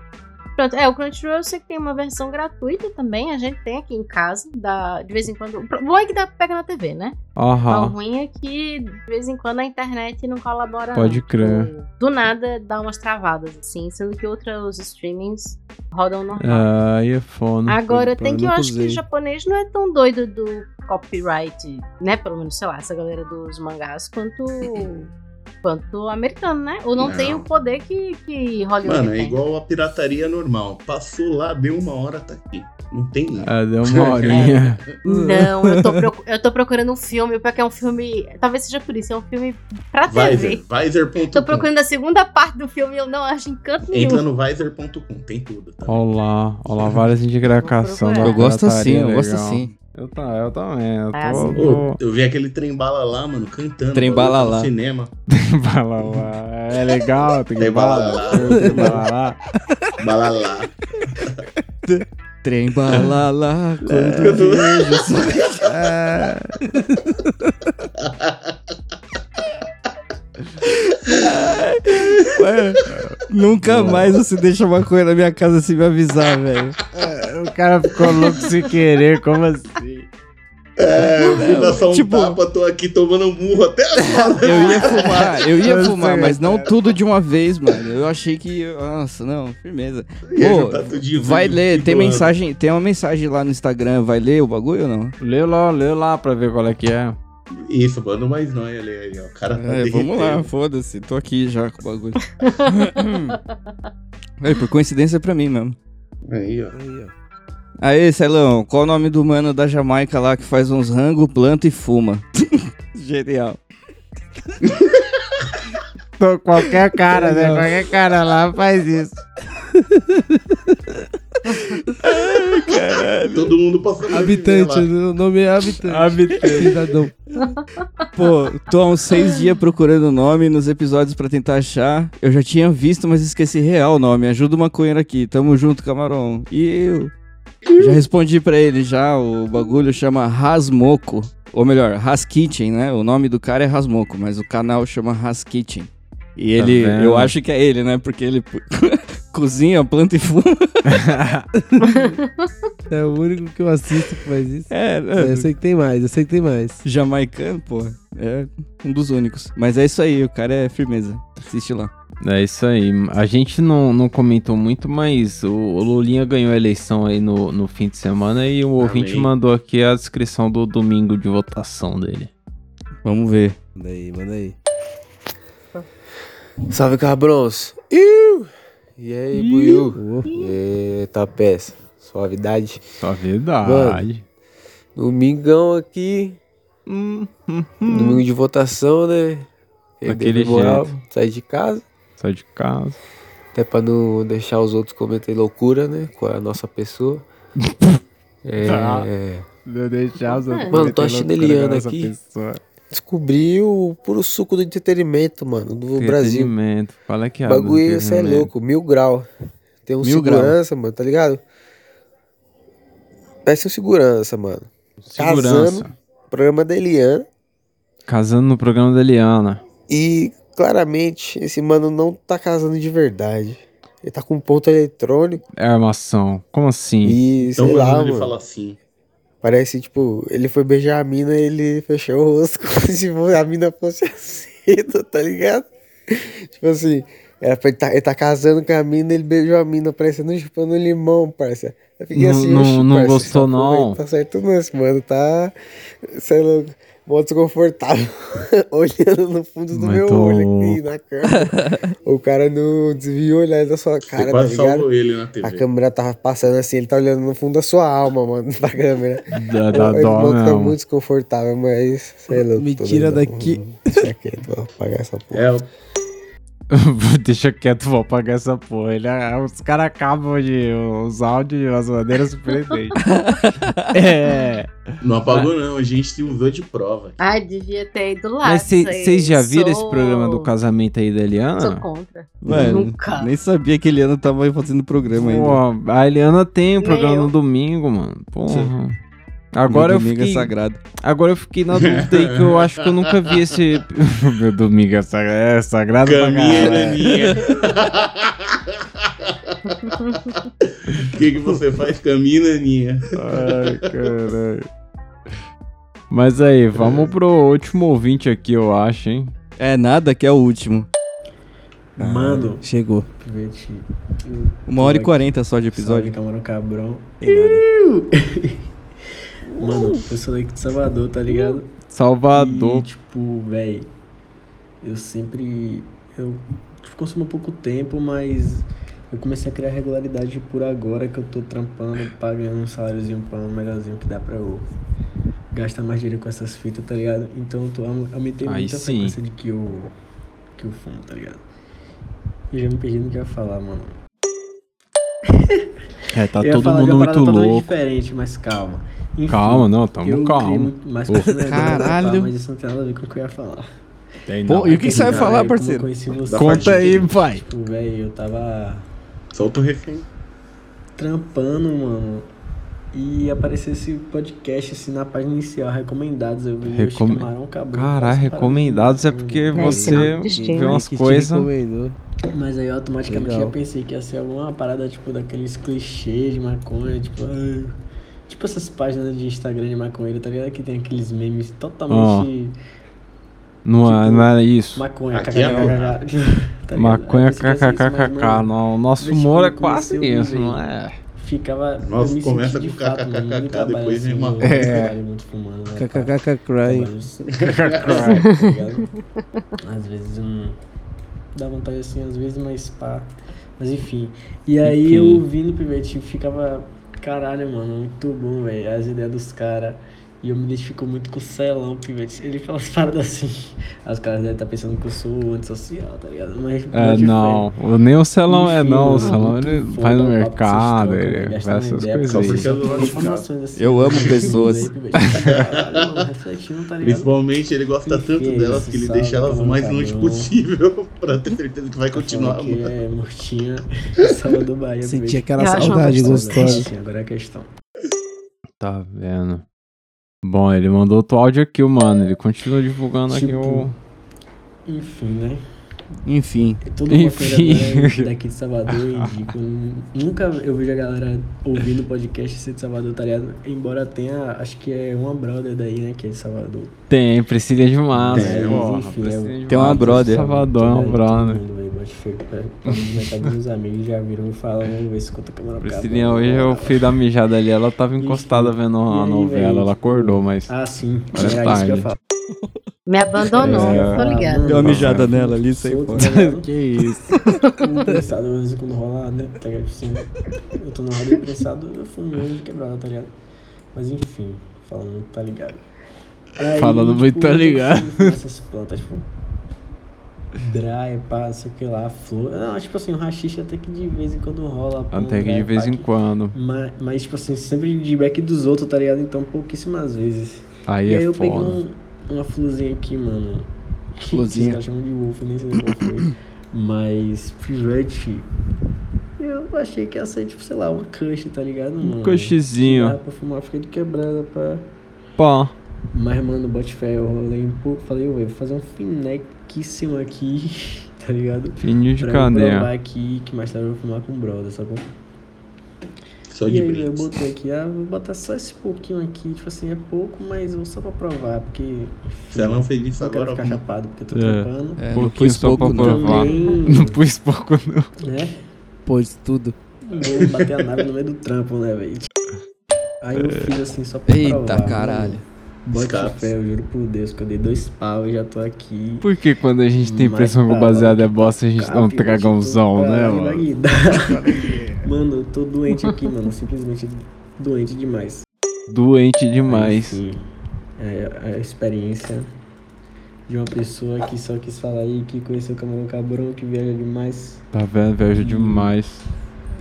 Pronto, é, o Crunchyroll eu sei que tem uma versão gratuita também, a gente tem aqui em casa, dá, de vez em quando. O bom é que dá pra pegar na TV, né? Aham. O ruim é que de vez em quando a internet não colabora. Pode não. crer. Tipo, Do nada dá umas travadas, assim, sendo que outros streamings rodam normal. Ah, é foda. Agora, tem que eu acho que usei. o japonês não é tão doido do copyright, né? Pelo menos, sei lá, essa galera dos mangás, quanto, quanto americano, né? Ou não, Não. tem o poder que, que Hollywood Mano, é tem. igual a pirataria normal. Passou lá, deu uma hora, tá aqui. Não tem. Ah, deu uma horinha. Não, eu tô, eu tô procurando um filme, porque é um filme. Talvez seja por isso, é um filme pra TV. Visor, Visor.com. Tô procurando a segunda parte do filme e eu não acho em canto nenhum. Entra no Visor.com, tem tudo. Tá? Olá, olá, várias indicações. Eu gosto assim, eu gosto assim. Eu, tá, eu também. Eu tô, É assim. tô- eu vi aquele trem bala lá, mano, cantando. Trem bagulho bala no lá. cinema. Bala lá. É legal, tem bala lá. Tem bala lá. Bala lá. Trem balala, quando eu tô- vejo Ah. Mano, Nunca mais você deixa maconha na minha casa sem me avisar, velho. É, O cara ficou louco sem querer, como assim? É, eu fui dar só um tipo- tapa, tô aqui tomando um murro até agora. Eu ia fumar, eu ia fumar, mas não tudo de uma vez, mano. Eu achei que. Nossa, não, firmeza. Pô, vai ler, tem mensagem, tem uma mensagem lá no Instagram, vai ler o bagulho ou não? Lê lá, lê lá pra ver qual é que é. Isso, manda mais nóia ali aí, ó. O cara tá É, vamos lá, foda-se, tô aqui já com o bagulho. É, por coincidência pra mim mesmo. Aí, ó. Aí, ó. Aí, Celão, qual o nome do mano da Jamaica lá que faz uns rango, planta e fuma? Genial. Tô- Qualquer cara, né? Qualquer cara lá faz isso. Todo mundo passando. Habitante, o nome é habitante. Habitante. Cidadão. Pô, tô há uns seis dias procurando o nome nos episódios pra tentar achar. Eu já tinha visto, mas esqueci real o nome. Ajuda o maconheiro aqui. Tamo junto, camarão. E eu. Já respondi pra ele já. O bagulho chama Rasmoco. Ou melhor, Has Kitchen, né? O nome do cara é Rasmoco, mas o canal chama Has Kitchen. E Tá ele, vendo? eu acho que é ele, né? Porque ele cozinha, planta e fuma. É o único que eu assisto que faz isso. É, Eu sei que tem mais, eu sei que tem mais. Jamaicano, pô. É um dos únicos. Mas é isso aí, o cara é firmeza. Assiste lá. É isso aí. A gente não, não comentou muito, mas o, o Lulinha ganhou a eleição aí no, no fim de semana e o ouvinte mandou aqui a descrição do domingo de votação dele. Vamos ver. Manda aí, manda aí. Salve, cabrões! Iu! E aí, Buiu? Eita, peça. Suavidade. Suavidade. domingão aqui. Domingo de votação, né? Daquele Bebendo moral, jeito. Sair de casa. Sai de casa. Até pra não deixar os outros comentarem loucura, né? Com a nossa pessoa. é... Tá. Não deixar os outros Mano, tô cometerem essa aqui. pessoa. Descobri o puro suco do entretenimento, mano, do Brasil. Entretenimento. Fala que O bagulho esse é louco, mil grau. Tem um Mil grau. segurança, mano, tá ligado? Parece um segurança, mano. Segurança. Casando, programa da Eliana. Casando no programa da Eliana. E claramente esse mano não tá casando de verdade. Ele tá com ponto eletrônico É armação. Como assim? e Então sei lá, quando ele mano. fala assim. Parece, tipo, ele foi beijar a mina e ele fechou o rosto como se a mina fosse aceta, tá ligado? Tipo assim, era pra ele, tá, ele tá casando com a mina, ele beijou a mina, parecendo chupando limão, parça. Eu fiquei Não- assim, não- "Oxi, não parça, gostou, não?" Tá certo não, esse mano, tá, sei lá, mó desconfortável, olhando no fundo do meu olho aqui, na câmera. o cara não desviou o olhar da sua cara, tá quase ligado? salvou ele na TV. A câmera tava passando assim, ele tá olhando no fundo da sua alma, mano, da câmera. Dá- dá Esse dó mano tá muito desconfortável, mas sei lá. Me tira daqui. Deixa quieto, vou apagar essa porra. É, Deixa quieto, vou apagar essa porra. Ele, ah, os caras acabam de. Os áudios de umas maneiras surpreendentes. é. Não apagou, não. A gente usou de prova. Ai, devia ter ido lá. Mas vocês já viram esse Sou- programa do casamento aí da Sou Eliana? contra. Mano, Nunca. nem sabia que a Eliana tava fazendo programa ainda. Pô, a Eliana tem um programa eu. no domingo, mano. Porra. Sim. Agora Meu eu domingo é fiquei. sagrado. Agora eu fiquei na dúvida aí que eu acho que eu nunca vi esse. Meu domingo é sagrado, é sagrado pra Caminha, caralho. O que, que você faz? Caminha, Naninha. Ai, caralho. Mas aí, vamos pro último ouvinte aqui, eu acho, hein? É nada que é o último. Mano. Chegou. Pivete. Uma hora e quarenta só de episódio. Salve, Camarão Cabrão. Mano, eu sou daqui de Salvador, tá ligado? Salvador. E, tipo, véi, eu sempre. Eu tipo, consumo há pouco tempo, mas eu comecei a criar regularidade por agora que eu tô trampando, pagando um saláriozinho pra um melhorzinho que dá pra eu gastar mais dinheiro com essas fitas, tá ligado? Então eu tô, aumentei Aí a sim. frequência de que eu, que eu fumo, tá ligado? E já me perdi no que eu ia falar, mano. É, tá todo mundo muito louco. diferente, mas calma. Enfim, Calma, não, tamo calmo. Pô. personalidade, Caralho. tá? Mas isso não tem nada a ver com o que eu ia falar. Tem Pô, e o que que você vai falar, parceiro? Conta aí, pai. Tipo, velho, eu tava Solta o refém. trampando, mano. E apareceu esse podcast assim na página inicial, recomendados. Eu vi Recom... Camarão Cabrão. Caralho, recomendados é porque É, você vê umas coisas. Mas aí eu automaticamente Legal. já pensei que ia ser alguma parada, tipo, daqueles clichês de maconha, tipo, ai, tipo essas páginas de Instagram de maconheiro, tá ligado? Que tem aqueles memes totalmente. Não é, não é isso. Maconha, Aqui é tá? Maconha Aí eu pensei que ia ser isso, mas, kkkk. mano, Não, nosso humor é quase isso, não é? Ficava. Nossa, começa de com fato, kkkk, mano, muito depois trabalho, vem assim, uma- É. trabalho, muito fumando, né, pá. KKK crying. Trabalho, tá ligado? Às vezes não dá vontade assim, às vezes, mas pá. Mas enfim. E aí eu ouvindo o Pivete ficava, caralho, mano, muito bom, velho. As ideias dos caras. E eu me identifico muito com o Celão, Pivete. Ele fala as paradas assim. Aí os caras devem estar pensando que eu sou antissocial, tá ligado? Mas. É, não. fé. Nem o Celão é, Enfim, não. O Celão ele vai no mercado, ele vai essas coisas assim, Eu amo pessoas. Tá ligado? Principalmente ele gosta Enfim, tanto é delas que ele deixa elas o mais longe possível pra ter certeza que vai continuar. É mortinha, Salvador Bahia. Senti Pivete. aquela saudade gostosa. agora é a questão. Tá vendo? Bom, ele mandou outro áudio aqui, o mano. Ele continua divulgando aqui Tipo, o. Enfim, né? Enfim. Todo Enfim. Daqui de Salvador indico. Nunca eu vejo a galera ouvindo podcast ser de Salvador, tá ligado? Embora tenha, acho que é uma brother daí, né? Que é de Salvador. Tem, Priscilia de Massa. É, mas porra, enfim, é- de Tem uma brother. Salvador é uma brother. mundo, velho, pra metade dos meus amigos já viram e falam, vamos ver se conta câmera Priscilinha hoje eu fui dar mijada ali, ela tava encostada vendo a aí, novela, velho, ela acordou, mas. Ah, sim. Era Era isso que eu ia tarde. falar. Me abandonou, É. tô ligado. Deu uma mijada nela ali, tá ligado? Que isso? O prensado, às vezes, quando rola, né? Tá? Assim, eu tô na roda de prensado, eu fumo mesmo de quebrada, tá ligado? Mas enfim, falando, tá ligado? Aí, Falando muito, tá ligado? Essas plantas, tipo. Dry, pá, sei o que lá, flor. Não, tipo assim, o rachixe até que de vez em quando rola. um Até que de vez em quando. Mas, mas, tipo assim, sempre de back dos outros, tá ligado? Então, pouquíssimas vezes. Aí e é aí eu foda. peguei um, uma florzinha aqui, mano. que Florzinha. Os caras chamam de Wolf, nem sei qual foi. Mas, Pivete, eu achei que ia ser, tipo, sei lá, uma cush, tá ligado, mano? cushzinho. Sei lá, pra fumar, fiquei de quebrada pra... Pô. Mas, mano, bote fé, eu rolei um pouco, falei, "Ô, velho, vou fazer um finequíssimo aqui, tá ligado? Fininho de pra eu cadeia. provar aqui, que mais tarde eu vou fumar com o brother, sacou? Só e de aí, eu botei aqui, ah, vou botar só esse pouquinho aqui, tipo assim, é pouco, mas eu só pra provar, porque. enfim, Se ela não fez isso não quero agora, ficar como- chapado, porque eu tô É. trampando. É, não pus só pouco, pra não. provar. Também- Não pus pouco, não. É? Pôs tudo. Vou bater a nave no meio do trampo, né, velho? Aí eu fiz assim só pra Eita, provar. caralho. mano. Bote Escape. fé, eu juro por Deus, que eu dei dois pau e já tô aqui. Por que quando a gente tem impressão que o baseado é bosta, a gente dá um dragãozão, né, mano? dar. Mano, eu tô doente aqui, mano. Simplesmente doente demais. Doente demais. Enfim, é a experiência de uma pessoa que só quis falar aí, que conheceu o Camarão Cabrão, que viaja demais. Tá vendo? Vejo demais.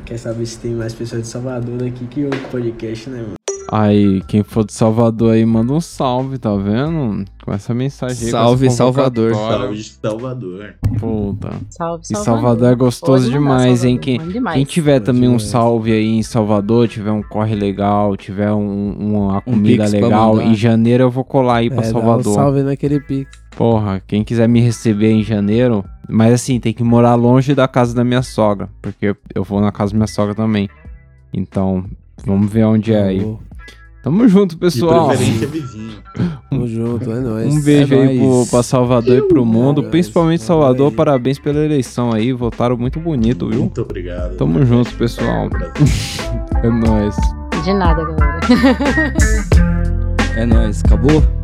Quer saber se tem mais pessoas de Salvador daqui que o podcast, né, mano? Aí, quem for de Salvador aí, manda um salve, tá vendo? Com essa mensagem aí. Salve, Salvador. Salve de Salvador. Puta. Salve, E Salvador. Salvador é gostoso Pode demais, hein? Salvador, Quem, demais. quem tiver Pode também um demais. salve aí em Salvador, tiver um corre legal, tiver um, uma comida pra legal, em janeiro eu vou colar aí pra É, dá um Salvador. salve naquele pix. Porra, quem quiser me receber em janeiro, mas assim, tem que morar longe da casa da minha sogra, porque eu vou na casa da minha sogra também. Então, vamos ver onde é aí. Tamo junto, pessoal. vizinho. Tamo junto, é nóis. Um beijo É aí pro, pra Salvador e pro mundo, nóis, principalmente Salvador. Parabéns pela eleição aí, votaram muito bonito, viu? Muito obrigado. Tamo junto, pessoal. é nóis. De nada, galera. É nóis, acabou?